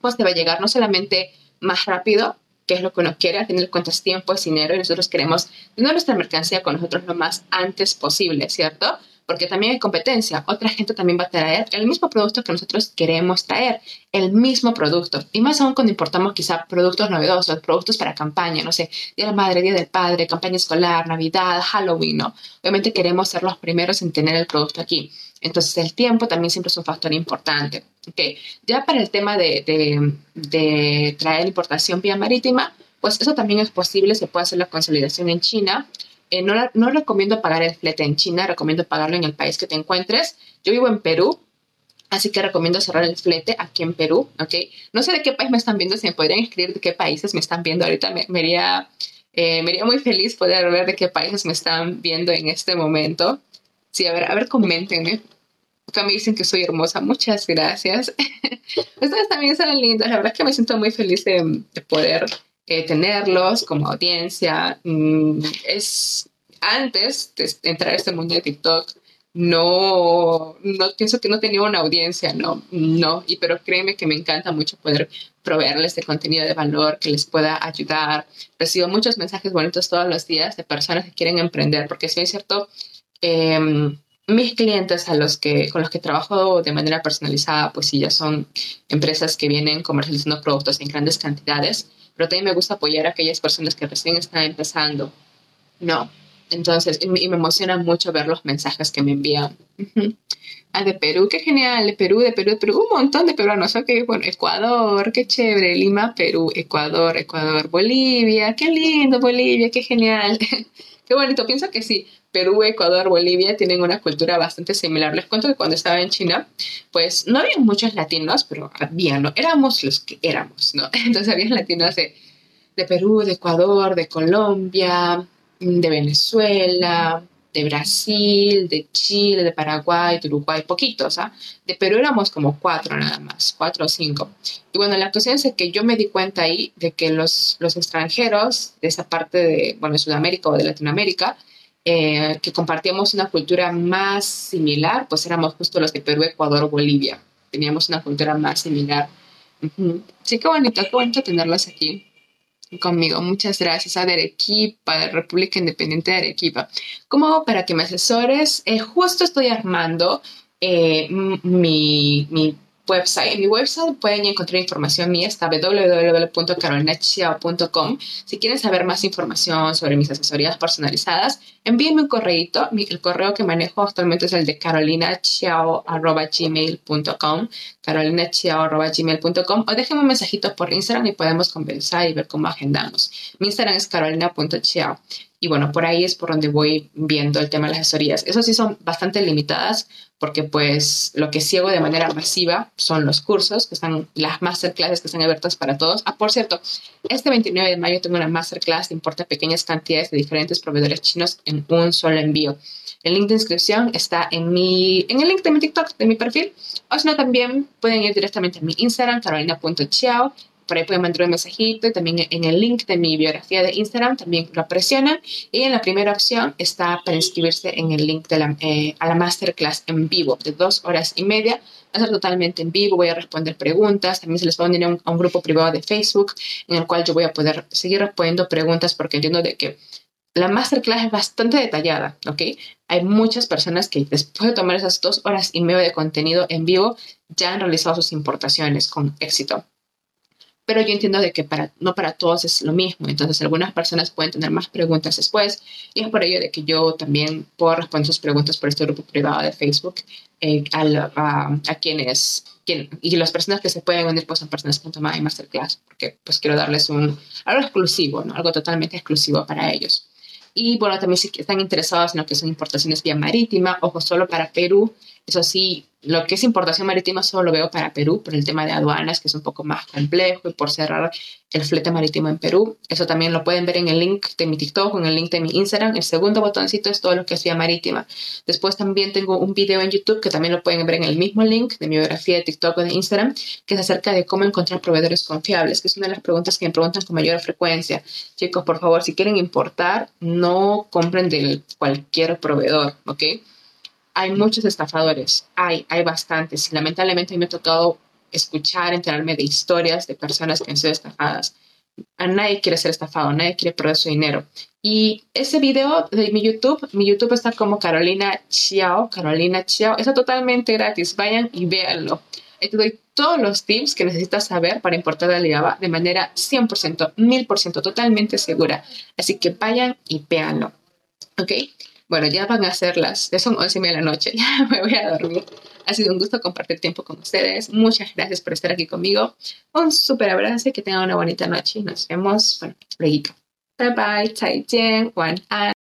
pues te va a llegar no solamente más rápido, que es lo que uno quiere, al final cuentas tiempo es dinero y nosotros queremos tener nuestra mercancía con nosotros lo más antes posible, ¿cierto? Porque también hay competencia. Otra gente también va a traer el mismo producto que nosotros queremos traer, el mismo producto. Y más aún cuando importamos quizá productos novedosos, productos para campaña, no sé, Día de la Madre, Día del Padre, campaña escolar, Navidad, Halloween, ¿no? Obviamente queremos ser los primeros en tener el producto aquí. Entonces el tiempo también siempre es un factor importante. Okay. Ya para el tema de, de, de traer importación vía marítima, pues eso también es posible, se puede hacer la consolidación en China. Eh, no, no recomiendo pagar el flete en China, recomiendo pagarlo en el país que te encuentres. Yo vivo en Perú, Así que recomiendo cerrar el flete aquí en Perú, ¿ok? No sé de qué país me están viendo, si me podrían escribir de qué países me están viendo ahorita, me, me, haría, eh, me haría muy feliz poder ver de qué países me están viendo en este momento. Sí, a ver, a ver, coméntenme. Acá me dicen que soy hermosa. Muchas gracias. Ustedes también son lindos. La verdad que me siento muy feliz de, poder eh, tenerlos como audiencia. Mm, es antes de entrar a este mundo de TikTok, no, no pienso que no tenía una audiencia, no, no, y pero créeme que me encanta mucho poder proveerles de contenido de valor que les pueda ayudar. Recibo muchos mensajes bonitos todos los días de personas que quieren emprender, porque si es cierto, eh, mis clientes a los que, con los que trabajo de manera personalizada, pues sí, ya son empresas que vienen comercializando productos en grandes cantidades, pero también me gusta apoyar a aquellas personas que recién están empezando. No. Entonces, y me, emociona mucho ver los mensajes que me envían. Ah, de Perú, qué genial, de Perú, de Perú, de Perú, un montón de peruanos, ok, bueno, Ecuador, qué chévere, Lima, Perú, Ecuador, Ecuador, Bolivia, qué lindo, Bolivia, qué genial, qué bonito, pienso que sí, Perú, Ecuador, Bolivia tienen una cultura bastante similar. Les cuento que cuando estaba en China, pues no había muchos latinos, pero había, ¿no? Éramos los que éramos, ¿no? Entonces había latinos de, de Perú, de Ecuador, de Colombia, de Venezuela, de Brasil, de Chile, de Paraguay, de Uruguay, poquitos, ¿ah? De Perú éramos como cuatro nada más, cuatro o cinco. Y bueno, la cuestión es que yo me di cuenta ahí de que los, los extranjeros de esa parte de, bueno, de Sudamérica o de Latinoamérica, eh, que compartíamos una cultura más similar, pues éramos justo los de Perú, Ecuador, Bolivia. Teníamos una cultura más similar. Sí, qué bonito, qué bonito tenerlos aquí. conmigo. Muchas gracias a Arequipa, República Independiente de Arequipa. Como para que me asesores, eh, justo estoy armando eh, mi, mi website. En mi website pueden encontrar información mía, está www.carolinachiao.com. Si quieren saber más información sobre mis asesorías personalizadas, envíenme un correo. El correo que manejo actualmente es el de carolinachiao.gmail.com carolinachiao.gmail.com o déjenme un mensajito por Instagram y podemos conversar y ver cómo agendamos. Mi Instagram es carolina.chiao. Y bueno, por ahí es por donde voy viendo el tema de las asesorías. Eso sí son bastante limitadas porque pues lo que ciego de manera masiva son los cursos, que están las masterclasses que están abiertas para todos. Ah, por cierto, este 29 de mayo tengo una masterclass que importa pequeñas cantidades de diferentes proveedores chinos en un solo envío. El link de inscripción está en, mi, en el link de mi TikTok, de mi perfil. O si no, también pueden ir directamente a mi Instagram, carolina.chiao, por ahí pueden mandar un mensajito, también en el link de mi biografía de Instagram también lo presionan y en la primera opción está para inscribirse en el link de la, eh, a la masterclass en vivo de dos horas y media. Va a ser totalmente en vivo, voy a responder preguntas, también se les va a unir a un, a un grupo privado de Facebook en el cual yo voy a poder seguir respondiendo preguntas porque entiendo de que la masterclass es bastante detallada, ¿ok? Hay muchas personas que después de tomar esas dos horas y media de contenido en vivo ya han realizado sus importaciones con éxito pero yo entiendo de que para, no para todos es lo mismo, entonces algunas personas pueden tener más preguntas después y es por ello de que yo también puedo responder sus preguntas por este grupo privado de Facebook eh, a, quienes y las personas que se pueden unir pues son personas que han tomado masterclass porque pues quiero darles algo exclusivo, ¿no? algo totalmente exclusivo para ellos. Y bueno, también si están interesados en lo que son importaciones vía marítima, ojo, solo para Perú, eso sí, lo que es importación marítima solo lo veo para Perú por el tema de aduanas, que es un poco más complejo y por cerrar el flete marítimo en Perú. Eso también lo pueden ver en el link de mi TikTok o en el link de mi Instagram. El segundo botoncito es todo lo que es vía marítima. Después también tengo un video en YouTube que también lo pueden ver en el mismo link de mi biografía de TikTok o de Instagram, que es acerca de cómo encontrar proveedores confiables, que es una de las preguntas que me preguntan con mayor frecuencia. Chicos, por favor, si quieren importar, no compren de cualquier proveedor, ¿ok? Hay muchos estafadores, hay, hay bastantes. Y lamentablemente me ha tocado escuchar, enterarme de historias de personas que han sido estafadas. A nadie quiere ser estafado, nadie quiere perder su dinero. Y ese video de mi YouTube, mi YouTube está como Carolina Chiao, Carolina Chiao, está totalmente gratis, vayan y véanlo. Ahí te doy todos los tips que necesitas saber para importar Alibaba de manera 100%, 1000% totalmente segura. Así que vayan y véanlo. ¿Ok? Bueno, ya van a ser las, ya son once y media de la noche, ya me voy a dormir. Ha sido un gusto compartir tiempo con ustedes. Muchas gracias por estar aquí conmigo. Un súper abrazo y que tengan una bonita noche. Nos vemos, bueno, luego. Bye bye, 再见，晚安。